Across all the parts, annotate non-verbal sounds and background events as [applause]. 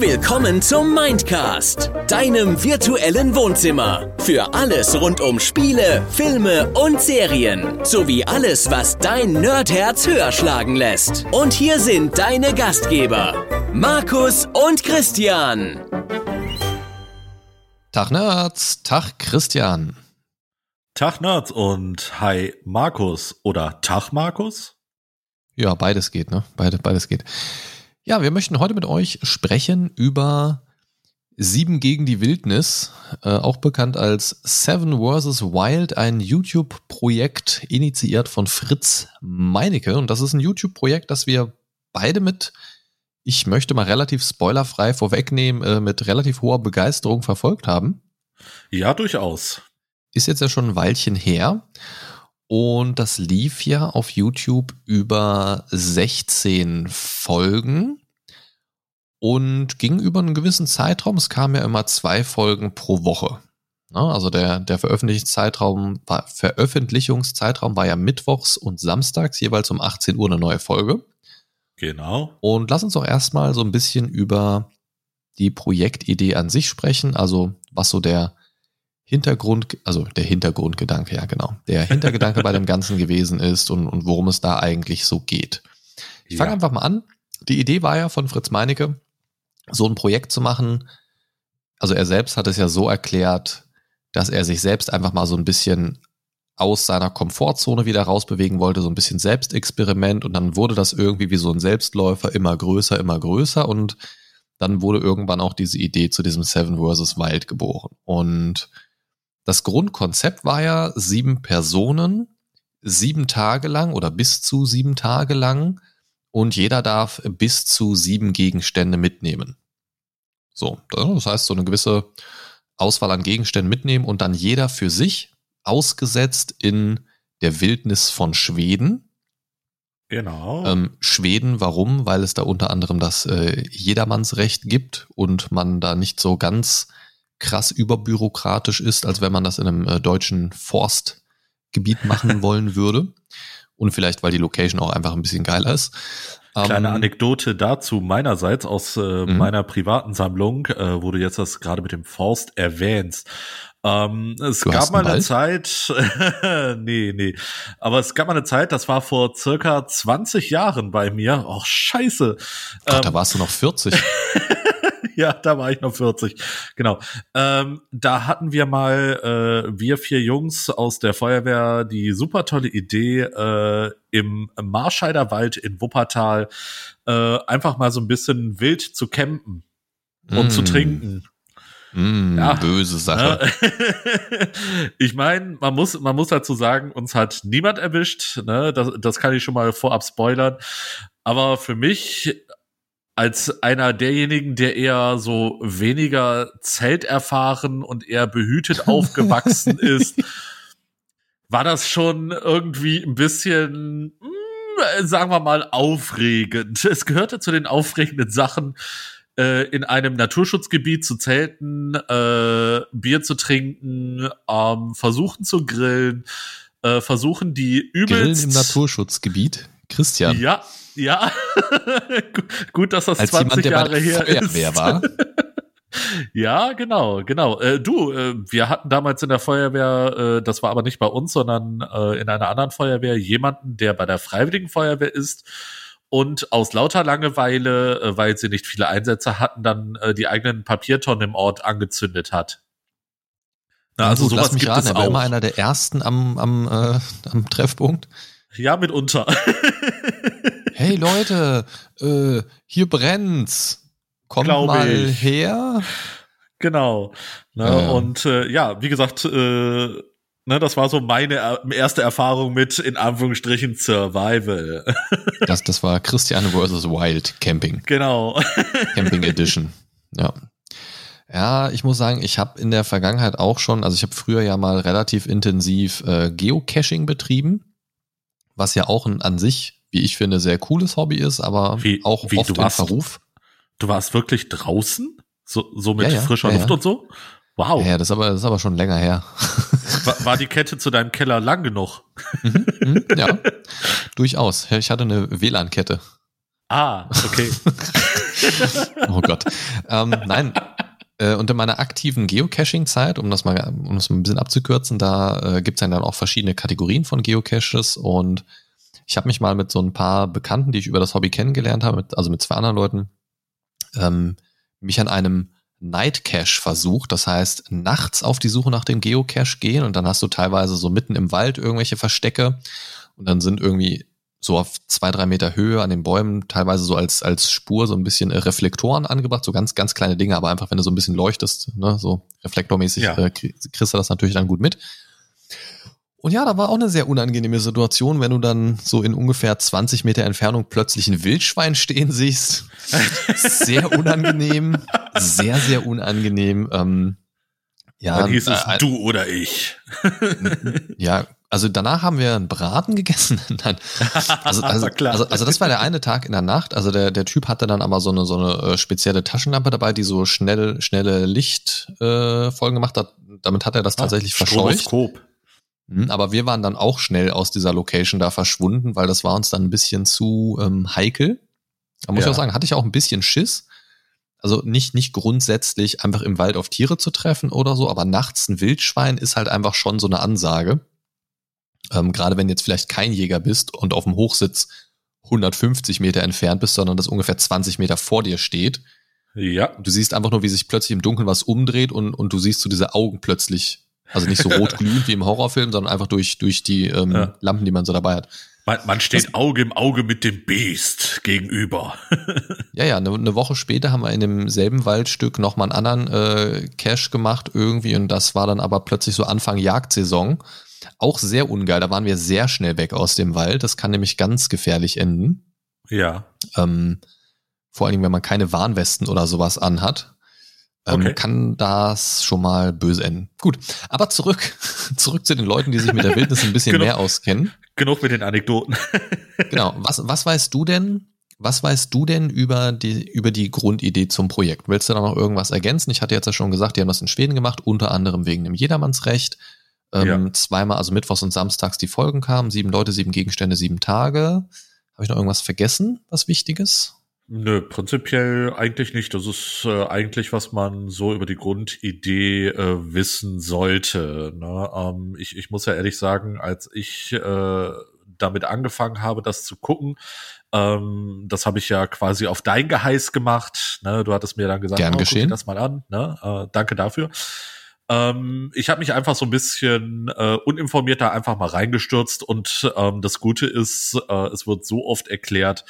Willkommen zum Mindcast, deinem virtuellen Wohnzimmer. Für alles rund um Spiele, Filme und Serien. Sowie alles, was dein Nerdherz höher schlagen lässt. Und hier sind deine Gastgeber, Markus und Christian. Tag Nerds, Tag Christian. Tag Nerds und hi Markus oder Tag Markus? Ja, beides geht, ne? Beide, beides geht. Ja, wir möchten heute mit euch sprechen über Sieben gegen die Wildnis, äh, auch bekannt als Seven vs. Wild, ein YouTube-Projekt initiiert von Fritz Meinecke. Und das ist ein YouTube-Projekt, das wir beide mit, ich möchte mal relativ spoilerfrei vorwegnehmen, äh, mit relativ hoher Begeisterung verfolgt haben. Ja, durchaus. Ist jetzt ja schon ein Weilchen her. Und das lief ja auf YouTube über 16 Folgen und ging über einen gewissen Zeitraum. Es kamen ja immer zwei Folgen pro Woche. Also der, der Veröffentlichungszeitraum war, Veröffentlichungszeitraum war ja mittwochs und samstags jeweils um 18 Uhr eine neue Folge. Genau. Und lass uns doch erstmal so ein bisschen über die Projektidee an sich sprechen, also was so der Hintergrund, also der Hintergrundgedanke, ja genau, der Hintergedanke bei dem [laughs] Ganzen gewesen ist und, und worum es da eigentlich so geht. Ich fange einfach mal an. Die Idee war ja von Fritz Meinecke, so ein Projekt zu machen. Also er selbst hat es ja so erklärt, dass er sich selbst einfach mal so ein bisschen aus seiner Komfortzone wieder rausbewegen wollte, so ein bisschen Selbstexperiment und dann wurde das irgendwie wie so ein Selbstläufer immer größer, immer größer und dann wurde irgendwann auch diese Idee zu diesem Seven vs. Wild geboren. Und das Grundkonzept war ja sieben Personen, sieben Tage lang oder bis zu sieben Tage lang und jeder darf bis zu sieben Gegenstände mitnehmen. So, das heißt, so eine gewisse Auswahl an Gegenständen mitnehmen und dann jeder für sich ausgesetzt in der Wildnis von Schweden. Genau. Ähm, Schweden, warum? Weil es da unter anderem das äh, Jedermannsrecht gibt und man da nicht so ganz krass überbürokratisch ist, als wenn man das in einem äh, deutschen Forstgebiet machen [laughs] wollen würde. Und vielleicht, weil die Location auch einfach ein bisschen geiler ist. Kleine ähm, Anekdote dazu meinerseits aus äh, mhm. meiner privaten Sammlung, äh, wo du jetzt das gerade mit dem Forst erwähnst. Ähm, es du gab mal eine Zeit, [laughs] nee, nee, aber es gab mal eine Zeit, das war vor circa 20 Jahren bei mir. Och, scheiße. Gott, ähm, da warst du noch 40. [laughs] [laughs] ja, da war ich noch 40. Genau. Ähm, da hatten wir mal, äh, wir vier Jungs aus der Feuerwehr, die super tolle Idee, äh, im Marscheider Wald in Wuppertal äh, einfach mal so ein bisschen wild zu campen und mm. zu trinken. Mm, ja, böse Sache. [laughs] ich meine, man muss, man muss dazu sagen, uns hat niemand erwischt. Ne? Das, das kann ich schon mal vorab spoilern. Aber für mich als einer derjenigen, der eher so weniger zelterfahren und eher behütet [laughs] aufgewachsen ist, war das schon irgendwie ein bisschen, hm, sagen wir mal, aufregend. Es gehörte zu den aufregenden Sachen, äh, in einem Naturschutzgebiet zu zelten, äh, Bier zu trinken, ähm, versuchen zu grillen, äh, versuchen die übelst... Grillen im Naturschutzgebiet? Christian. Ja, ja, [laughs] gut, dass das Als 20 jemand, Jahre her Feuerwehr ist. War. [laughs] ja, genau, genau. Äh, du, äh, wir hatten damals in der Feuerwehr, äh, das war aber nicht bei uns, sondern äh, in einer anderen Feuerwehr, jemanden, der bei der Freiwilligen Feuerwehr ist und aus lauter Langeweile, äh, weil sie nicht viele Einsätze hatten, dann äh, die eigenen Papiertonnen im Ort angezündet hat. Na, also gut, sowas lass mich gibt raten, es auch. immer einer der ersten am, am, am Treffpunkt. Ja, mitunter. [laughs] hey Leute, äh, hier brennt's. Kommt Glaube mal ich. her. Genau. Ne, ja. Und äh, ja, wie gesagt, äh, ne, das war so meine erste Erfahrung mit in Anführungsstrichen Survival. [laughs] das, das war Christiane vs. Wild Camping. Genau. [laughs] Camping Edition. Ja. Ja, ich muss sagen, ich habe in der Vergangenheit auch schon, also ich habe früher ja mal relativ intensiv äh, Geocaching betrieben was ja auch ein, an sich, wie ich finde, sehr cooles Hobby ist, aber wie, auch wie, oft du warst, in Verruf. Du warst wirklich draußen? So, so mit ja, ja, frischer ja, Luft und so? Wow. Ja, das ist aber, das ist aber schon länger her. [laughs] War, war die Kette zu deinem Keller lang genug? Mhm, mhm, ja, durchaus. Ich hatte eine WLAN-Kette. Ah, okay. [laughs] oh Gott. Ähm, nein, äh, unter meiner aktiven Geocaching-Zeit, um das mal, um das mal ein bisschen abzukürzen, da äh, gibt es dann auch verschiedene Kategorien von Geocaches und ich habe mich mal mit so ein paar Bekannten, die ich über das Hobby kennengelernt habe, mit, also mit zwei anderen Leuten, ähm, mich an einem Night Cache versucht. Das heißt, nachts auf die Suche nach dem Geocache gehen und dann hast du teilweise so mitten im Wald irgendwelche Verstecke und dann sind irgendwie so auf zwei, drei Meter Höhe an den Bäumen teilweise so als, als Spur so ein bisschen äh, Reflektoren angebracht, so ganz, ganz kleine Dinge, aber einfach, wenn du so ein bisschen leuchtest, ne, so reflektormäßig, ja. äh, kriegst du das natürlich dann gut mit. Und ja, da war auch eine sehr unangenehme Situation, wenn du dann so in ungefähr 20 Meter Entfernung plötzlich ein Wildschwein stehen siehst. Sehr unangenehm, sehr, sehr unangenehm. Ähm, ja, dann hieß es äh, du oder ich. [laughs] ja, also danach haben wir einen Braten gegessen. [laughs] Nein. Also, also, [laughs] also, also, das war der eine Tag in der Nacht. Also der, der Typ hatte dann aber so eine, so eine äh, spezielle Taschenlampe dabei, die so schnell, schnelle Lichtfolgen äh, gemacht hat. Damit hat er das ah, tatsächlich ah, verscheucht. Stroboskop. Mhm, aber wir waren dann auch schnell aus dieser Location da verschwunden, weil das war uns dann ein bisschen zu ähm, heikel. Da muss ja. ich auch sagen, hatte ich auch ein bisschen Schiss. Also nicht, nicht grundsätzlich einfach im Wald auf Tiere zu treffen oder so, aber nachts ein Wildschwein ist halt einfach schon so eine Ansage. Ähm, Gerade wenn jetzt vielleicht kein Jäger bist und auf dem Hochsitz 150 Meter entfernt bist, sondern das ungefähr 20 Meter vor dir steht. Ja. Du siehst einfach nur, wie sich plötzlich im Dunkeln was umdreht und, und du siehst so diese Augen plötzlich also nicht so rot [laughs] glühend wie im Horrorfilm, sondern einfach durch, durch die ähm, ja. Lampen, die man so dabei hat. Man, man steht das, Auge im Auge mit dem Beast gegenüber. [laughs] ja, ja, eine, eine, Woche später haben wir in demselben Waldstück nochmal einen anderen äh, Cache gemacht irgendwie und das war dann aber plötzlich so Anfang Jagdsaison. Auch sehr ungeil, da waren wir sehr schnell weg aus dem Wald. Das kann nämlich ganz gefährlich enden. Ja. Ähm, vor allen Dingen, wenn man keine Warnwesten oder sowas anhat ähm, okay. kann das schon mal böse enden. Gut, aber zurück, [laughs] zurück zu den Leuten, die sich mit der Wildnis ein bisschen genau. mehr auskennen. Genug mit den Anekdoten. [laughs] genau. Was, was weißt du denn? Was weißt du denn über die, über die Grundidee zum Projekt? Willst du da noch irgendwas ergänzen? Ich hatte jetzt ja schon gesagt, die haben das in Schweden gemacht, unter anderem wegen dem Jedermannsrecht. Ähm, ja. Zweimal, also mittwochs und samstags die Folgen kamen, sieben Leute, sieben Gegenstände, sieben Tage. Habe ich noch irgendwas vergessen, was Wichtiges? Nö, prinzipiell eigentlich nicht. Das ist äh, eigentlich, was man so über die Grundidee äh, wissen sollte. Ne? Ähm, ich, ich muss ja ehrlich sagen, als ich äh, damit angefangen habe, das zu gucken, ähm, das habe ich ja quasi auf dein Geheiß gemacht. Ne? Du hattest mir dann gesagt, Gern oh, geschehen. guck dir das mal an. Ne? Äh, danke dafür. Ähm, ich habe mich einfach so ein bisschen äh, uninformiert da einfach mal reingestürzt und ähm, das Gute ist, äh, es wird so oft erklärt,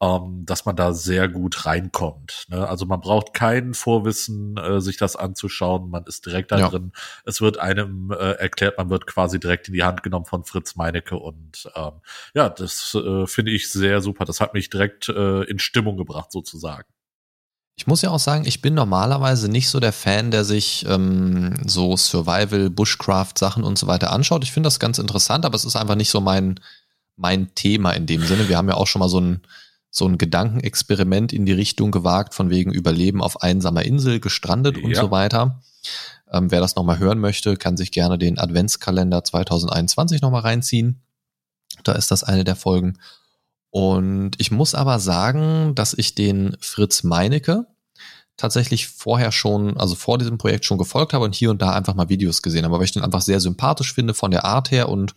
ähm, dass man da sehr gut reinkommt. Ne? Also man braucht kein Vorwissen, äh, sich das anzuschauen. Man ist direkt da ja. drin. Es wird einem äh, erklärt, man wird quasi direkt in die Hand genommen von Fritz Meinecke und ähm, ja, das äh, finde ich sehr super. Das hat mich direkt äh, in Stimmung gebracht sozusagen. Ich muss ja auch sagen, ich bin normalerweise nicht so der Fan, der sich ähm, so Survival, Bushcraft Sachen und so weiter anschaut. Ich finde das ganz interessant, aber es ist einfach nicht so mein mein Thema in dem Sinne. Wir haben ja auch schon mal so ein so ein Gedankenexperiment in die Richtung gewagt, von wegen Überleben auf einsamer Insel, gestrandet ja. und so weiter. Ähm, wer das nochmal hören möchte, kann sich gerne den Adventskalender 2021 nochmal reinziehen. Da ist das eine der Folgen. Und ich muss aber sagen, dass ich den Fritz Meinecke tatsächlich vorher schon, also vor diesem Projekt schon gefolgt habe und hier und da einfach mal Videos gesehen habe, weil ich den einfach sehr sympathisch finde von der Art her und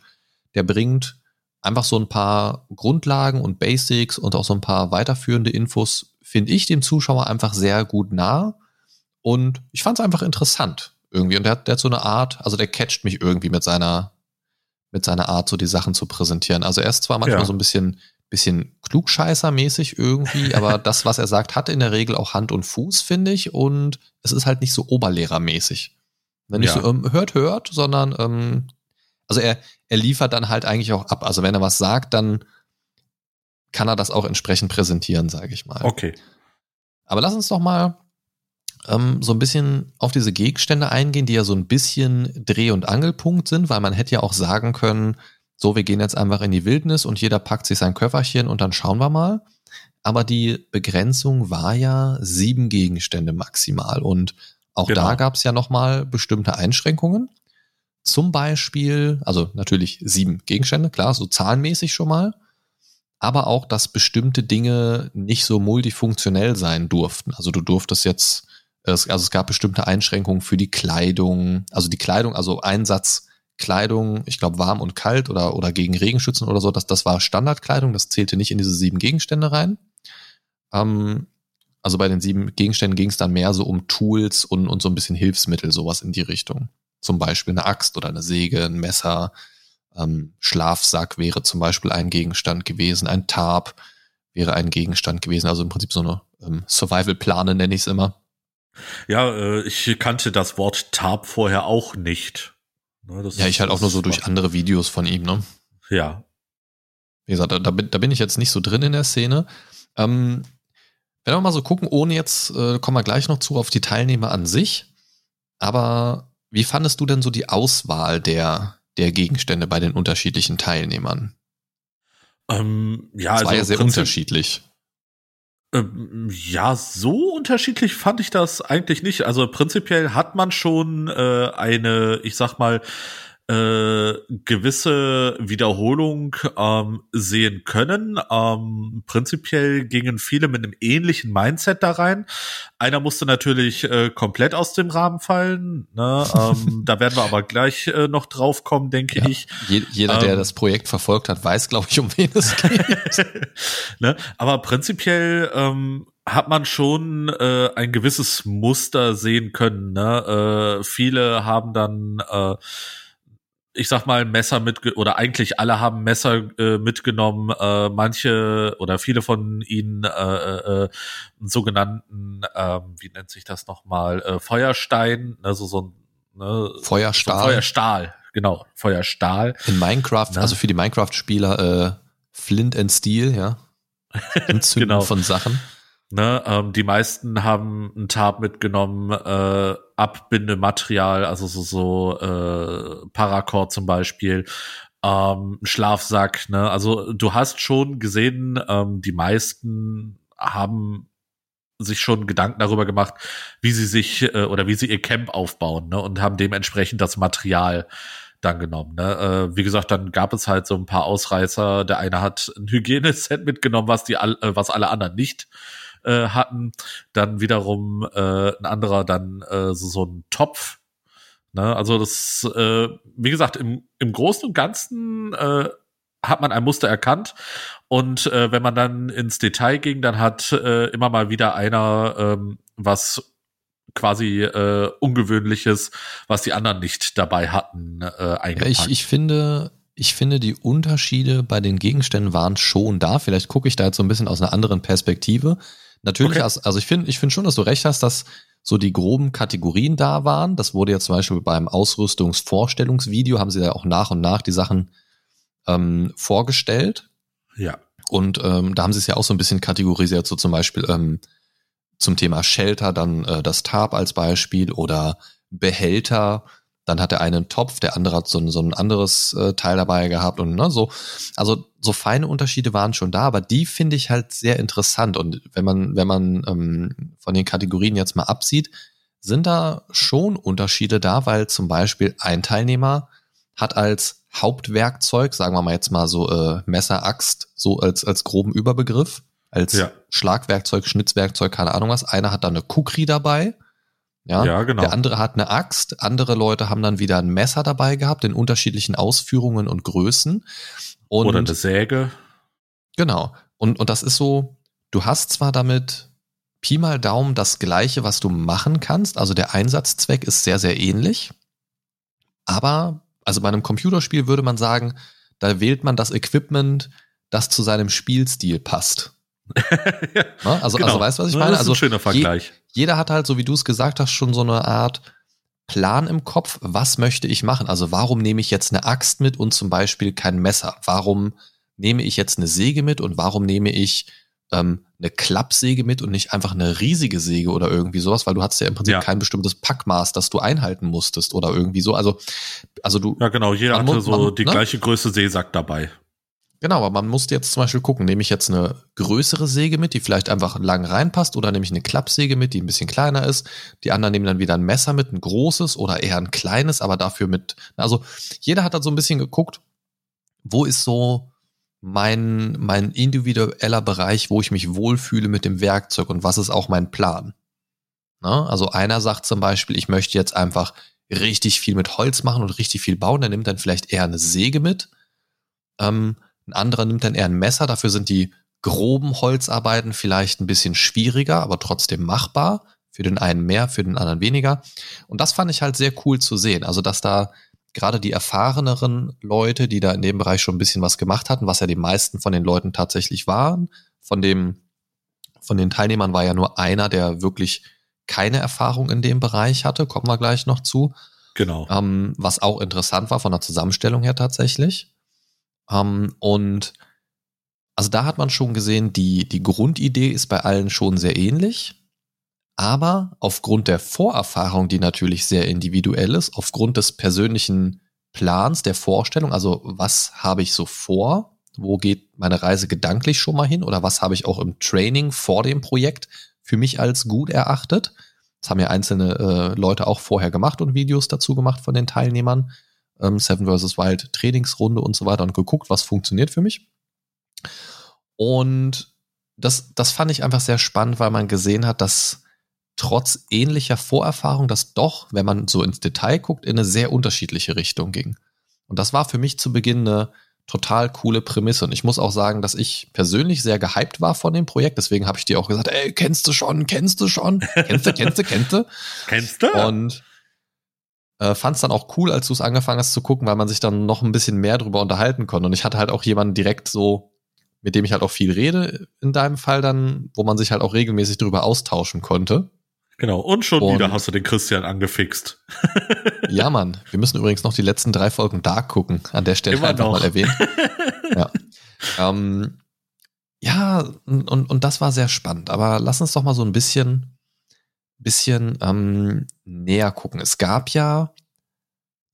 der bringt einfach so ein paar Grundlagen und Basics und auch so ein paar weiterführende Infos finde ich dem Zuschauer einfach sehr gut nah. Und ich fand es einfach interessant irgendwie. Und der hat, der hat so eine Art, also der catcht mich irgendwie mit seiner, mit seiner Art, so die Sachen zu präsentieren. Also er ist zwar manchmal ja. so ein bisschen, bisschen klugscheißermäßig irgendwie, [laughs] aber das, was er sagt, hat in der Regel auch Hand und Fuß, finde ich. Und es ist halt nicht so oberlehrermäßig. Wenn nicht ja. so, ähm, hört, hört, sondern ähm, also er, er liefert dann halt eigentlich auch ab. Also wenn er was sagt, dann kann er das auch entsprechend präsentieren, sage ich mal. Okay. Aber lass uns doch mal ähm, so ein bisschen auf diese Gegenstände eingehen, die ja so ein bisschen Dreh- und Angelpunkt sind, weil man hätte ja auch sagen können, so, wir gehen jetzt einfach in die Wildnis und jeder packt sich sein Köfferchen und dann schauen wir mal. Aber die Begrenzung war ja sieben Gegenstände maximal und auch genau. da gab es ja nochmal bestimmte Einschränkungen. Zum Beispiel, also natürlich sieben Gegenstände, klar, so zahlenmäßig schon mal. aber auch, dass bestimmte Dinge nicht so multifunktionell sein durften. Also du durftest jetzt, also es gab bestimmte Einschränkungen für die Kleidung, also die Kleidung, also Einsatz Kleidung, ich glaube warm und kalt oder, oder gegen Regenschützen oder so, das, das war Standardkleidung, das zählte nicht in diese sieben Gegenstände rein. Ähm, also bei den sieben Gegenständen ging es dann mehr so um Tools und, und so ein bisschen Hilfsmittel, sowas in die Richtung. Zum Beispiel eine Axt oder eine Säge, ein Messer, ähm, Schlafsack wäre zum Beispiel ein Gegenstand gewesen, ein Tarp wäre ein Gegenstand gewesen, also im Prinzip so eine ähm, Survival-Plane nenne ich es immer. Ja, äh, ich kannte das Wort Tarp vorher auch nicht. Ne, ja, ich halt auch nur so durch andere Videos von ihm, ne? Ja. Wie gesagt, da, da, bin, da bin ich jetzt nicht so drin in der Szene. Ähm, wenn wir mal so gucken, ohne jetzt, äh, kommen wir gleich noch zu auf die Teilnehmer an sich. Aber wie fandest du denn so die Auswahl der, der Gegenstände bei den unterschiedlichen Teilnehmern. Ähm, ja, das war also ja sehr unterschiedlich. Ähm, ja, so unterschiedlich fand ich das eigentlich nicht. Also prinzipiell hat man schon äh, eine, ich sag mal, äh, gewisse Wiederholung ähm, sehen können. Ähm, prinzipiell gingen viele mit einem ähnlichen Mindset da rein. Einer musste natürlich äh, komplett aus dem Rahmen fallen. Ne? Ähm, [laughs] da werden wir aber gleich äh, noch drauf kommen, denke ja, ich. Je, jeder, der ähm, das Projekt verfolgt hat, weiß, glaube ich, um wen es [laughs] geht. ne? Aber prinzipiell ähm, hat man schon äh, ein gewisses Muster sehen können. Ne? Äh, viele haben dann äh, ich sag mal, Messer mit oder eigentlich alle haben Messer äh, mitgenommen. Äh, manche oder viele von ihnen äh, äh, äh sogenannten, äh, wie nennt sich das nochmal, äh, Feuerstein, also so ein ne, Feuerstahl. So Feuerstahl, genau, Feuerstahl. In Minecraft, ja. also für die Minecraft-Spieler äh, Flint and Steel, ja. [laughs] Entzünden genau. von Sachen. Ne, ähm, die meisten haben einen Tarp mitgenommen, äh, Abbindematerial, also so, so äh, Paracord zum Beispiel, ähm, Schlafsack. Ne? Also du hast schon gesehen, ähm, die meisten haben sich schon Gedanken darüber gemacht, wie sie sich äh, oder wie sie ihr Camp aufbauen ne? und haben dementsprechend das Material dann genommen. Ne? Äh, wie gesagt, dann gab es halt so ein paar Ausreißer. Der eine hat ein Hygieneset mitgenommen, was die all, äh, was alle anderen nicht äh, hatten. Dann wiederum äh, ein anderer dann äh, so, so ein Topf. Ne? Also das, äh, wie gesagt, im, im Großen und Ganzen äh, hat man ein Muster erkannt. Und äh, wenn man dann ins Detail ging, dann hat äh, immer mal wieder einer ähm, was quasi äh, Ungewöhnliches, was die anderen nicht dabei hatten, äh, eingepackt. Ja, ich, ich finde, ich finde, die Unterschiede bei den Gegenständen waren schon da. Vielleicht gucke ich da jetzt so ein bisschen aus einer anderen Perspektive. Natürlich, okay. also ich finde ich finde schon, dass du recht hast, dass so die groben Kategorien da waren. Das wurde ja zum Beispiel beim Ausrüstungsvorstellungsvideo, haben sie ja auch nach und nach die Sachen ähm, vorgestellt. Ja. Und ähm, da haben sie es ja auch so ein bisschen kategorisiert, so zum Beispiel ähm, zum Thema Shelter, dann äh, das Tarp als Beispiel oder Behälter, dann hat der eine einen Topf, der andere hat so ein, so ein anderes äh, Teil dabei gehabt und ne, so. Also so feine Unterschiede waren schon da, aber die finde ich halt sehr interessant. Und wenn man, wenn man ähm, von den Kategorien jetzt mal absieht, sind da schon Unterschiede da, weil zum Beispiel ein Teilnehmer hat als Hauptwerkzeug, sagen wir mal jetzt mal so äh, Messer, Axt, so als, als groben Überbegriff, als ja. Schlagwerkzeug, Schnitzwerkzeug, keine Ahnung was. Einer hat da eine Kukri dabei ja, ja, genau. Der andere hat eine Axt, andere Leute haben dann wieder ein Messer dabei gehabt in unterschiedlichen Ausführungen und Größen. Und Oder eine Säge. Genau. Und, und das ist so, du hast zwar damit Pi mal Daumen das gleiche, was du machen kannst, also der Einsatzzweck ist sehr, sehr ähnlich, aber also bei einem Computerspiel würde man sagen, da wählt man das Equipment, das zu seinem Spielstil passt. Ne? also, genau. also weißt du, was ich meine? Das ist ein also schöner Vergleich. Je, jeder hat halt, so wie du es gesagt hast, schon so eine Art Plan im Kopf, was möchte ich machen? Also warum nehme ich jetzt eine Axt mit und zum Beispiel kein Messer? Warum nehme ich jetzt eine Säge mit und warum nehme ich ähm, eine Klappsäge mit und nicht einfach eine riesige Säge oder irgendwie sowas, weil du hattest ja im Prinzip ja. kein bestimmtes Packmaß, das du einhalten musstest oder irgendwie so. Also, also du. Ja, genau, jeder hatte so man, die ne? gleiche Größe Seesack dabei. Genau, aber man muss jetzt zum Beispiel gucken, nehme ich jetzt eine größere Säge mit, die vielleicht einfach lang reinpasst, oder nehme ich eine Klappsäge mit, die ein bisschen kleiner ist. Die anderen nehmen dann wieder ein Messer mit, ein großes oder eher ein kleines, aber dafür mit. Also jeder hat dann so ein bisschen geguckt, wo ist so mein, mein individueller Bereich, wo ich mich wohlfühle mit dem Werkzeug und was ist auch mein Plan. Na, also einer sagt zum Beispiel, ich möchte jetzt einfach richtig viel mit Holz machen und richtig viel bauen, der nimmt dann vielleicht eher eine Säge mit. Ähm, ein anderer nimmt dann eher ein Messer, dafür sind die groben Holzarbeiten vielleicht ein bisschen schwieriger, aber trotzdem machbar. Für den einen mehr, für den anderen weniger. Und das fand ich halt sehr cool zu sehen. Also, dass da gerade die erfahreneren Leute, die da in dem Bereich schon ein bisschen was gemacht hatten, was ja die meisten von den Leuten tatsächlich waren, von dem, von den Teilnehmern war ja nur einer, der wirklich keine Erfahrung in dem Bereich hatte, kommen wir gleich noch zu. Genau. Ähm, was auch interessant war von der Zusammenstellung her tatsächlich. Ähm, und also da hat man schon gesehen, die, die Grundidee ist bei allen schon sehr ähnlich. Aber aufgrund der Vorerfahrung, die natürlich sehr individuell ist, aufgrund des persönlichen Plans, der Vorstellung, also was habe ich so vor, wo geht meine Reise gedanklich schon mal hin oder was habe ich auch im Training vor dem Projekt für mich als gut erachtet. Das haben ja einzelne äh, Leute auch vorher gemacht und Videos dazu gemacht von den Teilnehmern. Ähm, Seven vs. Wild Trainingsrunde und so weiter und geguckt, was funktioniert für mich. Und das, das fand ich einfach sehr spannend, weil man gesehen hat, dass trotz ähnlicher Vorerfahrung das doch, wenn man so ins Detail guckt, in eine sehr unterschiedliche Richtung ging. Und das war für mich zu Beginn eine total coole Prämisse. Und ich muss auch sagen, dass ich persönlich sehr gehypt war von dem Projekt. Deswegen habe ich dir auch gesagt, ey, kennst du schon, kennst du schon? Kennst du, kennst du, kennst du? [laughs] Kennst du? Und äh, fand es dann auch cool, als du es angefangen hast zu gucken, weil man sich dann noch ein bisschen mehr drüber unterhalten konnte. Und ich hatte halt auch jemanden direkt so, mit dem ich halt auch viel rede, in deinem Fall dann, wo man sich halt auch regelmäßig drüber austauschen konnte. Genau, und schon und, wieder hast du den Christian angefixt. [laughs] ja, Mann. Wir müssen übrigens noch die letzten drei Folgen Dark gucken. An der Stelle Immer einfach noch. mal erwähnt. [laughs] ja. Ähm, ja, und, und das war sehr spannend. Aber lass uns doch mal so ein bisschen, bisschen ähm, näher gucken. Es gab ja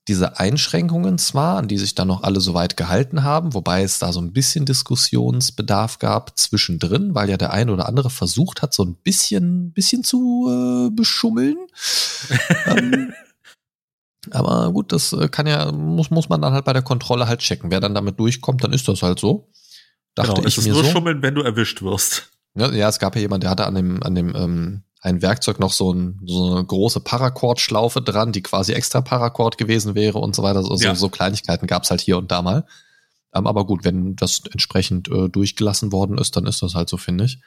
diese Einschränkungen zwar, an die sich dann noch alle soweit gehalten haben, wobei es da so ein bisschen Diskussionsbedarf gab zwischendrin, weil ja der eine oder andere versucht hat, so ein bisschen, bisschen zu äh, beschummeln. [laughs] ähm, aber gut, das äh, kann ja, muss, muss man dann halt bei der Kontrolle halt checken. Wer dann damit durchkommt, dann ist das halt so. Dachte genau, ich es ist mir nur so. schummeln, wenn du erwischt wirst. Ja, ja, es gab ja jemand, der hatte an dem, an dem ähm, ein Werkzeug noch so, ein, so eine große Paracord-Schlaufe dran, die quasi extra Paracord gewesen wäre und so weiter. So, ja. so Kleinigkeiten gab's halt hier und da mal. Ähm, aber gut, wenn das entsprechend äh, durchgelassen worden ist, dann ist das halt so, finde ich.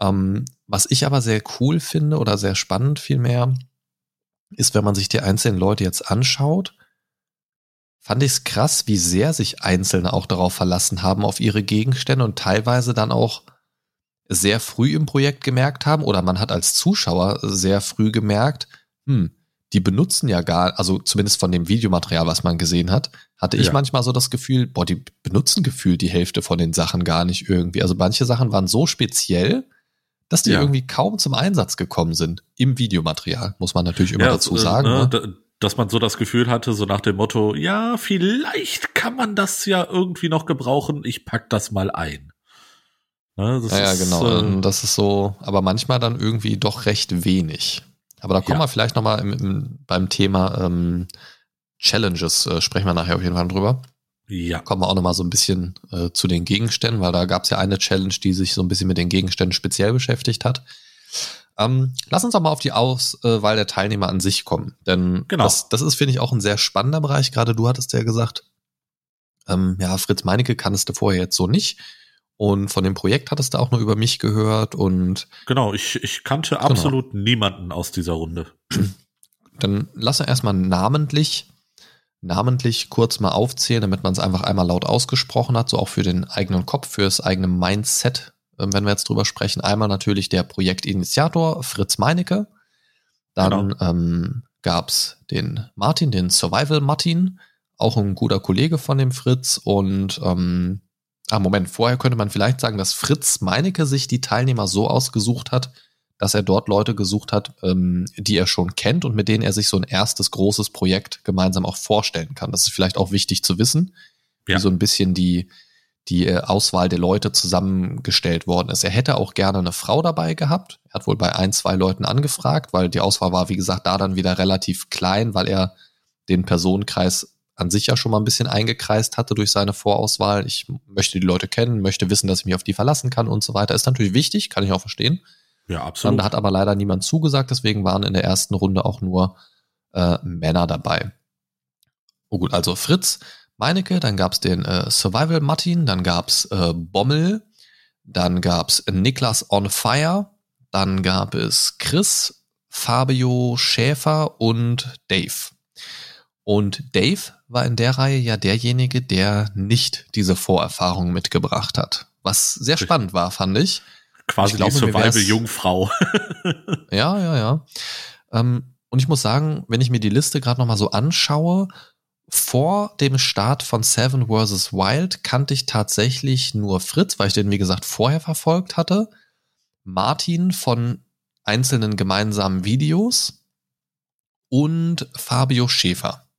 Ähm, was ich aber sehr cool finde oder sehr spannend vielmehr, ist, wenn man sich die einzelnen Leute jetzt anschaut, fand ich es krass, wie sehr sich Einzelne auch darauf verlassen haben, auf ihre Gegenstände und teilweise dann auch sehr früh im Projekt gemerkt haben oder man hat als Zuschauer sehr früh gemerkt, hm, die benutzen ja gar, also zumindest von dem Videomaterial, was man gesehen hat, hatte ich ja. manchmal so das Gefühl, boah, die benutzen gefühlt die Hälfte von den Sachen gar nicht irgendwie. Also manche Sachen waren so speziell, dass die ja. irgendwie kaum zum Einsatz gekommen sind im Videomaterial, muss man natürlich immer ja, dazu äh, sagen. Äh, ne? Dass man so das Gefühl hatte, so nach dem Motto, ja, vielleicht kann man das ja irgendwie noch gebrauchen, ich pack das mal ein. Ne, ja, ja, genau. Äh, das ist so, aber manchmal dann irgendwie doch recht wenig. Aber da kommen ja. wir vielleicht nochmal im, im, beim Thema ähm, Challenges, äh, sprechen wir nachher auf jeden Fall drüber. Ja. Kommen wir auch nochmal so ein bisschen äh, zu den Gegenständen, weil da gab es ja eine Challenge, die sich so ein bisschen mit den Gegenständen speziell beschäftigt hat. Ähm, lass uns doch mal auf die Auswahl der Teilnehmer an sich kommen. Denn genau. das, das ist, finde ich, auch ein sehr spannender Bereich. Gerade du hattest ja gesagt, ähm, ja, Fritz Meinecke kannst du vorher jetzt so nicht. Und von dem Projekt hattest du auch nur über mich gehört und. Genau, ich, ich kannte genau. absolut niemanden aus dieser Runde. [clears throat] Dann lass uns erstmal namentlich, namentlich kurz mal aufzählen, damit man es einfach einmal laut ausgesprochen hat, so auch für den eigenen Kopf, für das eigene Mindset, ähm, wenn wir jetzt drüber sprechen. Einmal natürlich der Projektinitiator Fritz Meinecke. Dann genau. ähm, gab den Martin, den Survival Martin, auch ein guter Kollege von dem Fritz und ähm, Ah, Moment, vorher könnte man vielleicht sagen, dass Fritz Meinecke sich die Teilnehmer so ausgesucht hat, dass er dort Leute gesucht hat, ähm, die er schon kennt und mit denen er sich so ein erstes großes Projekt gemeinsam auch vorstellen kann. Das ist vielleicht auch wichtig zu wissen, ja. wie so ein bisschen die, die äh, Auswahl der Leute zusammengestellt worden ist. Er hätte auch gerne eine Frau dabei gehabt. Er hat wohl bei ein, zwei Leuten angefragt, weil die Auswahl war, wie gesagt, da dann wieder relativ klein, weil er den Personenkreis an sich ja schon mal ein bisschen eingekreist hatte durch seine Vorauswahl. Ich möchte die Leute kennen, möchte wissen, dass ich mich auf die verlassen kann und so weiter. Ist natürlich wichtig, kann ich auch verstehen. Ja, absolut. Da hat aber leider niemand zugesagt, deswegen waren in der ersten Runde auch nur äh, Männer dabei. Oh gut, also Fritz, Meinecke, dann gab's den äh, Survival Martin, dann gab's äh, Bommel, dann gab's Niklas on Fire, dann gab es Chris, Fabio Schäfer und Dave. Und Dave war in der Reihe ja derjenige, der nicht diese Vorerfahrung mitgebracht hat. Was sehr spannend war, fand ich. Quasi ich glaube, die Survival-Jungfrau. [laughs] ja, ja, ja. Ähm, und ich muss sagen, wenn ich mir die Liste gerade nochmal so anschaue, vor dem Start von Seven vs. Wild kannte ich tatsächlich nur Fritz, weil ich den, wie gesagt, vorher verfolgt hatte. Martin von einzelnen gemeinsamen Videos und Fabio Schäfer.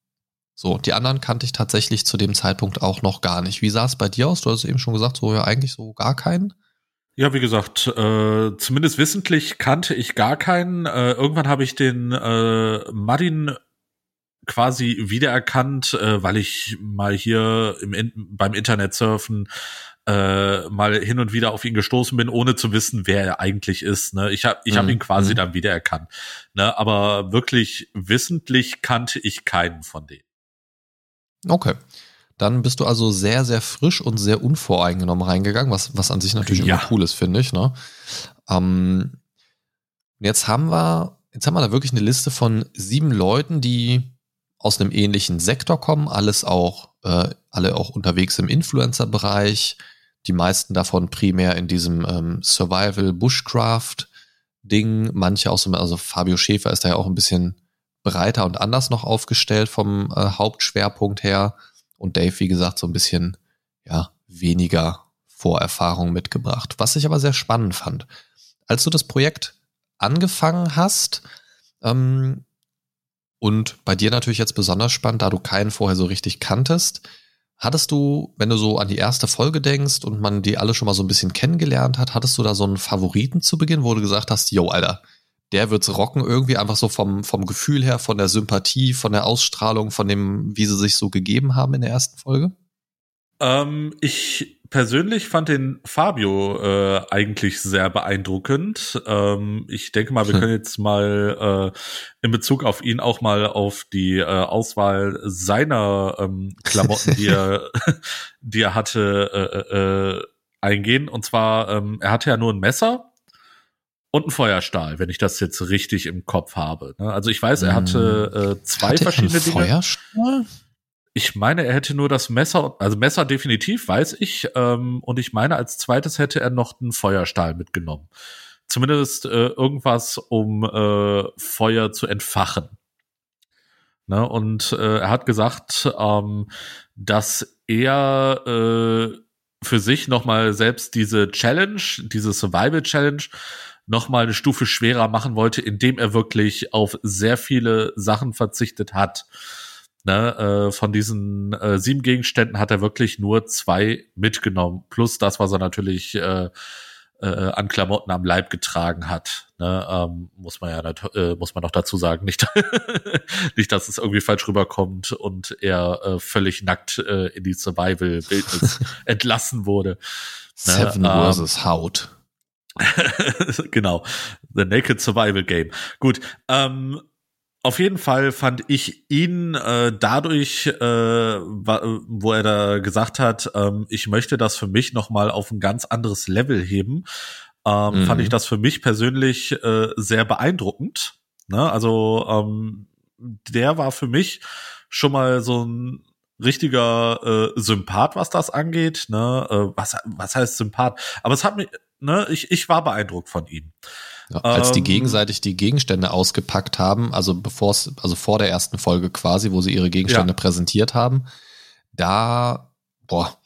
So, die anderen kannte ich tatsächlich zu dem Zeitpunkt auch noch gar nicht. Wie sah es bei dir aus? Du hast eben schon gesagt, so ja eigentlich so gar keinen. Ja, wie gesagt, äh, zumindest wissentlich kannte ich gar keinen. Äh, irgendwann habe ich den äh, Martin quasi wiedererkannt, äh, weil ich mal hier im, beim Internet surfen äh, mal hin und wieder auf ihn gestoßen bin, ohne zu wissen, wer er eigentlich ist. Ne? Ich habe ich hab mhm. ihn quasi mhm. dann wiedererkannt. Ne? Aber wirklich wissentlich kannte ich keinen von denen. Okay. Dann bist du also sehr, sehr frisch und sehr unvoreingenommen reingegangen, was, was an sich natürlich ja. immer cool ist, finde ich. Ne? Ähm, jetzt haben wir, jetzt haben wir da wirklich eine Liste von sieben Leuten, die aus einem ähnlichen Sektor kommen, alles auch, äh, alle auch unterwegs im Influencer-Bereich, die meisten davon primär in diesem ähm, Survival Bushcraft Ding, manche auch so, also Fabio Schäfer ist da ja auch ein bisschen breiter und anders noch aufgestellt vom äh, Hauptschwerpunkt her und Dave, wie gesagt, so ein bisschen, ja, weniger Vorerfahrung mitgebracht. Was ich aber sehr spannend fand. Als du das Projekt angefangen hast, ähm, und bei dir natürlich jetzt besonders spannend, da du keinen vorher so richtig kanntest, Hattest du, wenn du so an die erste Folge denkst und man die alle schon mal so ein bisschen kennengelernt hat, hattest du da so einen Favoriten zu Beginn, wo du gesagt hast, yo, Alter, der wird's rocken irgendwie einfach so vom, vom Gefühl her, von der Sympathie, von der Ausstrahlung, von dem, wie sie sich so gegeben haben in der ersten Folge? Ähm, ich persönlich fand den Fabio äh, eigentlich sehr beeindruckend. Ähm, ich denke mal, wir [laughs] können jetzt mal äh, in Bezug auf ihn auch mal auf die äh, Auswahl seiner ähm, Klamotten, die er, [laughs] [laughs] die er hatte, äh, äh, eingehen. Und zwar, ähm, er hatte ja nur ein Messer und ein Feuerstahl, wenn ich das jetzt richtig im Kopf habe. Ne? Also ich weiß, er hatte hm. äh, zwei hatte verschiedene Dinge. Feuerstahl? Ich meine, er hätte nur das Messer, also Messer definitiv, weiß ich. Ähm, und ich meine, als zweites hätte er noch einen Feuerstahl mitgenommen. Zumindest äh, irgendwas, um äh, Feuer zu entfachen. Ne? Und äh, er hat gesagt, ähm, dass er äh, für sich nochmal selbst diese Challenge, diese Survival Challenge, nochmal eine Stufe schwerer machen wollte, indem er wirklich auf sehr viele Sachen verzichtet hat. Ne, äh, von diesen äh, sieben Gegenständen hat er wirklich nur zwei mitgenommen, plus das, was er natürlich äh, äh, an Klamotten am Leib getragen hat. Ne, ähm, muss man ja äh, muss man noch dazu sagen, nicht, [laughs] nicht, dass es irgendwie falsch rüberkommt und er äh, völlig nackt äh, in die Survival-Bildnis [laughs] entlassen wurde. Ne, Seven ähm, versus Haut. [laughs] genau, The Naked Survival Game. Gut, ähm, auf jeden Fall fand ich ihn äh, dadurch, äh, wo er da gesagt hat, ähm, ich möchte das für mich noch mal auf ein ganz anderes Level heben, ähm, mhm. fand ich das für mich persönlich äh, sehr beeindruckend. Ne? Also ähm, der war für mich schon mal so ein richtiger äh, Sympath, was das angeht. Ne? Äh, was, was heißt Sympath? Aber es hat mich, ne, ich, ich war beeindruckt von ihm. Ja, als ähm, die gegenseitig die Gegenstände ausgepackt haben, also bevor es, also vor der ersten Folge quasi, wo sie ihre Gegenstände ja. präsentiert haben, da, boah,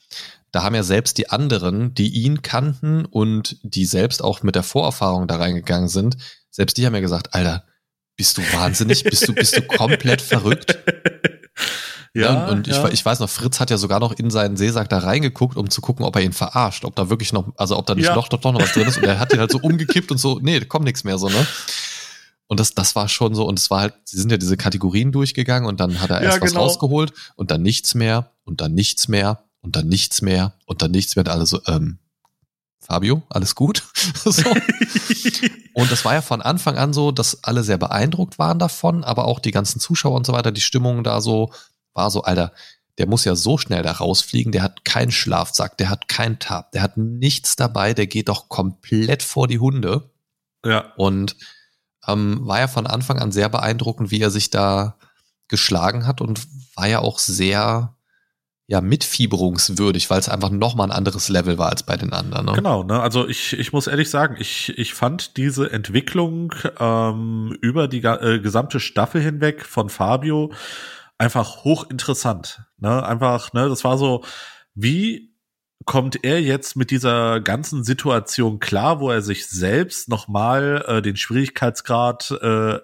da haben ja selbst die anderen, die ihn kannten und die selbst auch mit der Vorerfahrung da reingegangen sind, selbst die haben ja gesagt, Alter, bist du wahnsinnig? bist du, bist du komplett verrückt? [laughs] Ja, und ja. Ich, ich weiß noch, Fritz hat ja sogar noch in seinen Seesack da reingeguckt, um zu gucken, ob er ihn verarscht, ob da wirklich noch, also ob da nicht ja. doch, doch, doch noch was drin ist. Und er hat ihn halt so umgekippt und so, nee, da kommt nichts mehr so, ne? Und das, das war schon so, und es war halt, sie sind ja diese Kategorien durchgegangen und dann hat er erst Ja, was genau. rausgeholt und dann nichts mehr und dann nichts mehr und dann nichts mehr und dann nichts mehr und alle so, ähm, Fabio, alles gut? [laughs] so. Und das war ja von Anfang an so, dass alle sehr beeindruckt waren davon, aber auch die ganzen Zuschauer und so weiter, die Stimmung da so, war so, Alter, der muss ja so schnell da rausfliegen, der hat keinen Schlafsack, der hat keinen Tab, der hat nichts dabei, der geht doch komplett vor die Hunde. ja, Und ähm, war ja von Anfang an sehr beeindruckend, wie er sich da geschlagen hat und war ja auch sehr ja mitfieberungswürdig, weil es einfach nochmal ein anderes Level war als bei den anderen. Ne? Genau, ne? Also ich, ich muss ehrlich sagen, ich, ich fand diese Entwicklung ähm, über die äh, gesamte Staffel hinweg von Fabio einfach hochinteressant. Ne? Einfach, ne, das war so, wie kommt er jetzt mit dieser ganzen Situation klar, wo er sich selbst nochmal äh, den Schwierigkeitsgrad äh,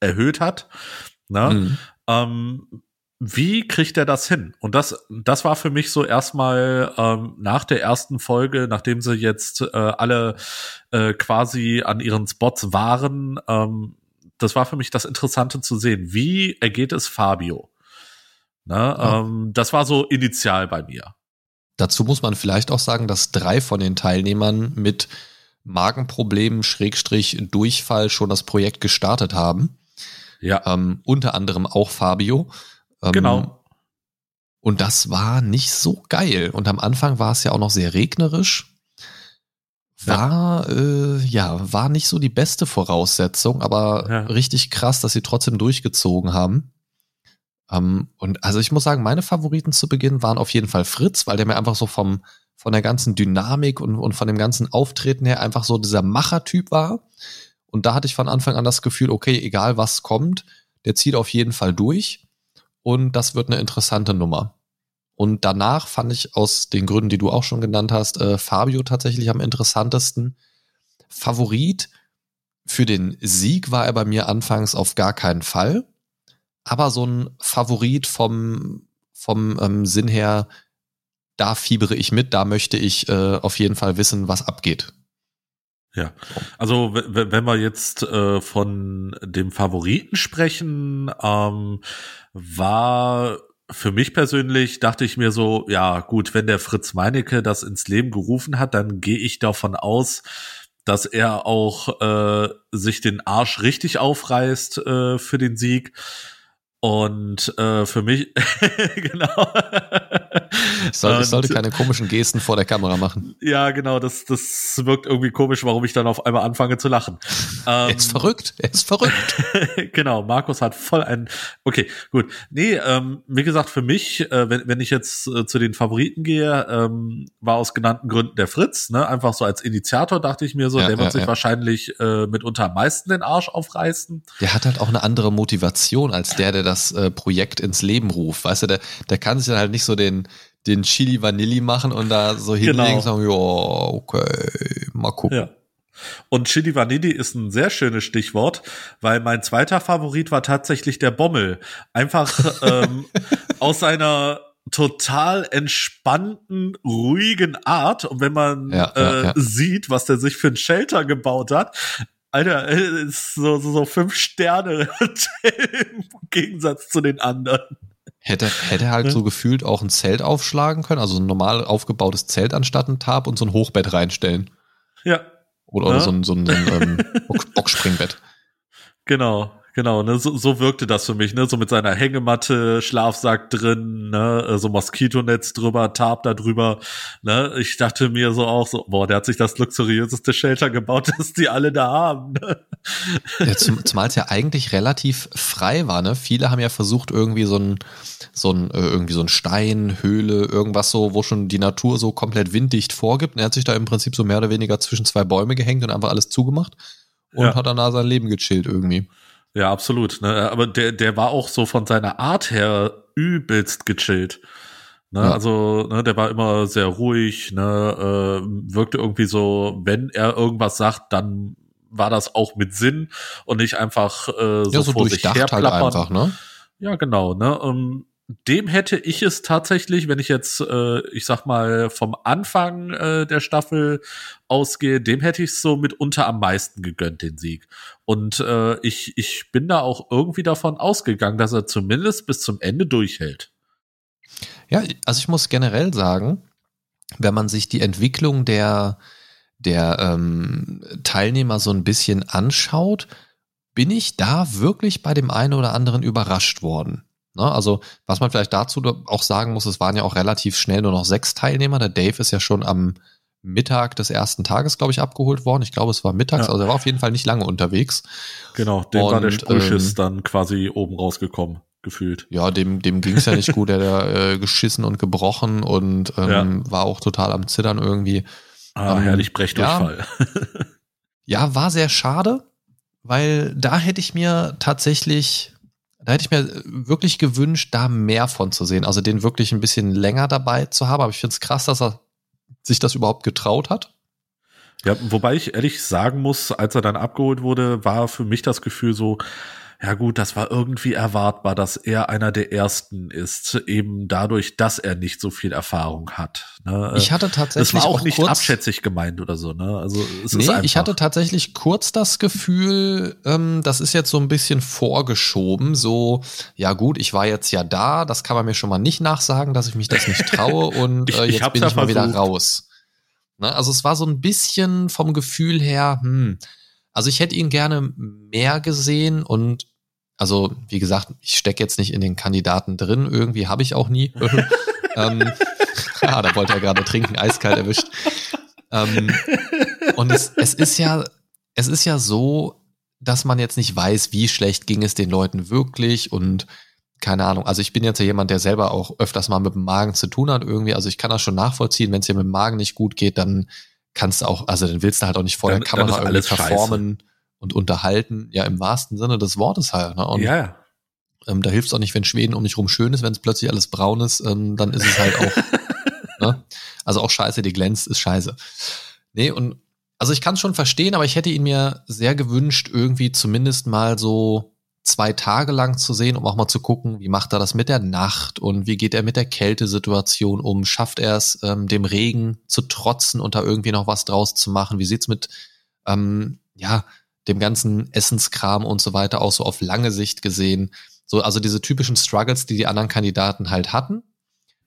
erhöht hat? Ne? Mhm. ähm, wie kriegt er das hin? Und das, das war für mich so erstmal ähm, nach der ersten Folge, nachdem sie jetzt äh, alle äh, quasi an ihren Spots waren, ähm, das war für mich das Interessante zu sehen. Wie ergeht es Fabio? Ne, Ja. ähm, das war so initial bei mir. Dazu muss man vielleicht auch sagen, dass drei von den Teilnehmern mit Magenproblemen, Schrägstrich, Durchfall schon das Projekt gestartet haben. Ja, Ähm, unter anderem auch Fabio. Ähm, genau. Und das war nicht so geil. Und am Anfang war es ja auch noch sehr regnerisch. War, äh, ja, war nicht so die beste Voraussetzung, aber Ja. richtig krass, dass sie trotzdem durchgezogen haben. Ähm, und also ich muss sagen, meine Favoriten zu Beginn waren auf jeden Fall Fritz, weil der mir einfach so vom, von der ganzen Dynamik und, und von dem ganzen Auftreten her einfach so dieser Machertyp war. Und da hatte ich von Anfang an das Gefühl, okay, egal was kommt, der zieht auf jeden Fall durch. Und das wird eine interessante Nummer. Und danach fand ich aus den Gründen, die du auch schon genannt hast, äh, Fabio tatsächlich am interessantesten. Favorit für den Sieg war er bei mir anfangs auf gar keinen Fall. Aber so ein Favorit vom, vom ähm, Sinn her, da fiebere ich mit, da möchte ich äh, auf jeden Fall wissen, was abgeht. Ja, also wenn wir jetzt äh, von dem Favoriten sprechen, ähm, war für mich persönlich, dachte ich mir so, ja gut, wenn der Fritz Meinecke das ins Leben gerufen hat, dann gehe ich davon aus, dass er auch äh, sich den Arsch richtig aufreißt äh, für den Sieg. Und äh, für mich, [laughs] genau. Ich, soll, ich sollte keine komischen Gesten vor der Kamera machen. Ja, genau, das, das wirkt irgendwie komisch, warum ich dann auf einmal anfange zu lachen. Er Ähm, ist verrückt, er ist verrückt. [laughs] genau, Markus hat voll ein. Okay, gut. Nee, ähm, wie gesagt, für mich, äh, wenn, wenn ich jetzt äh, zu den Favoriten gehe, ähm, war aus genannten Gründen der Fritz, ne? Einfach so als Initiator dachte ich mir so, Ja, der wird ja, sich ja. wahrscheinlich äh, mitunter am meisten den Arsch aufreißen. Der hat halt auch eine andere Motivation als der, der das äh, Projekt ins Leben ruft. Weißt du, der, der kann sich dann halt nicht so den, den Chili Vanilli machen und da so [laughs] hinlegen Genau. und sagen, ja, okay, mal gucken. Ja. Und Chili Vanilli ist ein sehr schönes Stichwort, weil mein zweiter Favorit war tatsächlich der Bommel. Einfach [laughs] ähm, aus seiner total entspannten, ruhigen Art. Und wenn man Ja, ja, äh, ja. sieht, was der sich für ein Shelter gebaut hat, Alter, äh, ist so, so, so fünf Sterne [laughs] im Gegensatz zu den anderen. Hätte, hätte halt so gefühlt auch ein Zelt aufschlagen können, also ein normal aufgebautes Zelt anstatt ein Tarp und so ein Hochbett reinstellen. Ja, Oder, oder Ja. so ein, so ein, so ein ähm, [laughs] Bock- Boxspringbett. Genau, genau, ne, so, so wirkte das für mich, ne, so mit seiner Hängematte, Schlafsack drin, ne, äh, so Moskitonetz drüber, Tarp da drüber, ne, ich dachte mir so auch so, boah, der hat sich das luxuriöseste Shelter gebaut, [laughs] das die alle da haben, ne? Ja, zum, zumal es ja eigentlich relativ frei war, ne? Viele haben ja versucht, irgendwie so ein, so ein, äh, irgendwie so ein Stein, Höhle, irgendwas so, wo schon die Natur so komplett winddicht vorgibt. Und er hat sich da im Prinzip so mehr oder weniger zwischen zwei Bäume gehängt und einfach alles zugemacht und Ja. hat dann da sein Leben gechillt irgendwie. Ja, absolut, ne, aber der, der war auch so von seiner Art her übelst gechillt. Ne, Ja. Also, ne, der war immer sehr ruhig, ne, äh, wirkte irgendwie so, wenn er irgendwas sagt, dann war das auch mit Sinn und nicht einfach äh, so, ja, so vor sich durchdacht her halt einfach, ne? Ja, genau, ne? Ähm, dem hätte ich es tatsächlich, wenn ich jetzt, äh, ich sag mal, vom Anfang äh, der Staffel ausgehe, dem hätte ich es so mitunter am meisten gegönnt, den Sieg. Und äh, ich, ich bin da auch irgendwie davon ausgegangen, dass er zumindest bis zum Ende durchhält. Ja, also ich muss generell sagen, wenn man sich die Entwicklung der, der ähm, Teilnehmer so ein bisschen anschaut, bin ich da wirklich bei dem einen oder anderen überrascht worden. Ne? Also, was man vielleicht dazu auch sagen muss, es waren ja auch relativ schnell nur noch sechs Teilnehmer. Der Dave ist ja schon am Mittag des ersten Tages, glaube ich, abgeholt worden. Ich glaube, es war mittags, ja. also er war auf jeden Fall nicht lange unterwegs. Genau, dem Und, war der Sprühschiss ähm, dann quasi oben rausgekommen, gefühlt. Ja, dem, dem ging es ja nicht gut. Er hat äh, geschissen und gebrochen und ähm, ja. war auch total am Zittern irgendwie. Ah, ähm, herrlich Brechdurchfall. Ja, ja, war sehr schade, weil da hätte ich mir tatsächlich da hätte ich mir wirklich gewünscht, da mehr von zu sehen. Also den wirklich ein bisschen länger dabei zu haben. Aber ich finde es krass, dass er sich das überhaupt getraut hat. Ja, wobei ich ehrlich sagen muss, als er dann abgeholt wurde, war für mich das Gefühl so, ja gut, das war irgendwie erwartbar, dass er einer der ersten ist, eben dadurch, dass er nicht so viel Erfahrung hat. Ne? Ich hatte tatsächlich. Das war auch, auch nicht kurz, abschätzig gemeint oder so, ne? Also es nee, ist einfach. ich hatte tatsächlich kurz das Gefühl, ähm, das ist jetzt so ein bisschen vorgeschoben, so, ja gut, ich war jetzt ja da, das kann man mir schon mal nicht nachsagen, dass ich mich das nicht traue [laughs] und äh, jetzt bin ich mal wieder raus. Ne? Also es war so ein bisschen vom Gefühl her, hm, also ich hätte ihn gerne mehr gesehen und also wie gesagt, ich stecke jetzt nicht in den Kandidaten drin, irgendwie habe ich auch nie. [laughs] ähm, [laughs] ah, da wollte er gerade trinken, eiskalt erwischt. Ähm, und es, es ist ja, es ist ja so, dass man jetzt nicht weiß, wie schlecht ging es den Leuten wirklich und keine Ahnung. Also ich bin jetzt ja jemand, der selber auch öfters mal mit dem Magen zu tun hat irgendwie. Also ich kann das schon nachvollziehen, wenn es dir mit dem Magen nicht gut geht, dann kannst du auch, also dann willst du halt auch nicht vor dann, der Kamera irgendwie performen scheiße. und unterhalten, ja im wahrsten Sinne des Wortes halt. Ne? Und, ja. Ähm, da hilft es auch nicht, wenn Schweden um dich rum schön ist, wenn es plötzlich alles braun ist, ähm, dann ist es halt auch, [laughs] ne? also auch scheiße, die glänzt, ist scheiße. Nee, und also ich kann es schon verstehen, aber ich hätte ihn mir sehr gewünscht, irgendwie zumindest mal so zwei Tage lang zu sehen, um auch mal zu gucken, wie macht er das mit der Nacht und wie geht er mit der Kältesituation um? Schafft er es, ähm, dem Regen zu trotzen und da irgendwie noch was draus zu machen? Wie sieht's mit ähm, ja dem ganzen Essenskram und so weiter auch so auf lange Sicht gesehen? So, also diese typischen Struggles, die die anderen Kandidaten halt hatten,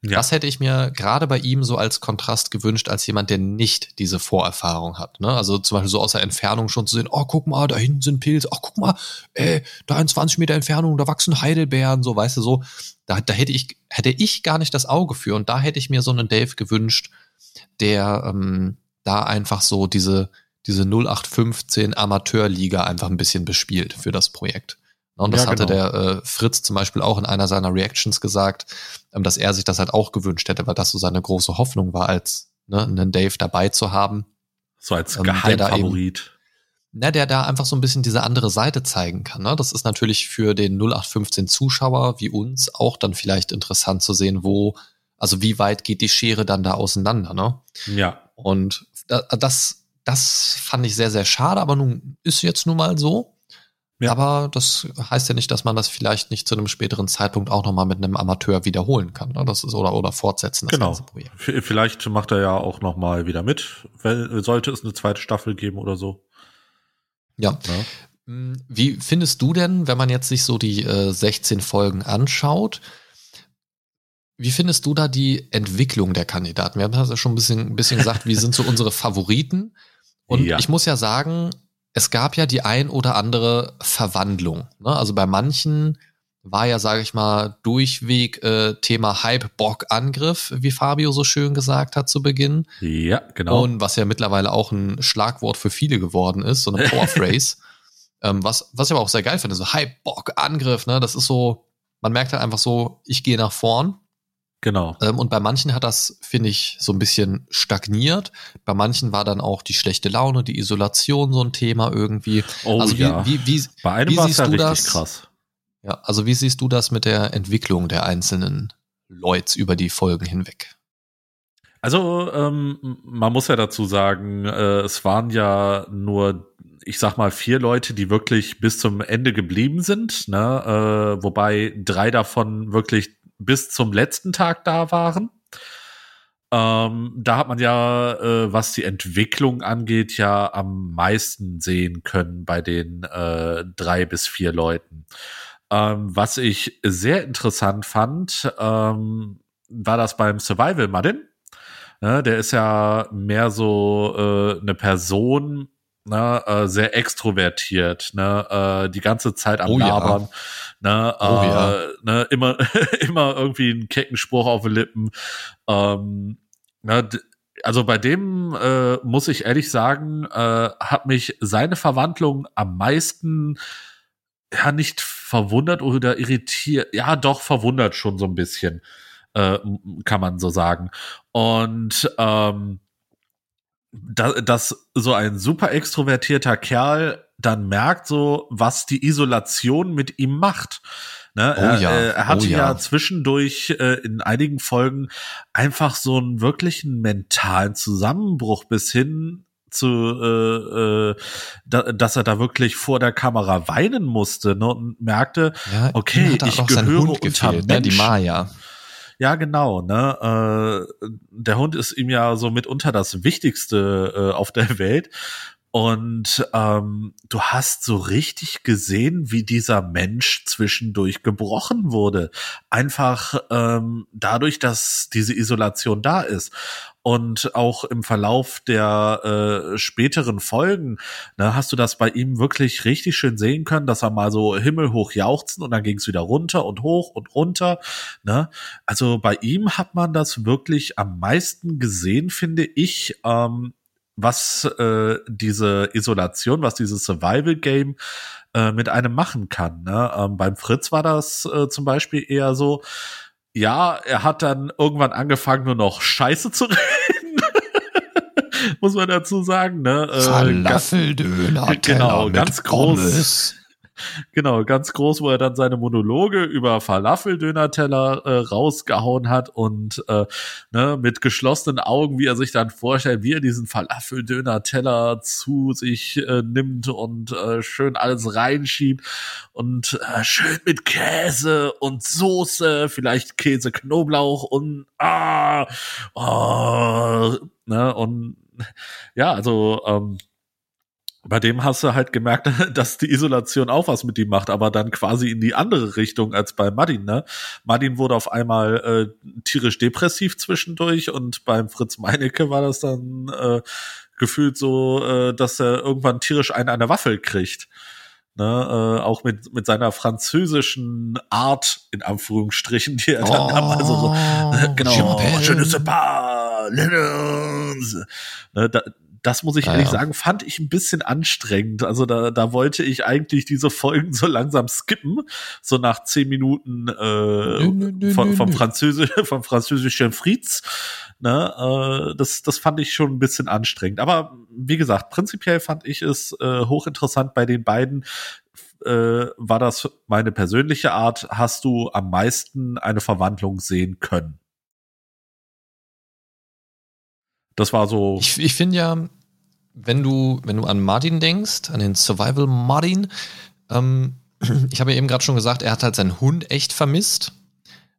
ja. Das hätte ich mir gerade bei ihm so als Kontrast gewünscht, als jemand, der nicht diese Vorerfahrung hat. Ne? Also zum Beispiel so aus der Entfernung schon zu sehen, oh, guck mal, da hinten sind Pilze, ach, guck mal, äh, da in 20 Meter Entfernung, da wachsen Heidelbeeren, so, weißt du, so. Da, da hätte ich, hätte ich gar nicht das Auge für. Und da hätte ich mir so einen Dave gewünscht, der ähm, da einfach so diese, diese 0815 Amateurliga einfach ein bisschen bespielt für das Projekt. Und das ja, hatte genau. der äh, Fritz zum Beispiel auch in einer seiner Reactions gesagt, ähm, dass er sich das halt auch gewünscht hätte, weil das so seine große Hoffnung war, als ne, einen Dave dabei zu haben. So als ähm, Geheimfavorit. Na, der da einfach so ein bisschen diese andere Seite zeigen kann. Ne? Das ist natürlich für den 0815 Zuschauer wie uns auch dann vielleicht interessant zu sehen, wo, also wie weit geht die Schere dann da auseinander, ne? Ja. Und das, das fand ich sehr, sehr schade, aber nun ist jetzt nun mal so. Ja. Aber das heißt ja nicht, dass man das vielleicht nicht zu einem späteren Zeitpunkt auch nochmal mit einem Amateur wiederholen kann. Ne? Das ist oder oder fortsetzen das genau. ganze Projekt. Vielleicht macht er ja auch nochmal wieder mit, weil, sollte es eine zweite Staffel geben oder so. Ja. ja. Hm, wie findest du denn, wenn man jetzt sich so die äh, 16 Folgen anschaut, wie findest du da die Entwicklung der Kandidaten? Wir haben das ja schon ein bisschen, ein bisschen gesagt, wie sind so unsere Favoriten? Und ja. ich muss ja sagen, es gab ja die ein oder andere Verwandlung. Ne? Also bei manchen war ja, sage ich mal, durchweg äh, Thema Hype-Bock-Angriff, wie Fabio so schön gesagt hat zu Beginn. Ja, genau. Und was ja mittlerweile auch ein Schlagwort für viele geworden ist, so eine [laughs] Power-Phrase. ähm, was, was ich aber auch sehr geil finde, so Hype-Bock-Angriff, ne? Das ist so, man merkt halt einfach so, ich gehe nach vorn Genau. Ähm, und bei manchen hat das, finde ich, so ein bisschen stagniert. Bei manchen war dann auch die schlechte Laune, die Isolation so ein Thema irgendwie. Oh also wie, ja. Wie, wie, bei einem war es ja richtig das? krass. Ja, also wie siehst du das mit der Entwicklung der einzelnen Leute über die Folgen hinweg? Also ähm, man muss ja dazu sagen, äh, es waren ja nur, ich sag mal, vier Leute, die wirklich bis zum Ende geblieben sind, ne? äh, wobei drei davon wirklich bis zum letzten Tag da waren. Ähm, da hat man ja, äh, was die Entwicklung angeht, ja am meisten sehen können bei den äh, drei bis vier Leuten. Ähm, was ich sehr interessant fand, ähm, war das beim Survival Madden. Ne, der ist ja mehr so äh, eine Person, ne, äh, sehr extrovertiert, ne, äh, die ganze Zeit am Oh ja. Ne, Oh äh, ja. ne, immer, [laughs] immer irgendwie einen kecken Spruch auf den Lippen. Ähm, ne, also bei dem äh, muss ich ehrlich sagen, äh, hat mich seine Verwandlung am meisten ja nicht verwundert oder irritiert. Ja, doch verwundert schon so ein bisschen, äh, kann man so sagen. Und ähm, da, dass so ein super extrovertierter Kerl dann merkt so, was die Isolation mit ihm macht. Ne? Oh er, ja, äh, er hatte oh ja. ja. zwischendurch äh, in einigen Folgen einfach so einen wirklichen mentalen Zusammenbruch bis hin zu, äh, äh, da, dass er da wirklich vor der Kamera weinen musste ne, und merkte, Ja, Okay, ich gehöre Hund unter gefehlt, ne? Die Menschen. Maya. ja, genau, ne? Äh, der Hund ist ihm ja so mitunter das Wichtigste äh, auf der Welt. Und ähm, du hast so richtig gesehen, wie dieser Mensch zwischendurch gebrochen wurde. Einfach ähm, dadurch, dass diese Isolation da ist. Und auch im Verlauf der äh, späteren Folgen ne, hast du das bei ihm wirklich richtig schön sehen können, dass er mal so himmelhoch jauchzen und dann ging es wieder runter und hoch und runter. Ne? Also bei ihm hat man das wirklich am meisten gesehen, finde ich, ähm, was äh, diese Isolation, was dieses Survival Game äh, mit einem machen kann. Ne? Ähm, beim Fritz war das äh, zum Beispiel eher so, ja, er hat dann irgendwann angefangen, nur noch Scheiße zu [laughs] reden. Muss man dazu sagen, ne? Äh, Falafeldöner, Genau, Teller ganz groß. Pommes. [laughs] Genau, ganz groß, wo er dann seine Monologe über Falafeldöner-Teller äh, rausgehauen hat und äh, ne, mit geschlossenen Augen, wie er sich dann vorstellt, wie er diesen Falafeldöner-Teller zu sich äh, nimmt und äh, schön alles reinschiebt und äh, schön mit Käse und Soße, vielleicht Käse, Knoblauch und ah, oh, ne, und ja, also ähm, bei dem hast du halt gemerkt, [laughs] dass die Isolation auch was mit ihm macht, aber dann quasi in die andere Richtung als bei Martin, ne? Martin wurde auf einmal äh, tierisch depressiv zwischendurch und beim Fritz Meinecke war das dann äh, gefühlt so, äh, dass er irgendwann tierisch eine an der Waffel kriegt. Ne, äh, auch mit, mit seiner französischen Art, in Anführungsstrichen, die er dann oh, so, so genau, Champagne. je. Ne, da, das muss ich Ja, ehrlich ja. sagen, fand ich ein bisschen anstrengend. Also da, da wollte ich eigentlich diese Folgen [laughs] so langsam skippen, so nach zehn Minuten äh, Nö, nö, nö, von, vom. Französisch, [laughs] vom französischen Fritz. Ne, äh, das, das fand ich schon ein bisschen anstrengend. Aber wie gesagt, prinzipiell fand ich es äh, hochinteressant bei den beiden. Äh, war das meine persönliche Art? Hast du am meisten eine Verwandlung sehen können? Das war so. Ich, ich finde ja, wenn du, wenn du an Martin denkst, an den Survival Martin, ähm, [clears throat] ich habe ja eben gerade schon gesagt, er hat halt seinen Hund echt vermisst,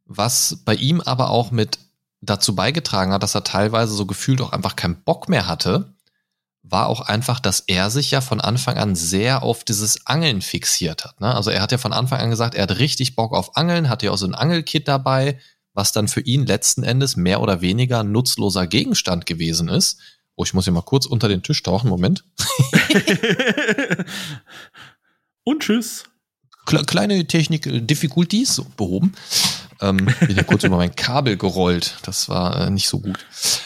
was bei ihm aber auch mit dazu beigetragen hat, dass er teilweise so gefühlt auch einfach keinen Bock mehr hatte, war auch einfach, dass er sich ja von Anfang an sehr auf dieses Angeln fixiert hat. Ne? Also er hat ja von Anfang an gesagt, er hat richtig Bock auf Angeln, hatte ja auch so ein Angelkit dabei, was dann für ihn letzten Endes mehr oder weniger nutzloser Gegenstand gewesen ist. Oh, ich muss hier mal kurz unter den Tisch tauchen, Moment. [laughs] Und tschüss. Kle kleine Technik äh, behoben. Ähm, bin ja kurz über mein Kabel gerollt. Das war äh, nicht so gut.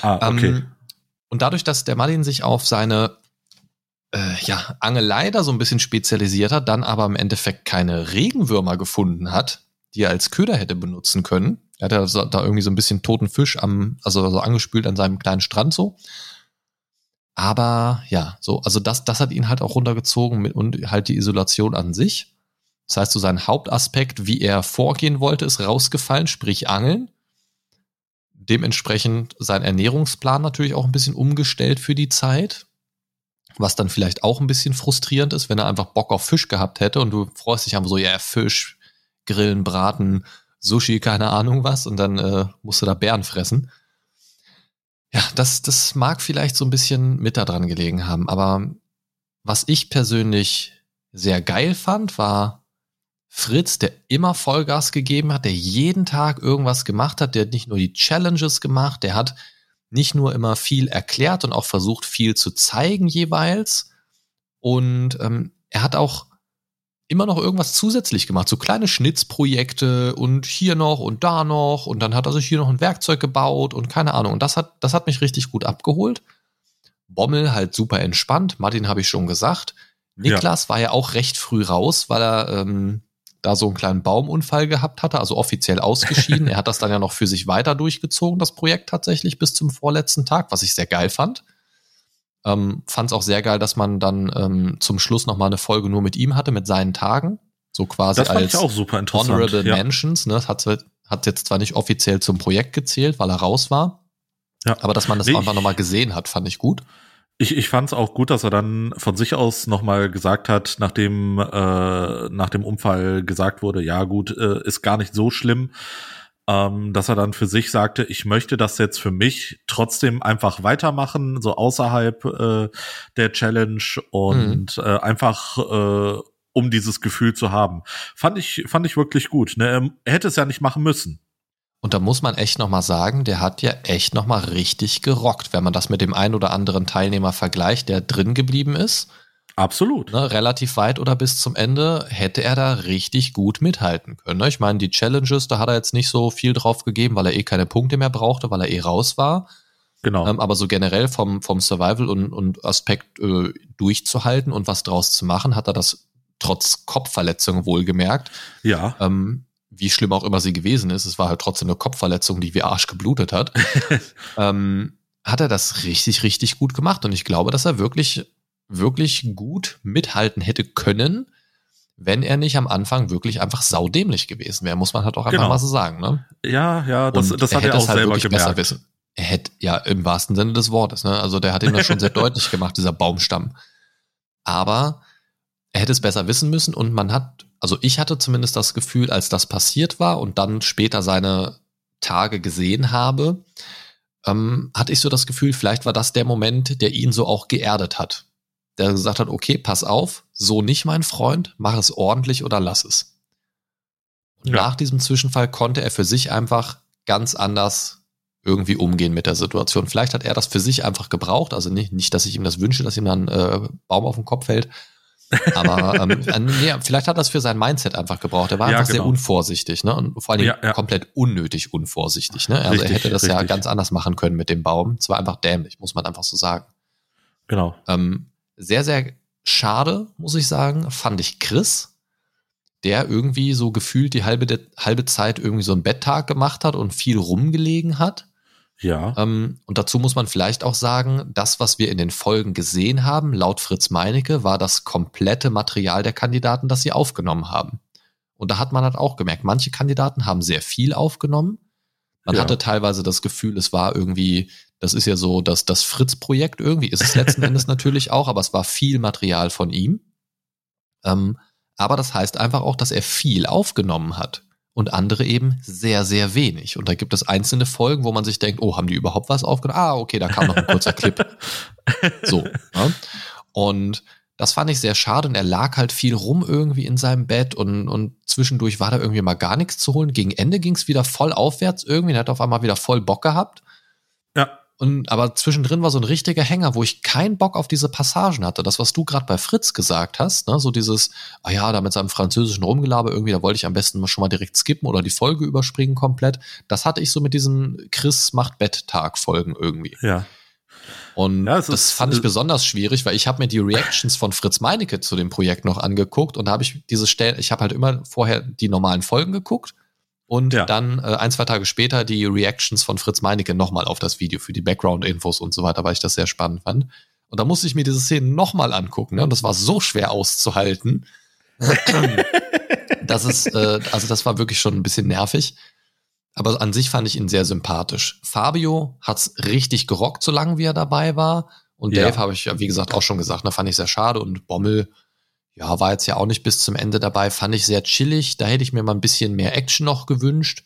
Ah, okay. Ähm, und dadurch, dass der Martin sich auf seine äh, ja, Angelei da so ein bisschen spezialisiert hat, dann aber im Endeffekt keine Regenwürmer gefunden hat, die er als Köder hätte benutzen können. Er hat ja so, da irgendwie so ein bisschen toten Fisch am, also so angespült an seinem kleinen Strand so. Aber ja, so, also das, das hat ihn halt auch runtergezogen mit, und halt die Isolation an sich. Das heißt, so sein Hauptaspekt, wie er vorgehen wollte, ist rausgefallen, sprich Angeln. Dementsprechend sein Ernährungsplan natürlich auch ein bisschen umgestellt für die Zeit. Was dann vielleicht auch ein bisschen frustrierend ist, wenn er einfach Bock auf Fisch gehabt hätte und du freust dich einfach so, ja, Fisch, Grillen, Braten, Sushi, keine Ahnung was, und dann äh, musst du da Bären fressen. Ja, das, das mag vielleicht so ein bisschen mit da dran gelegen haben, aber was ich persönlich sehr geil fand, war Fritz, der immer Vollgas gegeben hat, der jeden Tag irgendwas gemacht hat, der hat nicht nur die Challenges gemacht, der hat nicht nur immer viel erklärt und auch versucht, viel zu zeigen jeweils. Und ähm, er hat auch immer noch irgendwas zusätzlich gemacht, so kleine Schnitzprojekte und hier noch und da noch und dann hat er sich hier noch ein Werkzeug gebaut und keine Ahnung. Und das hat, das hat mich richtig gut abgeholt. Bommel halt super entspannt. Martin habe ich schon gesagt. Niklas ja. war ja auch recht früh raus, weil er ähm, da so einen kleinen Baumunfall gehabt hatte, also offiziell ausgeschieden. [laughs] er hat das dann ja noch für sich weiter durchgezogen, das Projekt tatsächlich bis zum vorletzten Tag, was ich sehr geil fand. Ähm, fand es auch sehr geil, dass man dann ähm, zum Schluss noch mal eine Folge nur mit ihm hatte, mit seinen Tagen. So quasi das als ich auch super interessant. Honorable ja. Mentions. Ne? Hat, hat jetzt zwar nicht offiziell zum Projekt gezählt, weil er raus war. Ja. Aber dass man das nee, einfach nochmal gesehen hat, fand ich gut. Ich, ich fand es auch gut, dass er dann von sich aus nochmal gesagt hat, nachdem äh, nach dem Unfall gesagt wurde, ja gut, äh, ist gar nicht so schlimm, ähm, dass er dann für sich sagte, ich möchte das jetzt für mich trotzdem einfach weitermachen, so außerhalb äh, der Challenge und mhm. äh, einfach äh, um dieses Gefühl zu haben. Fand ich, fand ich wirklich gut. Ne? Er hätte es ja nicht machen müssen. Und da muss man echt nochmal sagen, der hat ja echt nochmal richtig gerockt, wenn man das mit dem einen oder anderen Teilnehmer vergleicht, der drin geblieben ist. Absolut. Ne, relativ weit oder bis zum Ende hätte er da richtig gut mithalten können. Ne? Ich meine, die Challenges, da hat er jetzt nicht so viel drauf gegeben, weil er eh keine Punkte mehr brauchte, weil er eh raus war. Genau. Ähm, aber so generell vom, vom Survival und, und Aspekt äh, durchzuhalten und was draus zu machen, hat er das trotz Kopfverletzung wohlgemerkt. Ja. Ähm, wie schlimm auch immer sie gewesen ist, es war halt trotzdem eine Kopfverletzung, die wie Arsch geblutet hat, [laughs] ähm, hat er das richtig, richtig gut gemacht. Und ich glaube, dass er wirklich, wirklich gut mithalten hätte können, wenn er nicht am Anfang wirklich einfach saudämlich gewesen wäre, muss man halt auch einfach genau. mal so sagen. Ne? Ja, ja, das, das hat er, er auch halt selber gemerkt. Besser wissen. Er hätte, ja, im wahrsten Sinne des Wortes, ne? Also der hat ihm das schon sehr [laughs] deutlich gemacht, dieser Baumstamm. Aber er hätte es besser wissen müssen und man hat also ich hatte zumindest das Gefühl, als das passiert war und dann später seine Tage gesehen habe, ähm, hatte ich so das Gefühl, vielleicht war das der Moment, der ihn so auch geerdet hat. Der gesagt hat, okay, pass auf, so nicht mein Freund, mach es ordentlich oder lass es. Und ja. nach diesem Zwischenfall konnte er für sich einfach ganz anders irgendwie umgehen mit der Situation. Vielleicht hat er das für sich einfach gebraucht, also nicht, nicht dass ich ihm das wünsche, dass ihm dann äh, Baum auf den Kopf fällt, aber [laughs] ähm, äh, nee, vielleicht hat das für sein Mindset einfach gebraucht. Er war ja, einfach genau. sehr unvorsichtig, ne? Und vor allem ja, ja. komplett unnötig unvorsichtig, ne? Also richtig, er hätte das richtig. ja ganz anders machen können mit dem Baum. Es war einfach dämlich, muss man einfach so sagen. Genau. Ähm, sehr, sehr schade, muss ich sagen, fand ich Chris, der irgendwie so gefühlt die halbe, halbe Zeit irgendwie so einen Betttag gemacht hat und viel rumgelegen hat. Ja. Ähm, und dazu muss man vielleicht auch sagen, das, was wir in den Folgen gesehen haben, laut Fritz Meinecke, war das komplette Material der Kandidaten, das sie aufgenommen haben. Und da hat man halt auch gemerkt, manche Kandidaten haben sehr viel aufgenommen. Man ja. hatte teilweise das Gefühl, es war irgendwie, das ist ja so, dass das Fritz-Projekt irgendwie ist es letzten [laughs] Endes natürlich auch, aber es war viel Material von ihm. Ähm, aber das heißt einfach auch, dass er viel aufgenommen hat und andere eben sehr, sehr wenig. Und da gibt es einzelne Folgen, wo man sich denkt, oh, haben die überhaupt was aufgenommen? Ah, okay, da kam noch ein kurzer Clip. [laughs] So. Ja. Und das fand ich sehr schade und er lag halt viel rum irgendwie in seinem Bett und, und zwischendurch war da irgendwie mal gar nichts zu holen. Gegen Ende ging es wieder voll aufwärts irgendwie, er hat auf einmal wieder voll Bock gehabt. Ja. Und aber zwischendrin war so ein richtiger Hänger, wo ich keinen Bock auf diese Passagen hatte. Das, was du gerade bei Fritz gesagt hast, ne, so dieses, ah ja, da mit seinem französischen Rumgelaber irgendwie, da wollte ich am besten schon mal direkt skippen oder die Folge überspringen komplett. Das hatte ich so mit diesen Chris macht Betttag Folgen irgendwie. Ja. Und ja, das ist, fand ich besonders schwierig, weil ich habe mir die Reactions von Fritz Meinecke zu dem Projekt noch angeguckt und da habe ich diese Stelle, ich habe halt immer vorher die normalen Folgen geguckt und ja. dann äh, ein, zwei Tage später die Reactions von Fritz Meinecke nochmal auf das Video für die Background-Infos und so weiter, weil ich das sehr spannend fand. Und da musste ich mir diese Szene nochmal angucken. Ne? Und das war so schwer auszuhalten. [laughs] das ist, äh, also das war wirklich schon ein bisschen nervig. Aber an sich fand ich ihn sehr sympathisch. Fabio hat's richtig gerockt, solange wie er dabei war. Und Dave ja. habe ich ja, wie gesagt, auch schon gesagt, da fand ich sehr schade. Und Bommel, ja, war jetzt ja auch nicht bis zum Ende dabei, fand ich sehr chillig. Da hätte ich mir mal ein bisschen mehr Action noch gewünscht.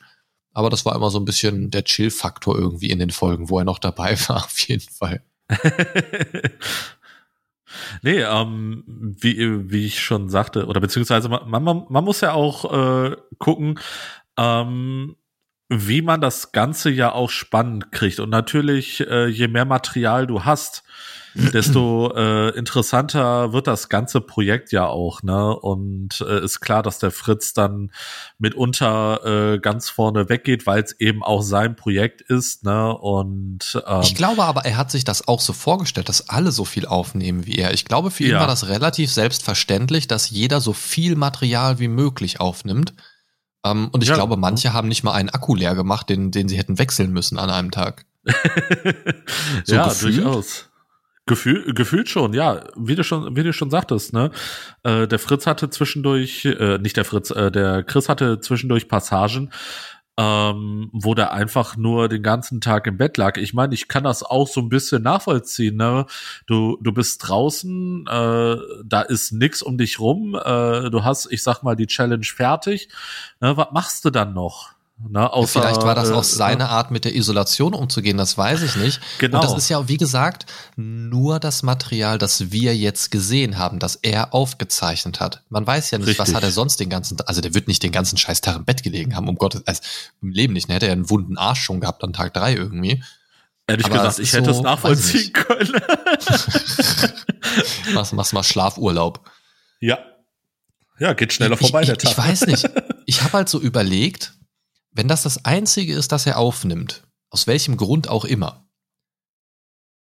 Aber das war immer so ein bisschen der Chill-Faktor irgendwie in den Folgen, wo er noch dabei [laughs] war, auf jeden Fall. [laughs] nee, ähm, wie, wie ich schon sagte, oder beziehungsweise man, man, man muss ja auch äh, gucken, ähm, wie man das Ganze ja auch spannend kriegt. Und natürlich, äh, je mehr Material du hast, [clears throat] desto äh, interessanter wird das ganze Projekt ja auch, ne? Und äh, ist klar, dass der Fritz dann mitunter äh, ganz vorne weggeht, weil es eben auch sein Projekt ist, ne? Und ähm, ich glaube aber, er hat sich das auch so vorgestellt, dass alle so viel aufnehmen wie er. Ich glaube, für ihn ja. war das relativ selbstverständlich, dass jeder so viel Material wie möglich aufnimmt. Ähm, und ich ja. glaube, manche haben nicht mal einen Akku leer gemacht, den, den sie hätten wechseln müssen an einem Tag. [laughs] so ja, gefühlt. durchaus. Gefühl, gefühlt schon, ja, wie du schon, wie du schon sagtest, ne? Äh, der Fritz hatte zwischendurch, äh, nicht der Fritz, äh, der Chris hatte zwischendurch Passagen, ähm, wo der einfach nur den ganzen Tag im Bett lag. Ich meine, ich kann das auch so ein bisschen nachvollziehen. Ne? Du, du bist draußen, äh, da ist nix um dich rum, äh, du hast, ich sag mal, die Challenge fertig. Ne? Was machst du dann noch? Na, außer, Vielleicht war das auch äh, seine Art, mit der Isolation umzugehen, das weiß ich nicht. Genau. Und das ist ja, wie gesagt, nur das Material, das wir jetzt gesehen haben, das er aufgezeichnet hat. Man weiß ja nicht, Richtig. was hat er sonst den ganzen, also der wird nicht den ganzen scheiß Tag im Bett gelegen haben, um Gottes, also im Leben nicht, ne? Hätte er einen wunden Arsch schon gehabt an Tag drei irgendwie. Ehrlich Aber gesagt, ich hätte so, es nachvollziehen können. [laughs] machst, machst mal Schlafurlaub. Ja. Ja, geht schneller vorbei, ich, der Tag. Ich weiß nicht. [laughs] Ich habe halt so überlegt, wenn das das Einzige ist, das er aufnimmt, aus welchem Grund auch immer,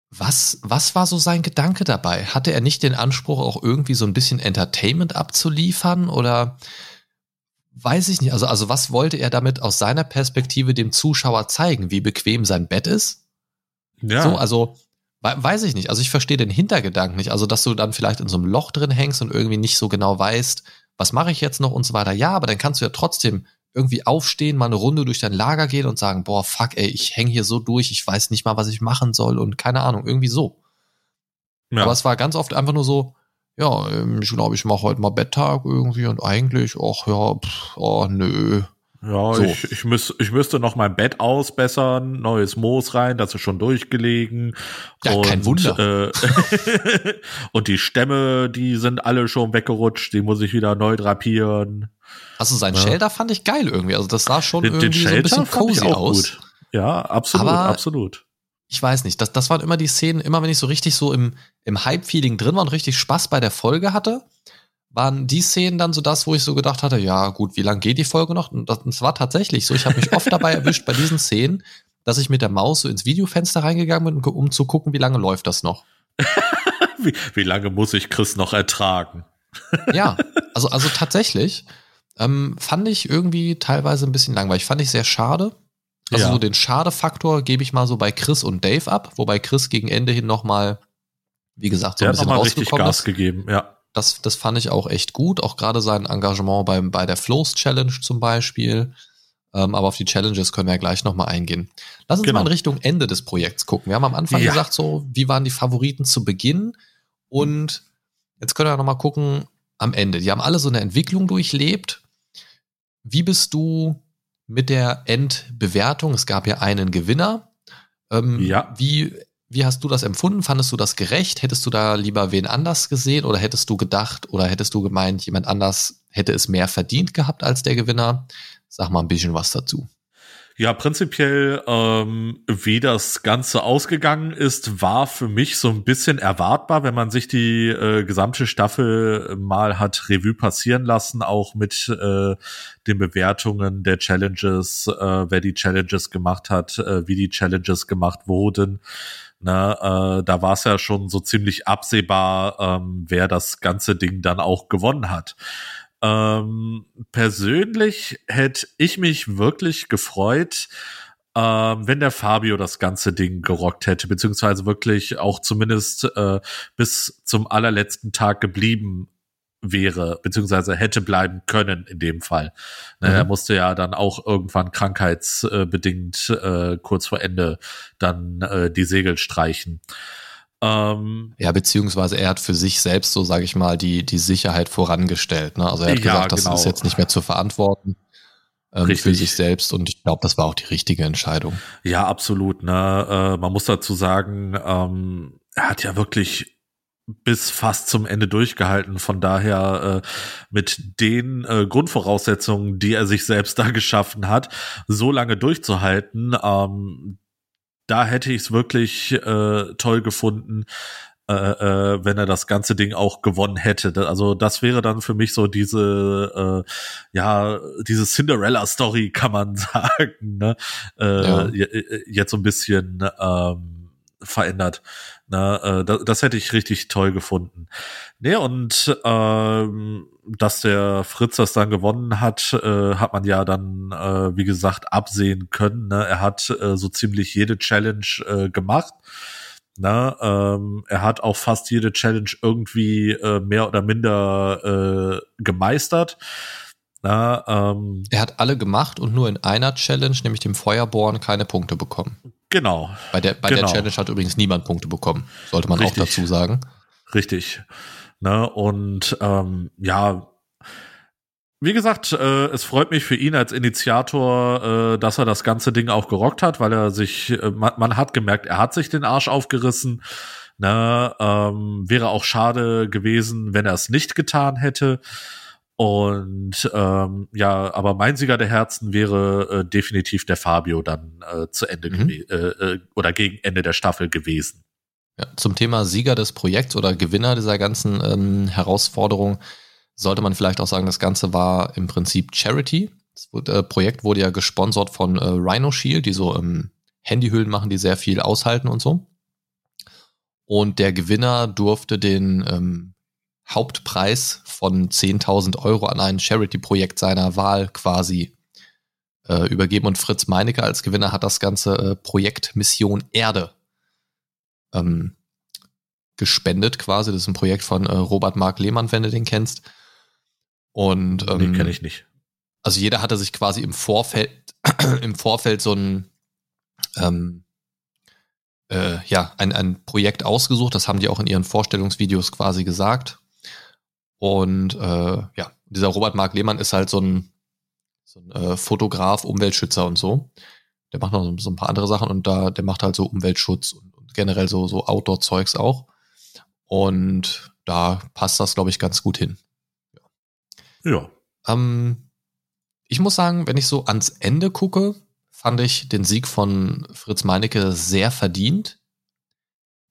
was, was war so sein Gedanke dabei? Hatte er nicht den Anspruch, auch irgendwie so ein bisschen Entertainment abzuliefern oder weiß ich nicht. Also, also was wollte er damit aus seiner Perspektive dem Zuschauer zeigen, wie bequem sein Bett ist? Ja. So, also weiß ich nicht. Also ich verstehe den Hintergedanken nicht. Also, dass du dann vielleicht in so einem Loch drin hängst und irgendwie nicht so genau weißt, was mache ich jetzt noch und so weiter. Ja, aber dann kannst du ja trotzdem irgendwie aufstehen, mal eine Runde durch dein Lager gehen und sagen, boah, fuck, ey, ich hänge hier so durch, ich weiß nicht mal, was ich machen soll und keine Ahnung, irgendwie so. Ja. Aber es war ganz oft einfach nur so, ja, ähm, ich glaube, ich mache heute mal Betttag irgendwie und eigentlich, ach ja, pff, oh nö. Ja, so. ich, ich, müß, ich müsste noch mein Bett ausbessern, neues Moos rein, das ist schon durchgelegen. Ja, und, kein Wunder. Äh, [laughs] und die Stämme, die sind alle schon weggerutscht, die muss ich wieder neu drapieren. Also sein ja. Shelter fand ich geil irgendwie. Also das sah schon den, irgendwie den so ein bisschen cozy aus. Gut. Ja, absolut, Aber absolut. Ich weiß nicht, das, das waren immer die Szenen, immer wenn ich so richtig so im, im Hype-Feeling drin war und richtig Spaß bei der Folge hatte, waren die Szenen dann so das, wo ich so gedacht hatte, ja gut, wie lange geht die Folge noch? Und das, war tatsächlich so. Ich habe mich oft [laughs] dabei erwischt bei diesen Szenen, dass ich mit der Maus so ins Videofenster reingegangen bin, um zu gucken, wie lange läuft das noch. [laughs] wie, wie lange muss ich Chris noch ertragen? [laughs] ja, also, also tatsächlich. Ähm, fand ich irgendwie teilweise ein bisschen langweilig. Fand ich sehr schade. Also ja. so den Schade-Faktor gebe ich mal so bei Chris und Dave ab, wobei Chris gegen Ende hin nochmal, wie gesagt, so Der ein bisschen hat noch mal richtig Gas ist. gegeben, ja. Das, das fand ich auch echt gut. Auch gerade sein Engagement beim, bei der Flows Challenge zum Beispiel. Ähm, aber auf die Challenges können wir ja gleich nochmal eingehen. Lass uns genau. mal in Richtung Ende des Projekts gucken. Wir haben am Anfang ja. gesagt, so, wie waren die Favoriten zu Beginn? Und jetzt können wir nochmal gucken am Ende. Die haben alle so eine Entwicklung durchlebt. Wie bist du mit der Endbewertung? Es gab ja einen Gewinner. Ähm, ja. Wie, wie hast du das empfunden? Fandest du das gerecht? Hättest du da lieber wen anders gesehen oder hättest du gedacht oder hättest du gemeint, jemand anders hätte es mehr verdient gehabt als der Gewinner? Sag mal ein bisschen was dazu. Ja, prinzipiell, ähm, wie das Ganze ausgegangen ist, war für mich so ein bisschen erwartbar, wenn man sich die äh, gesamte Staffel mal hat Revue passieren lassen, auch mit äh, den Bewertungen der Challenges, äh, wer die Challenges gemacht hat, äh, wie die Challenges gemacht wurden. Ne, äh, da war es ja schon so ziemlich absehbar, ähm, wer das ganze Ding dann auch gewonnen hat. Ähm, persönlich hätte ich mich wirklich gefreut, ähm, wenn der Fabio das ganze Ding gerockt hätte, beziehungsweise wirklich auch zumindest äh, bis zum allerletzten Tag geblieben wäre, beziehungsweise hätte bleiben können in dem Fall. Ne, mhm. Er musste ja dann auch irgendwann krankheitsbedingt äh, kurz vor Ende dann äh, die Segel streichen. Ähm, ja, beziehungsweise er hat für sich selbst, so sage ich mal, die, die Sicherheit vorangestellt. Ne? Also er hat ja, gesagt, das genau. ist jetzt nicht mehr zu verantworten ähm, für sich selbst und ich glaube, das war auch die richtige Entscheidung. Ja, absolut. Ne? Äh, man muss dazu sagen, ähm, er hat ja wirklich bis fast zum Ende durchgehalten. Von daher äh, mit den äh, Grundvoraussetzungen, die er sich selbst da geschaffen hat, so lange durchzuhalten, ähm, da hätte ich es wirklich äh, toll gefunden, äh, äh, wenn er das ganze Ding auch gewonnen hätte. Also das wäre dann für mich so diese, äh, ja, diese Cinderella-Story, [laughs] kann man sagen, ne? Äh, ja. Jetzt so ein bisschen ähm, verändert. Na, äh, das, das hätte ich richtig toll gefunden. Nee, und ähm, dass der Fritz das dann gewonnen hat, äh, hat man ja dann, äh, wie gesagt, absehen können. Ne? Er hat äh, so ziemlich jede Challenge äh, gemacht. Ne? Ähm, er hat auch fast jede Challenge irgendwie äh, mehr oder minder äh, gemeistert. Na, ähm, er hat alle gemacht und nur in einer Challenge, nämlich dem Feuerborn, keine Punkte bekommen. Genau. Bei der, bei genau. der Challenge hat übrigens niemand Punkte bekommen, sollte man Richtig. auch dazu sagen. Richtig. Ne, und ähm, ja, wie gesagt, äh, es freut mich für ihn als Initiator, äh, dass er das ganze Ding auch gerockt hat, weil er sich, äh, man, man, hat gemerkt, er hat sich den Arsch aufgerissen. Ne, ähm, wäre auch schade gewesen, wenn er es nicht getan hätte. Und ähm, ja, aber mein Sieger der Herzen wäre äh, definitiv der Fabio dann äh, zu Ende mhm. äh, äh, oder gegen Ende der Staffel gewesen. Ja, zum Thema Sieger des Projekts oder Gewinner dieser ganzen ähm, Herausforderung sollte man vielleicht auch sagen, das Ganze war im Prinzip Charity. Das äh, Projekt wurde ja gesponsert von äh, Rhino Shield, die so ähm, Handyhüllen machen, die sehr viel aushalten und so. Und der Gewinner durfte den ähm, Hauptpreis von 10.000 Euro an ein Charity-Projekt seiner Wahl quasi äh, übergeben. Und Fritz Meinecke als Gewinner hat das ganze äh, Projekt Mission Erde ähm, gespendet quasi. Das ist ein Projekt von äh, Robert Mark Lehmann, wenn du den kennst. Und ähm, den kenne ich nicht. Also jeder hatte sich quasi im Vorfeld [clears throat] im Vorfeld so ein ähm, äh, ja ein, ein Projekt ausgesucht. Das haben die auch in ihren Vorstellungsvideos quasi gesagt. Und äh, ja, dieser Robert Mark Lehmann ist halt so ein, so ein äh, Fotograf, Umweltschützer und so. Der macht noch so, so ein paar andere Sachen und da, der macht halt so Umweltschutz und, und generell so, so Outdoor-Zeugs auch. Und da passt das, glaube ich, ganz gut hin. Ja. ja. Ähm, ich muss sagen, wenn ich so ans Ende gucke, fand ich den Sieg von Fritz Meinecke sehr verdient.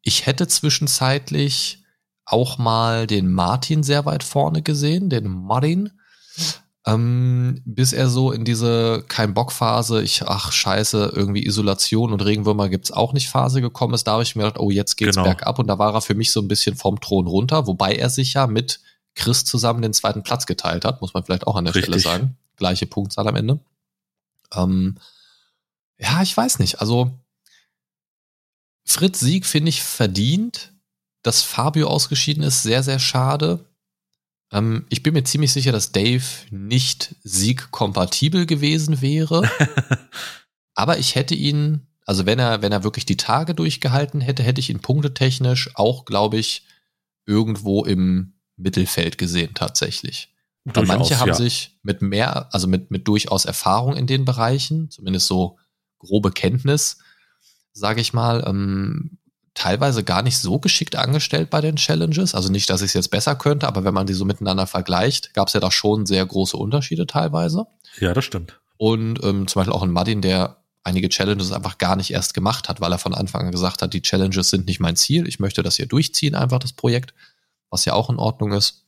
Ich hätte zwischenzeitlich auch mal den Martin sehr weit vorne gesehen, den Martin. Ähm, bis er so in diese kein Bock Phase, ich ach scheiße, irgendwie Isolation und Regenwürmer gibt's auch nicht Phase gekommen ist, da habe ich mir gedacht, oh, jetzt geht's genau. bergab und da war er für mich so ein bisschen vom Thron runter, wobei er sich ja mit Chris zusammen den zweiten Platz geteilt hat, muss man vielleicht auch an der Richtig. Stelle sagen. Gleiche Punktzahl am Ende. Ähm, ja, ich weiß nicht, also Fritz Sieg finde ich verdient dass Fabio ausgeschieden ist, sehr, sehr schade. Ähm, ich bin mir ziemlich sicher, dass Dave nicht siegkompatibel gewesen wäre. [laughs] Aber ich hätte ihn, also wenn er, wenn er wirklich die Tage durchgehalten hätte, hätte ich ihn punktetechnisch auch, glaube ich, irgendwo im Mittelfeld gesehen, tatsächlich. Durchaus, manche haben ja. sich mit mehr, also mit, mit durchaus Erfahrung in den Bereichen, zumindest so grobe Kenntnis, sage ich mal, ähm, teilweise gar nicht so geschickt angestellt bei den Challenges. Also nicht, dass ich es jetzt besser könnte, aber wenn man die so miteinander vergleicht, gab es ja da schon sehr große Unterschiede teilweise. Ja, das stimmt. Und ähm, zum Beispiel auch ein Martin, der einige Challenges einfach gar nicht erst gemacht hat, weil er von Anfang an gesagt hat, die Challenges sind nicht mein Ziel. Ich möchte das hier durchziehen, einfach das Projekt, was ja auch in Ordnung ist.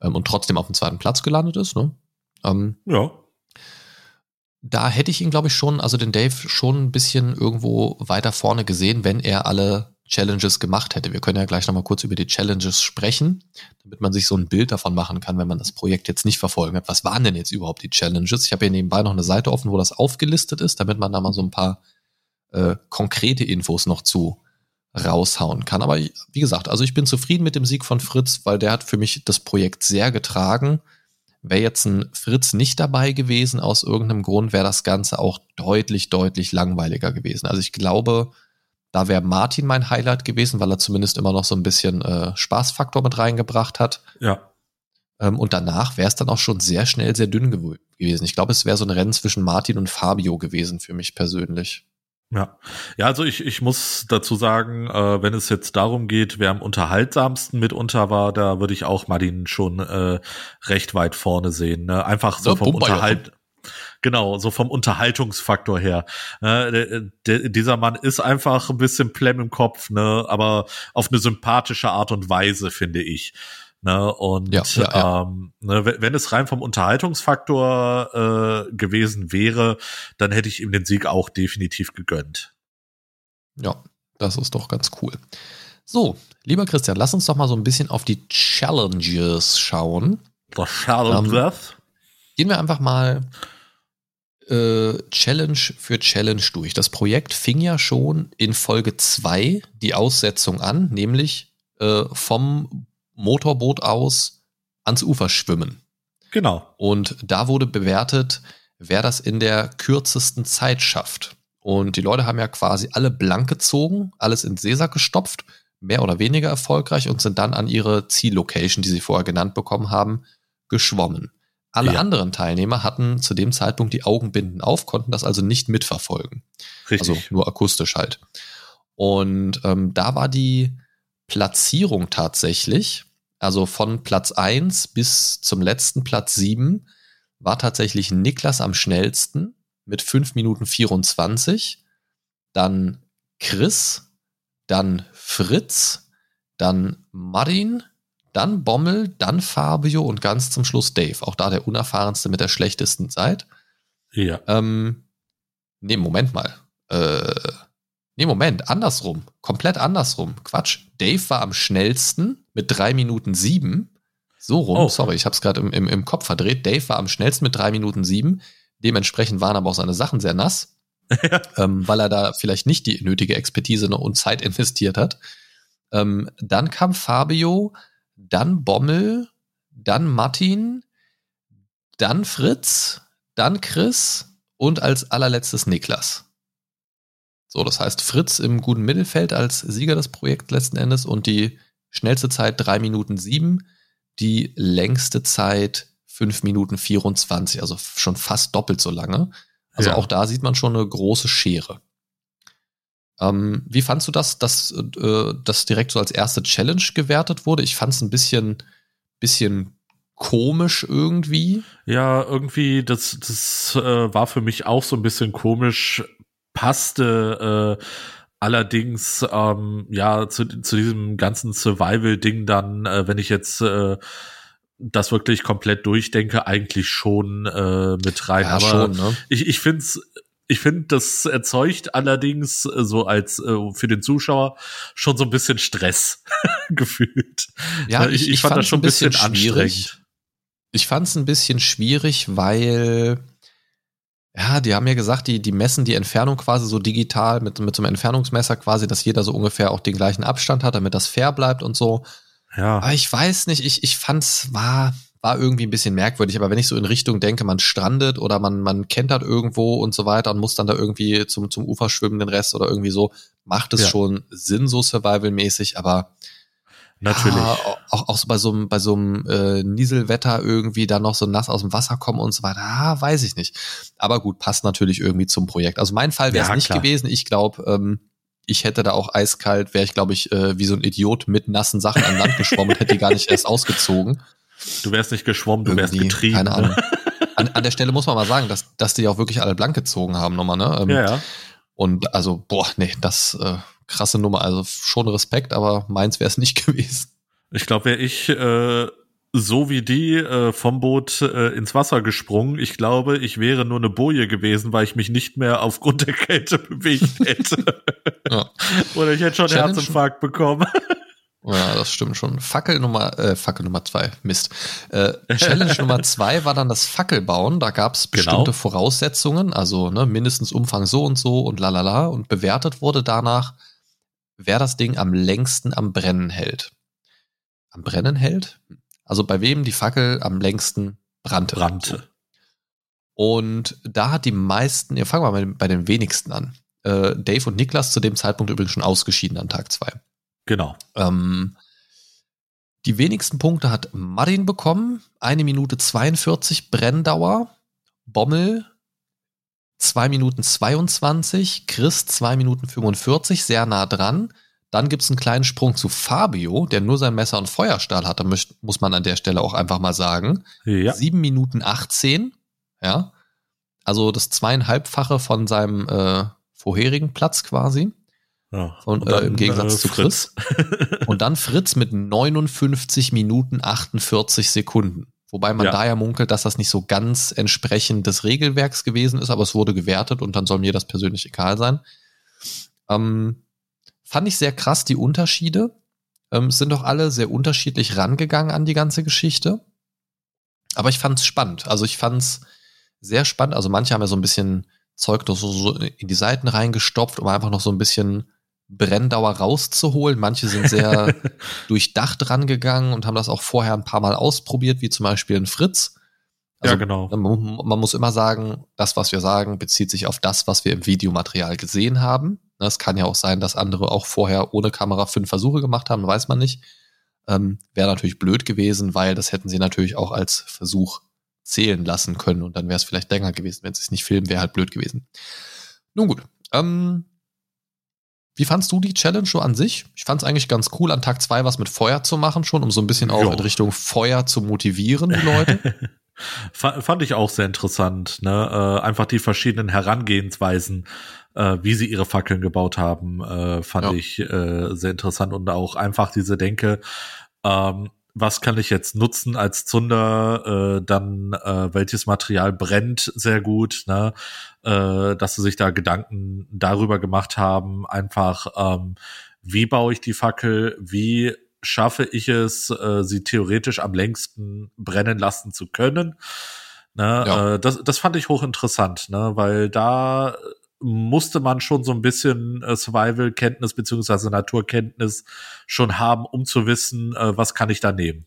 Ähm, und trotzdem auf dem zweiten Platz gelandet ist. Ne? Ähm, ja. Da hätte ich ihn, glaube ich, schon, also den Dave schon ein bisschen irgendwo weiter vorne gesehen, wenn er alle Challenges gemacht hätte. Wir können ja gleich nochmal kurz über die Challenges sprechen, damit man sich so ein Bild davon machen kann, wenn man das Projekt jetzt nicht verfolgen hat. Was waren denn jetzt überhaupt die Challenges? Ich habe hier nebenbei noch eine Seite offen, wo das aufgelistet ist, damit man da mal so ein paar äh, konkrete Infos noch zu raushauen kann. Aber wie gesagt, also ich bin zufrieden mit dem Sieg von Fritz, weil der hat für mich das Projekt sehr getragen. Wäre jetzt ein Fritz nicht dabei gewesen aus irgendeinem Grund, wäre das Ganze auch deutlich, deutlich langweiliger gewesen. Also ich glaube, Da wäre Martin mein Highlight gewesen, weil er zumindest immer noch so ein bisschen äh, Spaßfaktor mit reingebracht hat. Ja. Ähm, und danach wäre es dann auch schon sehr schnell sehr dünn gew gewesen. Ich glaube, es wäre so ein Rennen zwischen Martin und Fabio gewesen für mich persönlich. Ja, ja, also ich, ich muss dazu sagen, äh, wenn es jetzt darum geht, wer am unterhaltsamsten mitunter war, da würde ich auch Martin schon äh, recht weit vorne sehen. Ne? Einfach so ja, vom Unterhalt. Genau, so vom Unterhaltungsfaktor her. Der, dieser Mann ist einfach ein bisschen plem im Kopf, ne, aber auf eine sympathische Art und Weise, finde ich. Ne, und ja, ja, ja. Ähm, ne, wenn es rein vom Unterhaltungsfaktor äh, gewesen wäre, dann hätte ich ihm den Sieg auch definitiv gegönnt. Ja, das ist doch ganz cool. So, lieber Christian, lass uns doch mal so ein bisschen auf die Challenges schauen. Das Challenges? Ähm, gehen wir einfach mal äh, Challenge für Challenge durch. Das Projekt fing ja schon in Folge 2 die Aussetzung an, nämlich äh, vom Motorboot aus ans Ufer schwimmen. Genau. Und da wurde bewertet, wer das in der kürzesten Zeit schafft. Und die Leute haben ja quasi alle blank gezogen, alles in Seesack gestopft, mehr oder weniger erfolgreich und sind dann an ihre Ziellocation, die sie vorher genannt bekommen haben, geschwommen. Alle ja. anderen Teilnehmer hatten zu dem Zeitpunkt die Augenbinden auf, konnten das also nicht mitverfolgen. Richtig. Also nur akustisch halt. Und ähm, da war die Platzierung tatsächlich also von Platz 1 bis zum letzten Platz 7 war tatsächlich Niklas am schnellsten mit 5 Minuten 24. Dann Chris, dann Fritz, dann Marin, dann Bommel, dann Fabio und ganz zum Schluss Dave. Auch da der unerfahrenste mit der schlechtesten Zeit. Ja. Ähm, nee, Moment mal. Äh, Nee, Moment, andersrum. Komplett andersrum. Quatsch. Dave war am schnellsten mit drei Minuten sieben. So rum, oh. sorry, ich habe es gerade im, im, im Kopf verdreht. Dave war am schnellsten mit drei Minuten sieben. Dementsprechend waren aber auch seine Sachen sehr nass, [laughs] ähm, weil er da vielleicht nicht die nötige Expertise und Zeit investiert hat. Ähm, dann kam Fabio, dann Bommel, dann Martin, dann Fritz, dann Chris und als allerletztes Niklas. So, das heißt Fritz im guten Mittelfeld als Sieger des Projekts letzten Endes und die schnellste Zeit drei Minuten sieben, die längste Zeit fünf Minuten 24, also schon fast doppelt so lange. Also ja. auch da sieht man schon eine große Schere. Ähm, wie fandst du das, dass äh, das direkt so als erste Challenge gewertet wurde? Ich fand es ein bisschen, bisschen komisch irgendwie. Ja, irgendwie, das, das äh, war für mich auch so ein bisschen komisch, passte äh, allerdings ähm, ja zu, zu diesem ganzen Survival-Ding dann, äh, wenn ich jetzt äh, das wirklich komplett durchdenke, eigentlich schon äh, mit rein. Ja, Aber schon, ne? ich, ich finde es ich finde, das erzeugt allerdings äh, so als äh, für den Zuschauer schon so ein bisschen Stress [laughs] gefühlt. Ja, ich, ich, ich fand das schon ein bisschen, bisschen schwierig. Ich fand es ein bisschen schwierig, weil ja, die haben ja gesagt, die, die messen die Entfernung quasi so digital mit, mit so einem Entfernungsmesser quasi, dass jeder so ungefähr auch den gleichen Abstand hat, damit das fair bleibt und so. Ja. Aber ich weiß nicht, ich, ich fand's, war, war irgendwie ein bisschen merkwürdig, aber wenn ich so in Richtung denke, man strandet oder man, man kentert irgendwo und so weiter und muss dann da irgendwie zum, zum Ufer schwimmen, den Rest oder irgendwie so, macht es ja. schon Sinn, so survival-mäßig, aber Natürlich. Ja, auch, auch so bei so einem, bei so einem äh, Nieselwetter irgendwie dann noch so nass aus dem Wasser kommen und so weiter. Ah, weiß ich nicht. Aber gut, passt natürlich irgendwie zum Projekt. Also mein Fall wäre es ja, nicht klar. gewesen. Ich glaube, ähm, ich hätte da auch eiskalt, wäre ich, glaube ich, äh, wie so ein Idiot mit nassen Sachen an Land geschwommen und hätte die gar nicht erst ausgezogen. Du wärst nicht geschwommen, du wärst getrieben. Keine Ahnung. [laughs] An, an der Stelle muss man mal sagen, dass, dass die auch wirklich alle blank gezogen haben nochmal, ne? Ähm, ja, ja. Und also, boah, nee, das äh, krasse Nummer. Also schon Respekt, aber meins wäre es nicht [laughs] gewesen. Ich glaube, wäre ich äh, so wie die äh, vom Boot äh, ins Wasser gesprungen, ich glaube, ich wäre nur eine Boje gewesen, weil ich mich nicht mehr aufgrund der Kälte [laughs] bewegt hätte. ja. Oder ich hätte schon Challenge Herzinfarkt bekommen. Ja, das stimmt schon. Fackel Nummer, äh, Fackel Nummer zwei, Mist. Äh, Challenge Nummer [laughs] zwei war dann das Fackelbauen. Da gab es genau. bestimmte genau. Voraussetzungen, also ne, mindestens Umfang so und so und lalala. Und bewertet wurde danach, wer das Ding am längsten am Brennen hält. Am Brennen hält? Also bei wem die Fackel am längsten brannte. Brannte. Und da hat die meisten, ja, fangen wir mal bei den wenigsten an. Äh, Dave und Niklas zu dem Zeitpunkt übrigens schon ausgeschieden an Tag zwei. Genau. Ähm, die wenigsten Punkte hat Martin bekommen. Eine Minute 42 Brenndauer. Bommel 2 Minuten 22. Chris 2 Minuten 45, sehr nah dran. Dann gibt's einen kleinen Sprung zu Fabio, der nur sein Messer und Feuerstahl hatte, muss man an der Stelle auch einfach mal sagen. Ja. 7 Minuten 18. Ja. Also das zweieinhalbfache von seinem äh, vorherigen Platz quasi. Ja. Und, dann, äh, im Gegensatz äh, zu Chris. Und dann Fritz mit 59 Minuten 48 Sekunden. Wobei man Ja. da ja munkelt, dass das nicht so ganz entsprechend des Regelwerks gewesen ist, aber es wurde gewertet und dann soll mir das persönlich egal sein. Ähm, fand ich sehr krass, die Unterschiede. Ähm, es sind doch alle sehr unterschiedlich rangegangen an die ganze Geschichte. Aber ich fand es spannend. Also ich fand es sehr spannend. Also manche haben ja so ein bisschen Zeug doch so, so in die Seiten reingestopft, um einfach noch so ein bisschen Brenndauer rauszuholen. Manche sind sehr [laughs] durchdacht rangegangen und haben das auch vorher ein paar Mal ausprobiert, wie zum Beispiel ein Fritz. Also ja, genau. man, man muss immer sagen, das, was wir sagen, bezieht sich auf das, was wir im Videomaterial gesehen haben. Ne, Es kann ja auch sein, dass andere auch vorher ohne Kamera fünf Versuche gemacht haben, weiß man nicht. Ähm, Wäre natürlich blöd gewesen, weil das hätten sie natürlich auch als Versuch zählen lassen können und dann wäre es vielleicht länger gewesen. Wenn sie es nicht filmen, wäre halt blöd gewesen. Nun gut. Ähm, wie fandst du die Challenge so an sich? Ich fand es eigentlich ganz cool, an Tag zwei was mit Feuer zu machen, schon, um so ein bisschen auch Ja. in Richtung Feuer zu motivieren, die Leute. [laughs] Fa- Fand ich auch sehr interessant, ne? Äh, einfach die verschiedenen Herangehensweisen, äh, wie sie ihre Fackeln gebaut haben, äh, fand Ja. ich äh, sehr interessant und auch einfach diese Denke, ähm, was kann ich jetzt nutzen als Zunder, äh, dann äh, welches Material brennt sehr gut, ne? äh, dass sie sich da Gedanken darüber gemacht haben, einfach ähm, wie baue ich die Fackel, wie schaffe ich es, äh, sie theoretisch am längsten brennen lassen zu können. Ne, Ja. äh, das, das fand ich hochinteressant, ne, weil da musste man schon so ein bisschen äh, Survival-Kenntnis beziehungsweise Naturkenntnis schon haben, um zu wissen, äh, was kann ich da nehmen.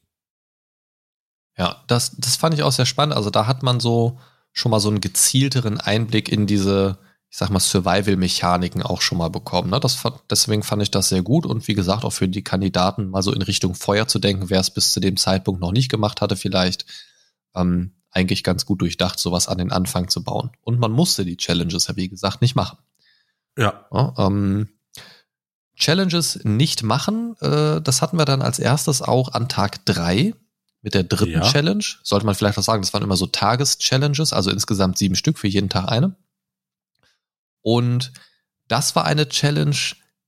Ja, das, das fand ich auch sehr spannend. Also da hat man so schon mal so einen gezielteren Einblick in diese, ich sag mal, Survival-Mechaniken auch schon mal bekommen. Ne? Das, deswegen fand ich das sehr gut und wie gesagt, auch für die Kandidaten mal so in Richtung Feuer zu denken, wer es bis zu dem Zeitpunkt noch nicht gemacht hatte, vielleicht ähm, eigentlich ganz gut durchdacht, sowas an den Anfang zu bauen. Und man musste die Challenges ja, wie gesagt, nicht machen. Ja, Ja, ähm, Challenges nicht machen, äh, das hatten wir dann als erstes auch an Tag drei mit der dritten Ja. Challenge. Sollte man vielleicht auch sagen, das waren immer so Tages-Challenges, also insgesamt sieben Stück für jeden Tag eine. Und das war eine Challenge,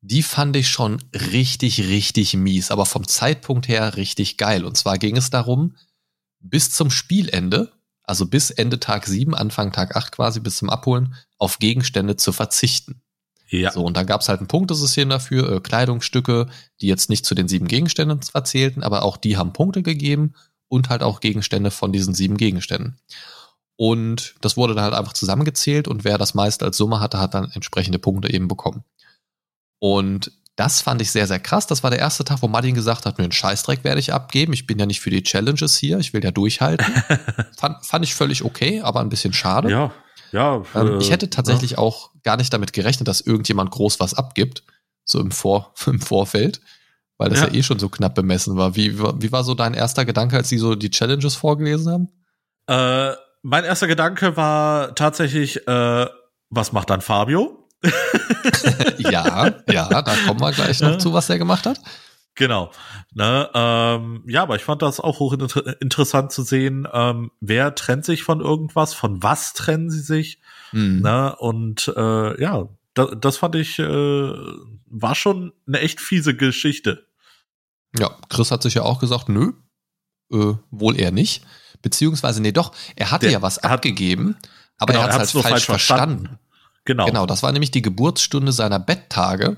die fand ich schon richtig, richtig mies, aber vom Zeitpunkt her richtig geil. Und zwar ging es darum, bis zum Spielende, also bis Ende Tag sieben, Anfang Tag acht quasi, bis zum Abholen, auf Gegenstände zu verzichten. ja, So, und dann gab es halt ein Punktesystem dafür, äh, Kleidungsstücke, die jetzt nicht zu den sieben Gegenständen zwar zählten, aber auch die haben Punkte gegeben und halt auch Gegenstände von diesen sieben Gegenständen. Und das wurde dann halt einfach zusammengezählt und wer das meiste als Summe hatte, hat dann entsprechende Punkte eben bekommen. Und das fand ich sehr, sehr krass. Das war der erste Tag, wo Martin gesagt hat, mir einen Scheißdreck werde ich abgeben. Ich bin ja nicht für die Challenges hier, ich will ja durchhalten. [laughs] fand, fand ich völlig okay, aber ein bisschen schade. ja, ja. Ähm, äh, ich hätte tatsächlich ja. auch gar nicht damit gerechnet, dass irgendjemand groß was abgibt, so im, Vor [laughs] im Vorfeld, weil das ja. Ja. eh schon so knapp bemessen war. Wie, wie war so dein erster Gedanke, als sie so die Challenges vorgelesen haben? Äh, mein erster Gedanke war tatsächlich, äh, was macht dann Fabio? [laughs] ja, ja, da kommen wir gleich noch zu, was er gemacht hat. Genau. Ne, ähm, ja, aber ich fand das auch hochinteressant zu sehen, ähm, wer trennt sich von irgendwas, von was trennen sie sich. Hm. Ne? Und äh, ja, da, das fand ich, äh, war schon eine echt fiese Geschichte. Ja, Chris hat sich ja auch gesagt, nö, äh, wohl eher nicht. Beziehungsweise, nee, doch, er hatte Der ja was abgegeben, aber Genau, er hat es halt nur falsch verstanden. Genau. Genau, das war nämlich die Geburtsstunde seiner Betttage.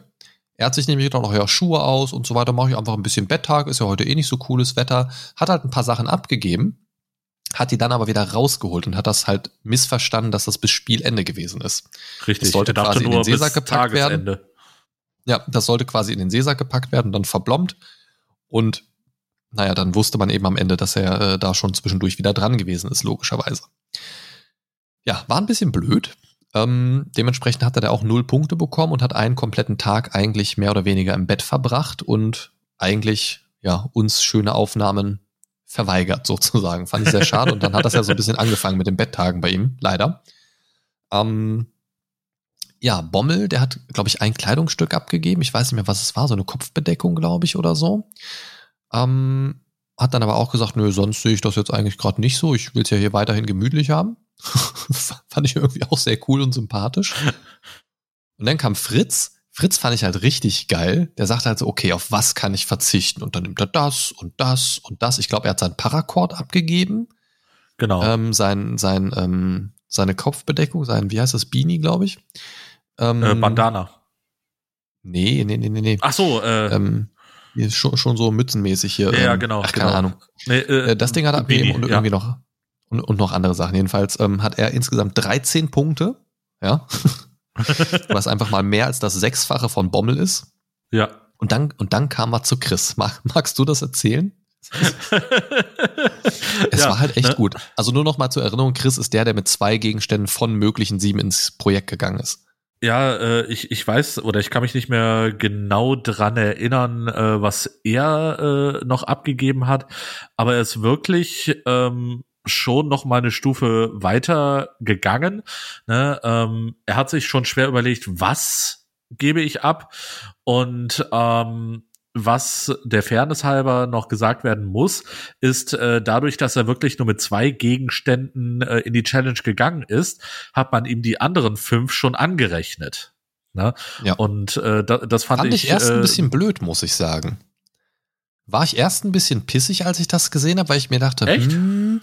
Er hat sich nämlich gedacht, ach ja, Schuhe aus und so weiter, mache ich einfach ein bisschen Betttag, ist ja heute eh nicht so cooles Wetter. Hat halt ein paar Sachen abgegeben, hat die dann aber wieder rausgeholt und hat das halt missverstanden, dass das bis Spielende gewesen ist. Richtig. Es sollte quasi in den Seesack gepackt werden. Tagesende. Ja, das sollte quasi in den Seesack gepackt werden, dann verblombt. Und naja, dann wusste man eben am Ende, dass er äh, da schon zwischendurch wieder dran gewesen ist, logischerweise. Ja, war ein bisschen blöd. Ähm, dementsprechend hat er da auch null Punkte bekommen und hat einen kompletten Tag eigentlich mehr oder weniger im Bett verbracht und eigentlich ja uns schöne Aufnahmen verweigert [laughs] sozusagen. Fand ich sehr schade und dann hat das ja so ein bisschen angefangen mit den Betttagen bei ihm, leider. Ähm, ja, Bommel, der hat, glaube ich, ein Kleidungsstück abgegeben. Ich weiß nicht mehr, was es war, so eine Kopfbedeckung, glaube ich, oder so. Ähm, hat dann aber auch gesagt, nö, sonst sehe ich das jetzt eigentlich gerade nicht so. Ich will es ja hier weiterhin gemütlich haben. [laughs] fand ich irgendwie auch sehr cool und sympathisch. Und dann kam Fritz. Fritz fand ich halt richtig geil. Der sagte halt so, okay, auf was kann ich verzichten? Und dann nimmt er das und das und das. Ich glaube, er hat sein Paracord abgegeben. Genau. Ähm, sein, sein, ähm, seine Kopfbedeckung, sein, wie heißt das, Beanie, glaube ich. Ähm, äh, Bandana. Nee, nee, nee, nee, nee. Ach so, äh, ähm, schon, schon so mützenmäßig hier. Ja, ähm, genau. Ach, keine genau. Ahnung. Nee, äh, Äh, das Ding hat er abgegeben und irgendwie noch und, und noch andere Sachen. Jedenfalls ähm, hat er insgesamt 13 Punkte, ja, [laughs] was einfach mal mehr als das Sechsfache von Bommel ist. Ja. Und dann und dann kam er zu Chris. Mag, magst du das erzählen? [laughs] Es Ja, war halt echt ne? gut. Also nur noch mal zur Erinnerung: Chris ist der, der mit zwei Gegenständen von möglichen sieben ins Projekt gegangen ist. Ja, äh, ich, ich weiß oder ich kann mich nicht mehr genau dran erinnern, äh, was er äh, noch abgegeben hat, aber er ist wirklich ähm, schon noch mal eine Stufe weiter gegangen. Ne? Ähm, er hat sich schon schwer überlegt, was gebe ich ab und ähm, was der Fairness halber noch gesagt werden muss, ist äh, dadurch, dass er wirklich nur mit zwei Gegenständen äh, in die Challenge gegangen ist, hat man ihm die anderen fünf schon angerechnet. Ne? Ja. Und äh, da, das fand, Fand ich erst äh, ein bisschen blöd, muss ich sagen. War ich erst ein bisschen pissig, als ich das gesehen habe, weil ich mir dachte, Echt? Hm,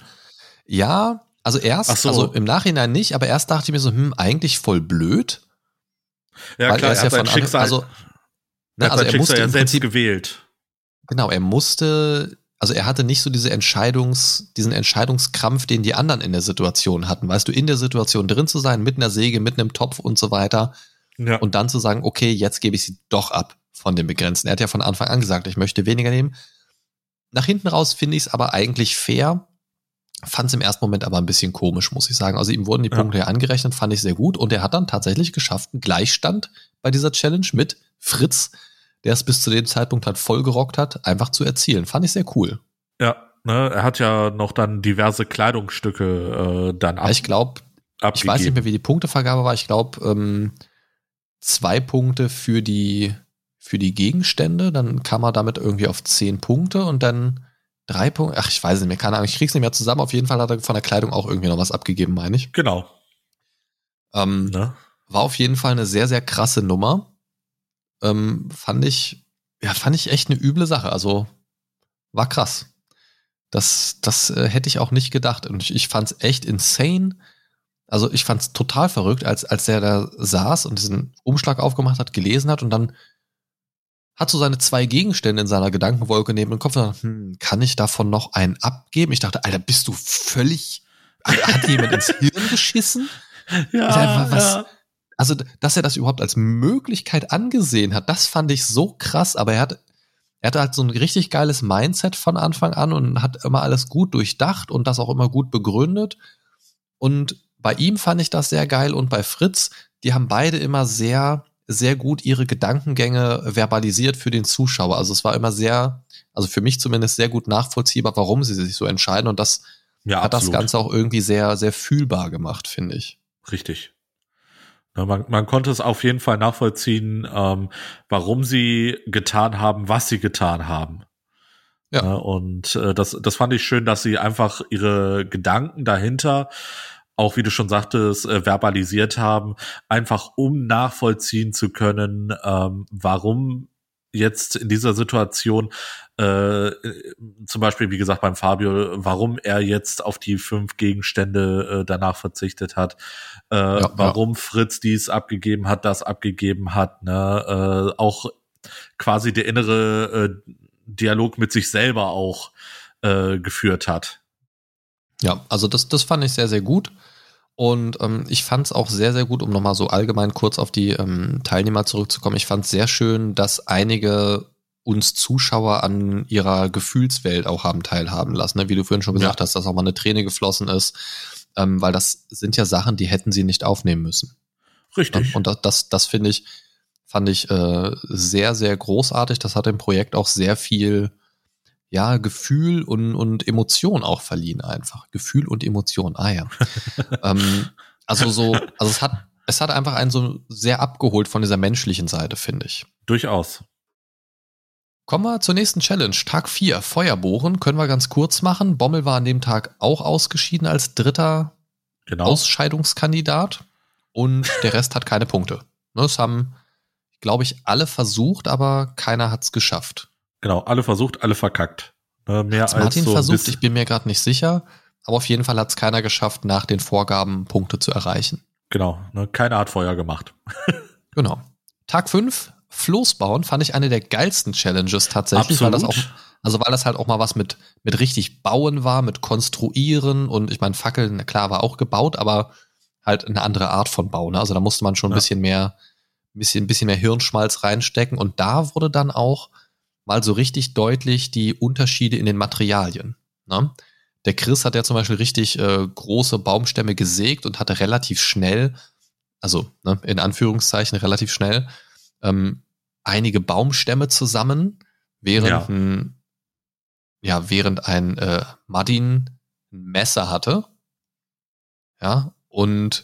ja, also erst, so. also im Nachhinein nicht, aber erst dachte ich mir so, hm, eigentlich voll blöd. ja weil klar, er ist ja von Schicksal, also, ne, also er musste ja im selbst Prinzip, gewählt. genau, er musste, also er hatte nicht so diese Entscheidungs, diesen Entscheidungskrampf, den die anderen in der Situation hatten. Weißt du, in der Situation drin zu sein, mit einer Säge, mit einem Topf und so weiter Ja. und dann zu sagen, okay, jetzt gebe ich sie doch ab von dem Begrenzten. Er hat ja von Anfang an gesagt, ich möchte weniger nehmen. Nach hinten raus finde ich es aber eigentlich fair. Fand es im ersten Moment aber ein bisschen komisch, muss ich sagen. Also ihm wurden die. Punkte ja angerechnet, fand ich sehr gut. Und er hat dann tatsächlich geschafft, einen Gleichstand bei dieser Challenge mit Fritz, der es bis zu dem Zeitpunkt halt voll gerockt hat, einfach zu erzielen. Fand ich sehr cool. ja, ne, er hat ja noch dann diverse Kleidungsstücke äh, dann ab, ich glaube, ich weiß nicht mehr, wie die Punktevergabe war. Ich glaube, ähm, zwei Punkte für die, für die Gegenstände. Dann kam er damit irgendwie auf zehn Punkte und dann drei Punkte. Ach, ich weiß nicht mehr, keine Ahnung. Ich krieg's nicht mehr zusammen. Auf jeden Fall hat er von der Kleidung auch irgendwie noch was abgegeben, meine ich. Genau. Ähm, Ne? war auf jeden Fall eine sehr, sehr krasse Nummer. Ähm, fand ich, ja, fand ich echt eine üble Sache. Also war krass. Das, das äh, hätte ich auch nicht gedacht. Und ich, ich fand es echt insane. Also ich fand es total verrückt, als, als der da saß und diesen Umschlag aufgemacht hat, gelesen hat und dann hat so seine zwei Gegenstände in seiner Gedankenwolke neben dem Kopf und dachte, hm, kann ich davon noch einen abgeben? Ich dachte, Alter, bist du völlig, hat jemand ins Hirn geschissen? [laughs] Ja, Alter, was- ja. Also, dass er das überhaupt als Möglichkeit angesehen hat, das fand ich so krass, aber er hat, er hatte halt so ein richtig geiles Mindset von Anfang an und hat immer alles gut durchdacht und das auch immer gut begründet. Und bei ihm fand ich das sehr geil und bei Fritz, die haben beide immer sehr, sehr gut ihre Gedankengänge verbalisiert für den Zuschauer. Also es war immer sehr, also für mich zumindest sehr gut nachvollziehbar, warum sie sich so entscheiden und das ja, hat absolut. das Ganze auch irgendwie sehr, sehr fühlbar gemacht, finde ich. Richtig. Man, man konnte es auf jeden Fall nachvollziehen, ähm, warum sie getan haben, was sie getan haben. Ja. Ja, und äh, das, das fand ich schön, dass sie einfach ihre Gedanken dahinter, auch wie du schon sagtest, äh, verbalisiert haben, einfach um nachvollziehen zu können, ähm, warum jetzt in dieser Situation äh, zum Beispiel, wie gesagt, beim Fabio, warum er jetzt auf die fünf Gegenstände äh, danach verzichtet hat, äh, ja. warum Fritz dies abgegeben hat, das abgegeben hat, ne, äh, auch quasi der innere äh, Dialog mit sich selber auch äh, geführt hat. Ja, also das, das fand ich sehr, sehr gut. Und ähm, ich fand es auch sehr, sehr gut, um nochmal so allgemein kurz auf die ähm, Teilnehmer zurückzukommen. Ich fand es sehr schön, dass einige uns Zuschauer an ihrer Gefühlswelt auch haben teilhaben lassen. Ne? Wie du vorhin schon gesagt Ja. hast, dass auch mal eine Träne geflossen ist. ähm, weil das sind ja Sachen, die hätten sie nicht aufnehmen müssen. Richtig. Und das, das, das finde ich, fand ich äh, sehr, sehr großartig. Das hat dem Projekt auch sehr viel ja, Gefühl und, und Emotion auch verliehen einfach. Gefühl und Emotion, ah ja. [laughs] ähm, also so, also es hat, es hat einfach einen so sehr abgeholt von dieser menschlichen Seite, finde ich. Durchaus. Kommen wir zur nächsten Challenge. Tag 4, Feuerbohren. Können wir ganz kurz machen. Bommel war an dem Tag auch ausgeschieden als dritter Genau. Ausscheidungskandidat. Und der Rest hat keine Punkte. Ne, Es haben, glaube ich, alle versucht, aber keiner hat es geschafft. Genau. Alle versucht, alle verkackt. Äh, mehr als Martin so versucht, ich bin mir gerade nicht sicher. Aber auf jeden Fall hat es keiner geschafft, nach den Vorgaben Punkte zu erreichen. Genau. Ne, keiner hat Feuer gemacht. [laughs] Genau. Tag 5, Floß bauen, fand ich eine der geilsten Challenges tatsächlich, weil das auch, also weil das halt auch mal was mit, mit richtig bauen war, mit konstruieren und ich meine, Fackeln, klar, war auch gebaut, aber halt eine andere Art von Bau. Ne? Also da musste man schon ein Ja. bisschen mehr, ein bisschen, ein bisschen mehr Hirnschmalz reinstecken und da wurde dann auch mal so richtig deutlich die Unterschiede in den Materialien. Ne? Der Chris hat ja zum Beispiel richtig äh, große Baumstämme gesägt und hatte relativ schnell, also ne, in Anführungszeichen relativ schnell, ähm, einige Baumstämme zusammen, während Ja. ein, ja, während ein äh, Martin ein Messer hatte, ja, und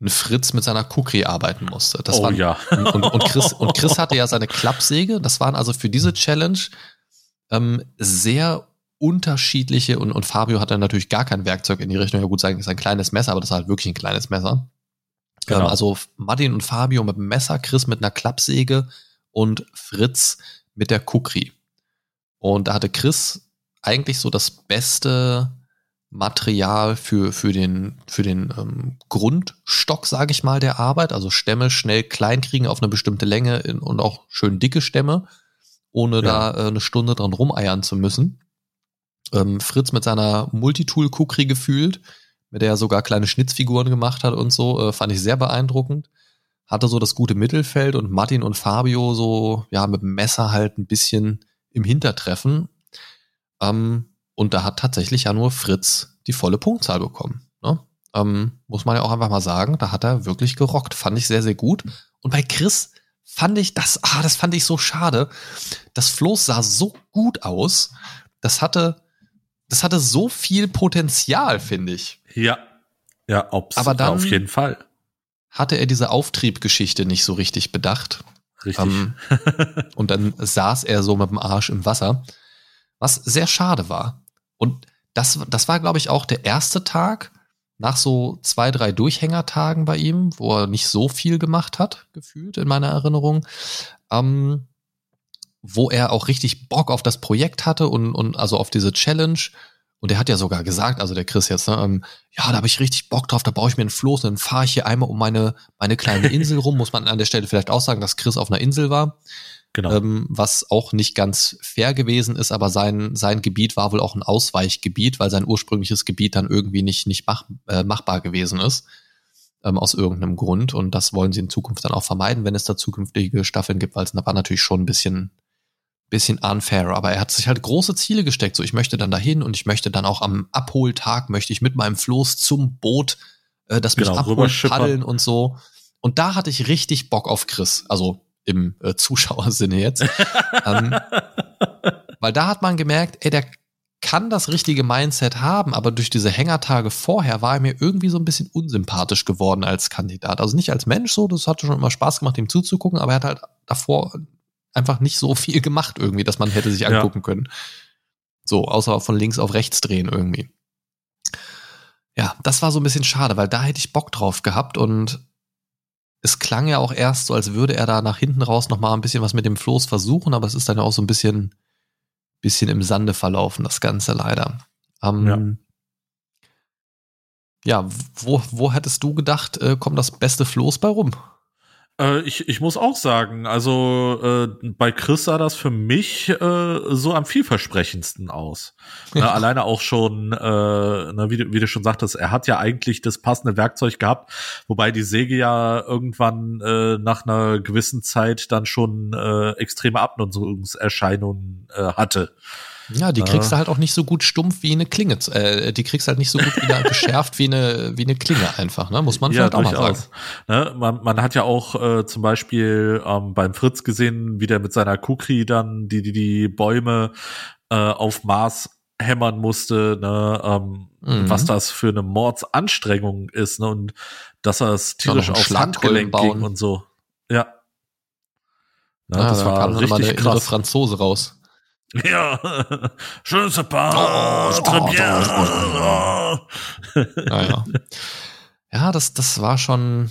ein Fritz mit seiner Kukri arbeiten musste. Das oh waren, ja. und, und, Chris, und Chris hatte ja seine Klappsäge. Das waren also für diese Challenge ähm, sehr unterschiedliche und, und Fabio hatte natürlich gar kein Werkzeug in die Richtung. Ja gut, sein, sein kleines Messer, aber das war halt wirklich ein kleines Messer. Genau. Ähm, also Martin und Fabio mit dem Messer, Chris mit einer Klappsäge und Fritz mit der Kukri. Und da hatte Chris eigentlich so das beste Material für, für den, für den ähm, Grundstock, sage ich mal, der Arbeit. Also Stämme schnell klein kriegen auf eine bestimmte Länge in, und auch schön dicke Stämme, ohne Ja. da äh, eine Stunde dran rumeiern zu müssen. Ähm, Fritz mit seiner Multitool-Kukri gefühlt, mit der er sogar kleine Schnitzfiguren gemacht hat und so, äh, fand ich sehr beeindruckend. Hatte so das gute Mittelfeld und Martin und Fabio so, ja, mit dem Messer halt ein bisschen im Hintertreffen. Ähm, und da hat tatsächlich ja nur Fritz die volle Punktzahl bekommen. Ne? Ähm, muss man ja auch einfach mal sagen, da hat er wirklich gerockt. Fand ich sehr, sehr gut. Und bei Chris fand ich das, ah, das fand ich so schade. Das Floß sah so gut aus. Das hatte, das hatte so viel Potenzial, finde ich. Ja. Ja, ob's, Aber dann- auf jeden Fall. Hatte er diese Auftriebgeschichte nicht so richtig bedacht. Richtig. Ähm, [laughs] und dann saß er so mit dem Arsch im Wasser, was sehr schade war. Und das, das war, glaube ich, auch der erste Tag nach so zwei, drei Durchhängertagen bei ihm, wo er nicht so viel gemacht hat, gefühlt in meiner Erinnerung, ähm, wo er auch richtig Bock auf das Projekt hatte und, und also auf diese Challenge. Und er hat ja sogar gesagt, also der Chris jetzt, ne, ähm, ja, da habe ich richtig Bock drauf, da baue ich mir einen Floß und dann fahre ich hier einmal um meine, meine kleine [laughs] Insel rum. Muss man an der Stelle vielleicht auch sagen, dass Chris auf einer Insel war, genau. ähm, was auch nicht ganz fair gewesen ist, aber sein, sein Gebiet war wohl auch ein Ausweichgebiet, weil sein ursprüngliches Gebiet dann irgendwie nicht, nicht mach, äh, machbar gewesen ist. Ähm, aus irgendeinem Grund. Und das wollen sie in Zukunft dann auch vermeiden, wenn es da zukünftige Staffeln gibt, weil es war natürlich schon ein bisschen, bisschen unfair. Aber er hat sich halt große Ziele gesteckt. So, ich möchte dann dahin und ich möchte dann auch am Abholtag, möchte ich mit meinem Floß zum Boot, äh, das mich Genau, abholt, paddeln und so. Und da hatte ich richtig Bock auf Chris. Also im äh, Zuschauersinne jetzt. ähm, [laughs] weil da hat man gemerkt, ey, der kann das richtige Mindset haben, aber durch diese Hängertage vorher war er mir irgendwie so ein bisschen unsympathisch geworden als Kandidat. Also nicht als Mensch so, das hatte schon immer Spaß gemacht, ihm zuzugucken, aber er hat halt davor einfach nicht so viel gemacht irgendwie, dass man hätte sich Ja. angucken können. So, außer von links auf rechts drehen irgendwie. Ja, das war so ein bisschen schade, weil da hätte ich Bock drauf gehabt und es klang ja auch erst so, als würde er da nach hinten raus noch mal ein bisschen was mit dem Floß versuchen, aber es ist dann ja auch so ein bisschen, bisschen im Sande verlaufen, das Ganze leider. Ähm, ja. wo, wo hättest du gedacht, äh, kommt das beste Floß bei rum? Äh, ich, ich muss auch sagen, also äh, bei Chris sah das für mich äh, so am vielversprechendsten aus. Ja. Ne, alleine auch schon, äh, ne, wie, du, wie du schon sagtest, er hat ja eigentlich das passende Werkzeug gehabt, wobei die Säge ja irgendwann äh, nach einer gewissen Zeit dann schon äh, extreme Abnutzungserscheinungen äh, hatte. Ja, die kriegst äh, du halt auch nicht so gut stumpf wie eine Klinge. Äh, die kriegst du halt nicht so gut wieder [laughs] geschärft wie eine, wie eine Klinge einfach, ne? Muss man vielleicht ja, auch mal sagen. Ne? Man, man hat ja auch äh, zum Beispiel ähm, beim Fritz gesehen, wie der mit seiner Kukri dann die, die, die Bäume äh, auf Mars hämmern musste, ne, ähm, mhm. was das für eine Mordsanstrengung ist, ne, und dass er es tierisch aufs Handgelenk ging und so. Ja. Ja, ah, das war richtig krass. Franzose raus. Ja, je sais pas, oh, très bien. Naja. Ja, das, das war schon,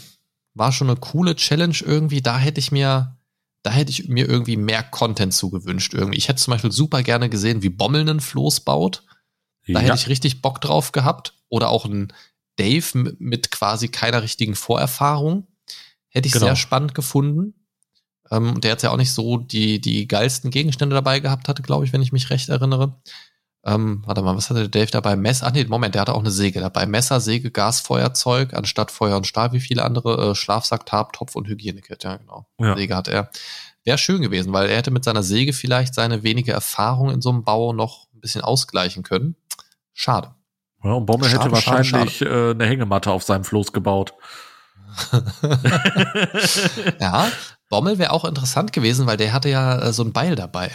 war schon eine coole Challenge irgendwie. Da hätte ich mir, da hätte ich mir irgendwie mehr Content zugewünscht. Irgendwie. Ich hätte zum Beispiel super gerne gesehen, wie Bommel einen Floß baut. Da ja. hätte ich richtig Bock drauf gehabt. Oder auch ein Dave mit quasi keiner richtigen Vorerfahrung. Hätte ich genau. sehr spannend gefunden. Ähm, der jetzt ja auch nicht so die, die geilsten Gegenstände dabei gehabt hatte, glaube ich, wenn ich mich recht erinnere. Ähm, warte mal, was hatte der Dave dabei? Messer, ach nee, Moment, der hatte auch eine Säge dabei. Messer, Säge, Gasfeuerzeug, anstatt Feuer und Stahl, wie viele andere, äh, Schlafsack, Tab, Topf und Hygienekit, ja, genau. Ja. Säge hat er. Wäre schön gewesen, weil er hätte mit seiner Säge vielleicht seine wenige Erfahrung in so einem Bau noch ein bisschen ausgleichen können. Schade. Ja, und Bommel hätte wahrscheinlich schade, schade. Äh, eine Hängematte auf seinem Floß gebaut. [laughs] ja, Bommel wäre auch interessant gewesen, weil der hatte ja äh, so ein Beil dabei.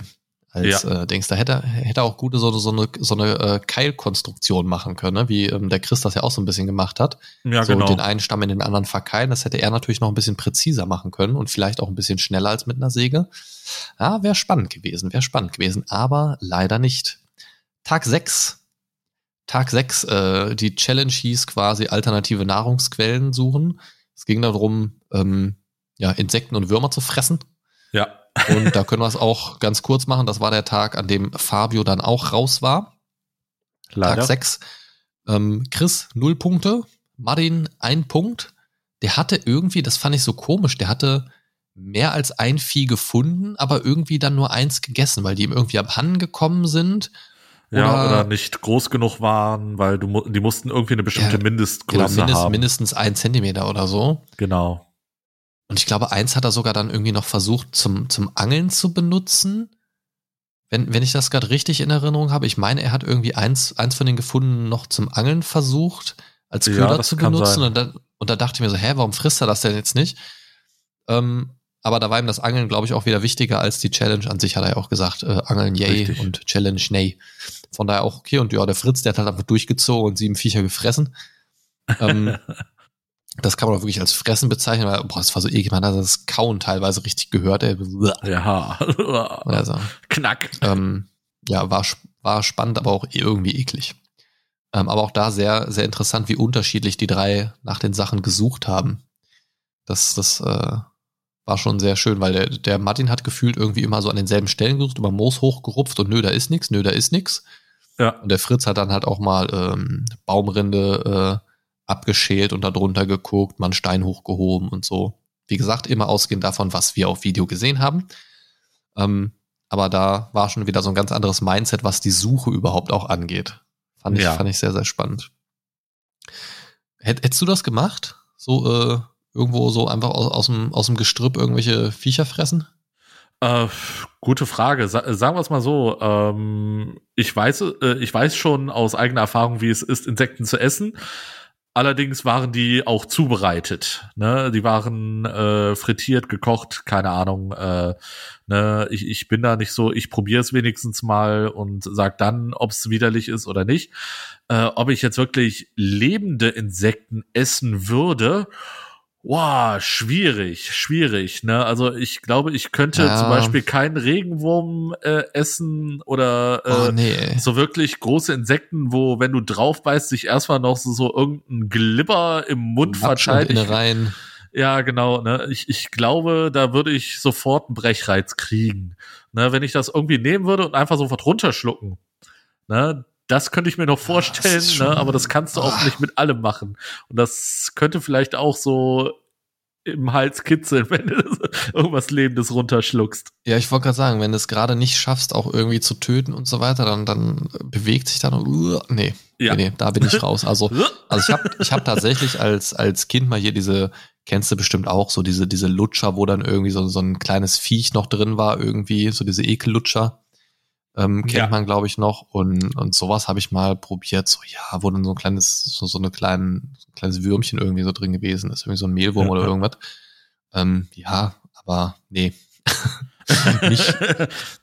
Als ja. äh, Dings. Da hätte, hätte auch gute so, so eine, so eine äh, Keilkonstruktion machen können, ne? wie ähm, der Chris das ja auch so ein bisschen gemacht hat. Ja, so genau. den einen Stamm in den anderen verkeilen. Das hätte er natürlich noch ein bisschen präziser machen können und vielleicht auch ein bisschen schneller als mit einer Säge. Ja, wäre spannend gewesen, wäre spannend gewesen, aber leider nicht. Tag 6 Tag 6, äh, die Challenge hieß quasi alternative Nahrungsquellen suchen. Es ging darum, ähm, ja, Insekten und Würmer zu fressen. Ja. Und da [laughs] können wir es auch ganz kurz machen. Das war der Tag, an dem Fabio dann auch raus war. Leider. Tag 6. Ähm, Chris, null Punkte. Martin, ein Punkt. Der hatte irgendwie, das fand ich so komisch, der hatte mehr als ein Vieh gefunden, aber irgendwie dann nur eins gegessen, weil die ihm irgendwie abhanden gekommen sind ja, oder, nicht groß genug waren, weil du, die mussten irgendwie eine bestimmte ja, Mindestgröße genau, mindest, haben. Mindestens ein Zentimeter oder so. Genau. Und ich glaube, eins hat er sogar dann irgendwie noch versucht zum, zum Angeln zu benutzen. Wenn, wenn ich das gerade richtig in Erinnerung habe, ich meine, er hat irgendwie eins, eins von den gefunden noch zum Angeln versucht, als Köder ja, zu benutzen. Und da, und da dachte ich mir so, hä, warum frisst er das denn jetzt nicht? Ähm, aber da war ihm das Angeln, glaube ich, auch wieder wichtiger als die Challenge an sich, hat er ja auch gesagt. Äh, Angeln yay Richtig. und Challenge nay. Von daher auch okay. Und ja, der Fritz, der hat halt einfach durchgezogen und sieben Viecher gefressen. ähm, [laughs] das kann man auch wirklich als Fressen bezeichnen, weil, boah, das war so eklig, man hat das Kauen teilweise richtig gehört. Ey. Ja. [laughs] also, Knack. Ähm, ja, war, war spannend, aber auch irgendwie eklig. Ähm, aber auch da sehr, sehr interessant, wie unterschiedlich die drei nach den Sachen gesucht haben. Das, das äh, war schon sehr schön, weil der, der Martin hat gefühlt irgendwie immer so an denselben Stellen gesucht, über Moos hochgerupft und nö, da ist nix, nö, da ist nix. Ja. Und der Fritz hat dann halt auch mal ähm, Baumrinde äh, abgeschält und da drunter geguckt, einen Stein hochgehoben und so. Wie gesagt, immer ausgehend davon, was wir auf Video gesehen haben. Ähm, aber da war schon wieder so ein ganz anderes Mindset, was die Suche überhaupt auch angeht. Fand ich, ja. fand ich sehr, sehr spannend. Hätt, hättest du das gemacht? So, äh, irgendwo so einfach aus, aus, dem, aus dem Gestrüpp irgendwelche Viecher fressen? Äh, gute Frage. Sa sagen wir es mal so. Ähm, ich weiß, äh, ich weiß schon aus eigener Erfahrung, wie es ist, Insekten zu essen. Allerdings waren die auch zubereitet. Ne? Die waren äh, frittiert, gekocht, keine Ahnung. Äh, ne? ich, ich bin da nicht so, ich probiere es wenigstens mal und sag dann, ob es widerlich ist oder nicht. Äh, ob ich jetzt wirklich lebende Insekten essen würde, Wow, schwierig, schwierig. Ne? Also ich glaube, ich könnte ja. zum Beispiel keinen Regenwurm äh, essen oder äh, oh, nee. so wirklich große Insekten, wo, wenn du drauf beißt, sich erstmal noch so, so irgendein Glibber im Mund verteilt. Ja, genau. Ne? Ich, ich glaube, da würde ich sofort einen Brechreiz kriegen. Ne? Wenn ich das irgendwie nehmen würde und einfach sofort runterschlucken. Ne? Das könnte ich mir noch vorstellen, ja, ne? aber das kannst du auch oh. nicht mit allem machen. Und das könnte vielleicht auch so im Hals kitzeln, [laughs] wenn du irgendwas Lebendes runterschluckst. Ja, ich wollte gerade sagen, wenn du es gerade nicht schaffst, auch irgendwie zu töten und so weiter, dann, dann bewegt sich dann, uh, nee, ja. nee, nee, da bin ich raus. Also, [laughs] also ich habe ich hab tatsächlich als, als Kind mal hier diese, kennst du bestimmt auch, so diese, diese Lutscher, wo dann irgendwie so, so ein kleines Viech noch drin war, irgendwie, so diese Ekellutscher Ähm, kennt Ja. man, glaube ich, noch. Und, und sowas habe ich mal probiert. So, ja, wo dann so ein kleines, so, so eine kleinen, so ein kleines Würmchen irgendwie so drin gewesen ist. Irgendwie so ein Mehlwurm Ja, oder ja. irgendwas. Ähm, ja, aber nee. [laughs] nicht,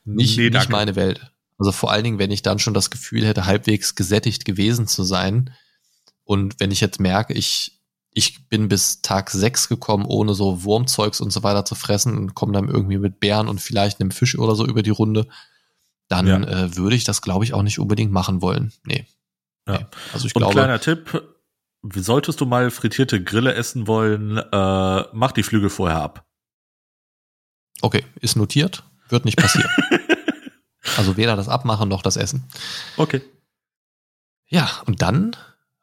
nicht, Nee, nicht meine Welt. Also vor allen Dingen, wenn ich dann schon das Gefühl hätte, halbwegs gesättigt gewesen zu sein. Und wenn ich jetzt merke, ich, ich bin bis Tag sechs gekommen, ohne so Wurmzeugs und so weiter zu fressen und komme dann irgendwie mit Bären und vielleicht einem Fisch oder so über die Runde, dann Ja. äh, würde ich das, glaube ich, auch nicht unbedingt machen wollen. Nee. Ja. nee. Also ich Und glaube, kleiner Tipp, solltest du mal frittierte Grille essen wollen, äh, mach die Flügel vorher ab. okay, ist notiert, wird nicht passieren. [laughs] also weder das Abmachen noch das Essen. Okay. Ja, und dann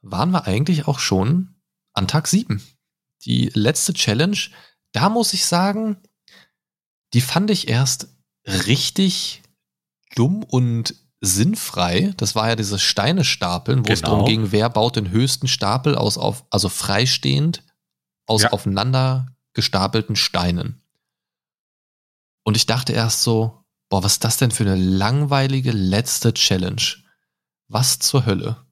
waren wir eigentlich auch schon an Tag 7. Die letzte Challenge, da muss ich sagen, die fand ich erst richtig dumm und sinnfrei. Das war ja dieses Steine stapeln, wo es Genau. darum ging, wer baut den höchsten Stapel aus auf, also freistehend aus Ja. aufeinander gestapelten Steinen. Und ich dachte erst so, boah, was ist das denn für eine langweilige letzte Challenge? Was zur Hölle?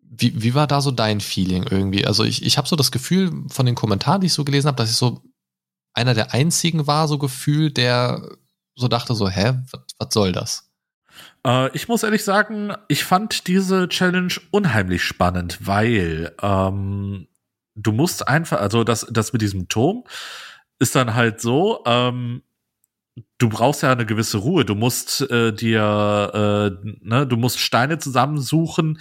Wie, wie war da so dein Feeling irgendwie? Also ich, ich habe so das Gefühl von den Kommentaren, die ich so gelesen habe, dass ich so einer der einzigen war, so gefühlt, der so dachte so, hä, was, soll das? Äh, ich muss ehrlich sagen, ich fand diese Challenge unheimlich spannend, weil ähm, du musst einfach, also das, das mit diesem Turm ist dann halt so, ähm, du brauchst ja eine gewisse Ruhe. Du musst äh, dir, äh, ne, du musst Steine zusammensuchen,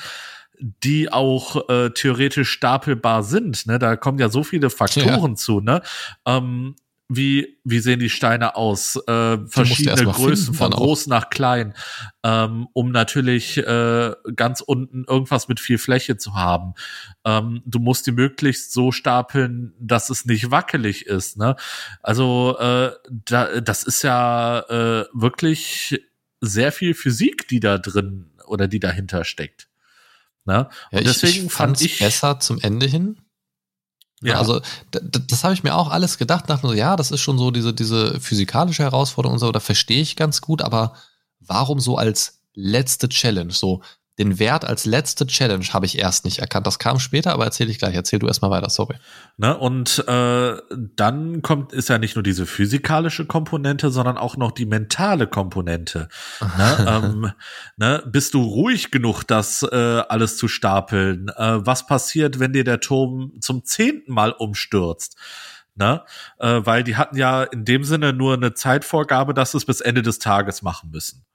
die auch äh, theoretisch stapelbar sind. Ne? Da kommen ja so viele Faktoren zu. Ne? Ähm, wie, wie sehen die Steine aus? Äh, verschiedene Größen, finden von groß nach klein, ähm, um natürlich äh, ganz unten irgendwas mit viel Fläche zu haben. Ähm, du musst die möglichst so stapeln, dass es nicht wackelig ist. Ne? Also äh, da, das ist ja äh, wirklich sehr viel Physik, die da drin oder die dahinter steckt. Ne? Ja, Und ich, deswegen ich fand ich besser zum Ende hin. Ja. Also das habe ich mir auch alles gedacht, dachte mir so, ja, das ist schon so diese, diese physikalische Herausforderung und so, da verstehe ich ganz gut, aber warum so als letzte Challenge? So, den Wert als letzte Challenge habe ich erst nicht erkannt. Das kam später, aber erzähle ich gleich. Erzähl du erstmal weiter, sorry. Ne? Und äh, dann kommt ist ja nicht nur diese physikalische Komponente, sondern auch noch die mentale Komponente. [laughs] Ne? ähm, ne? Bist du ruhig genug, das äh, alles zu stapeln? Äh, was passiert, wenn dir der Turm zum zehnten Mal umstürzt? Ne? Äh, weil die hatten ja in dem Sinne nur eine Zeitvorgabe, dass sie es bis Ende des Tages machen müssen.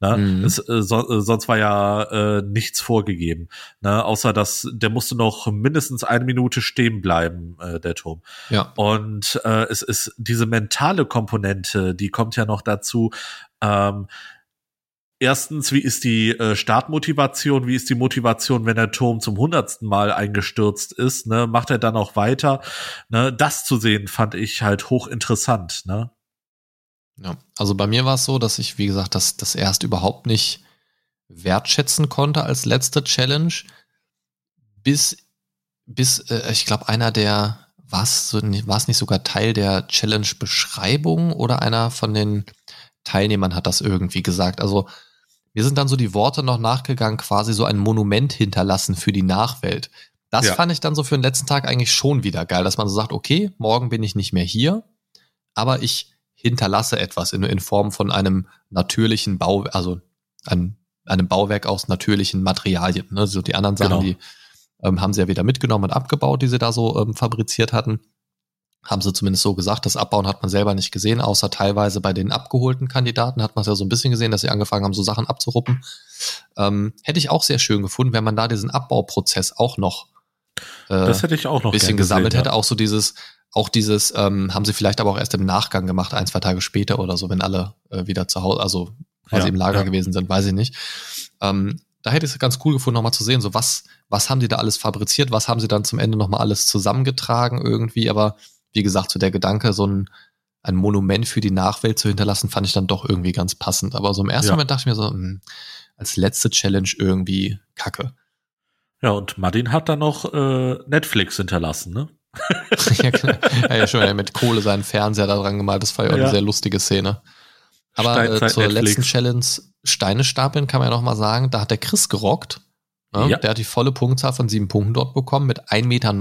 Ne? Mhm. Es, äh, so, äh, sonst war ja äh, nichts vorgegeben. Ne? Außer dass der musste noch mindestens eine Minute stehen bleiben, äh, der Turm. Ja. Und äh, es ist diese mentale Komponente, die kommt ja noch dazu. Ähm, erstens, wie ist die äh, Startmotivation? Wie ist die Motivation, wenn der Turm zum hundertsten Mal eingestürzt ist? Ne? Macht er dann auch weiter? Ne? Das zu sehen, fand ich halt hochinteressant. Ne? Ja, also bei mir war es so, dass ich, wie gesagt, das, das erst überhaupt nicht wertschätzen konnte als letzte Challenge, bis, bis äh, ich glaube, einer der, war es so, war es nicht sogar Teil der Challenge-Beschreibung oder einer von den Teilnehmern hat das irgendwie gesagt. Also mir sind dann so die Worte noch nachgegangen, quasi so ein Monument hinterlassen für die Nachwelt. Das Ja. fand ich dann so für den letzten Tag eigentlich schon wieder geil, dass man so sagt, okay, morgen bin ich nicht mehr hier, aber ich hinterlasse etwas in, in Form von einem natürlichen Bau, also ein, einem Bauwerk aus natürlichen Materialien. Ne? So die anderen Sachen, Genau. die ähm, haben sie ja wieder mitgenommen und abgebaut, die sie da so ähm, fabriziert hatten. Haben sie zumindest so gesagt. Das Abbauen hat man selber nicht gesehen, außer teilweise bei den abgeholten Kandidaten hat man es ja so ein bisschen gesehen, dass sie angefangen haben, so Sachen abzuruppen. Ähm, hätte ich auch sehr schön gefunden, wenn man da diesen Abbauprozess auch noch äh, Das hätte ich auch noch ein bisschen gesammelt gesehen, hätte. Auch so dieses, auch dieses, ähm, haben sie vielleicht aber auch erst im Nachgang gemacht, ein, zwei Tage später oder so, wenn alle äh, wieder zu Hause, also quasi Ja, im Lager ja. gewesen sind, weiß ich nicht. Ähm, da hätte ich es ganz cool gefunden, nochmal zu sehen, so was, was haben die da alles fabriziert, was haben sie dann zum Ende nochmal alles zusammengetragen irgendwie, aber wie gesagt, so der Gedanke, so ein, ein Monument für die Nachwelt zu hinterlassen, fand ich dann doch irgendwie ganz passend. Aber so im ersten Ja. Moment dachte ich mir so, hm, als letzte Challenge irgendwie kacke. Ja, und Martin hat dann noch äh, Netflix hinterlassen, ne? [laughs] ja, klar. Er hat ja schon mit Kohle seinen Fernseher da dran gemalt. Das war ja auch Ja. eine sehr lustige Szene. Aber äh, zur Netflix. letzten Challenge, Steine stapeln kann man ja noch mal sagen, da hat der Chris gerockt. Ne? Ja. Der hat die volle Punktzahl von sieben Punkten dort bekommen mit 1,90 Meter.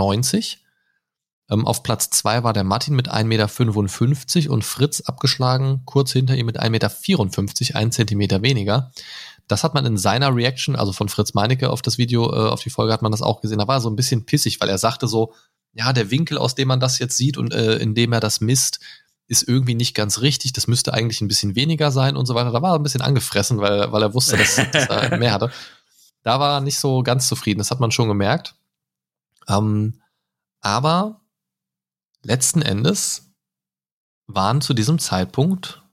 Ähm, auf Platz zwei war der Martin mit 1,55 Meter und Fritz abgeschlagen, kurz hinter ihm mit 1,54 Meter, ein Zentimeter weniger. Das hat man in seiner Reaction, also von Fritz Meinecke auf das Video, äh, auf die Folge hat man das auch gesehen. Da war er so ein bisschen pissig, weil er sagte so, ja, der Winkel, aus dem man das jetzt sieht und äh, in dem er das misst, ist irgendwie nicht ganz richtig. Das müsste eigentlich ein bisschen weniger sein und so weiter. Da war er ein bisschen angefressen, weil, weil er wusste, dass, [laughs] dass er mehr hatte. Da war er nicht so ganz zufrieden. Das hat man schon gemerkt. Ähm, aber letzten Endes waren zu diesem Zeitpunkt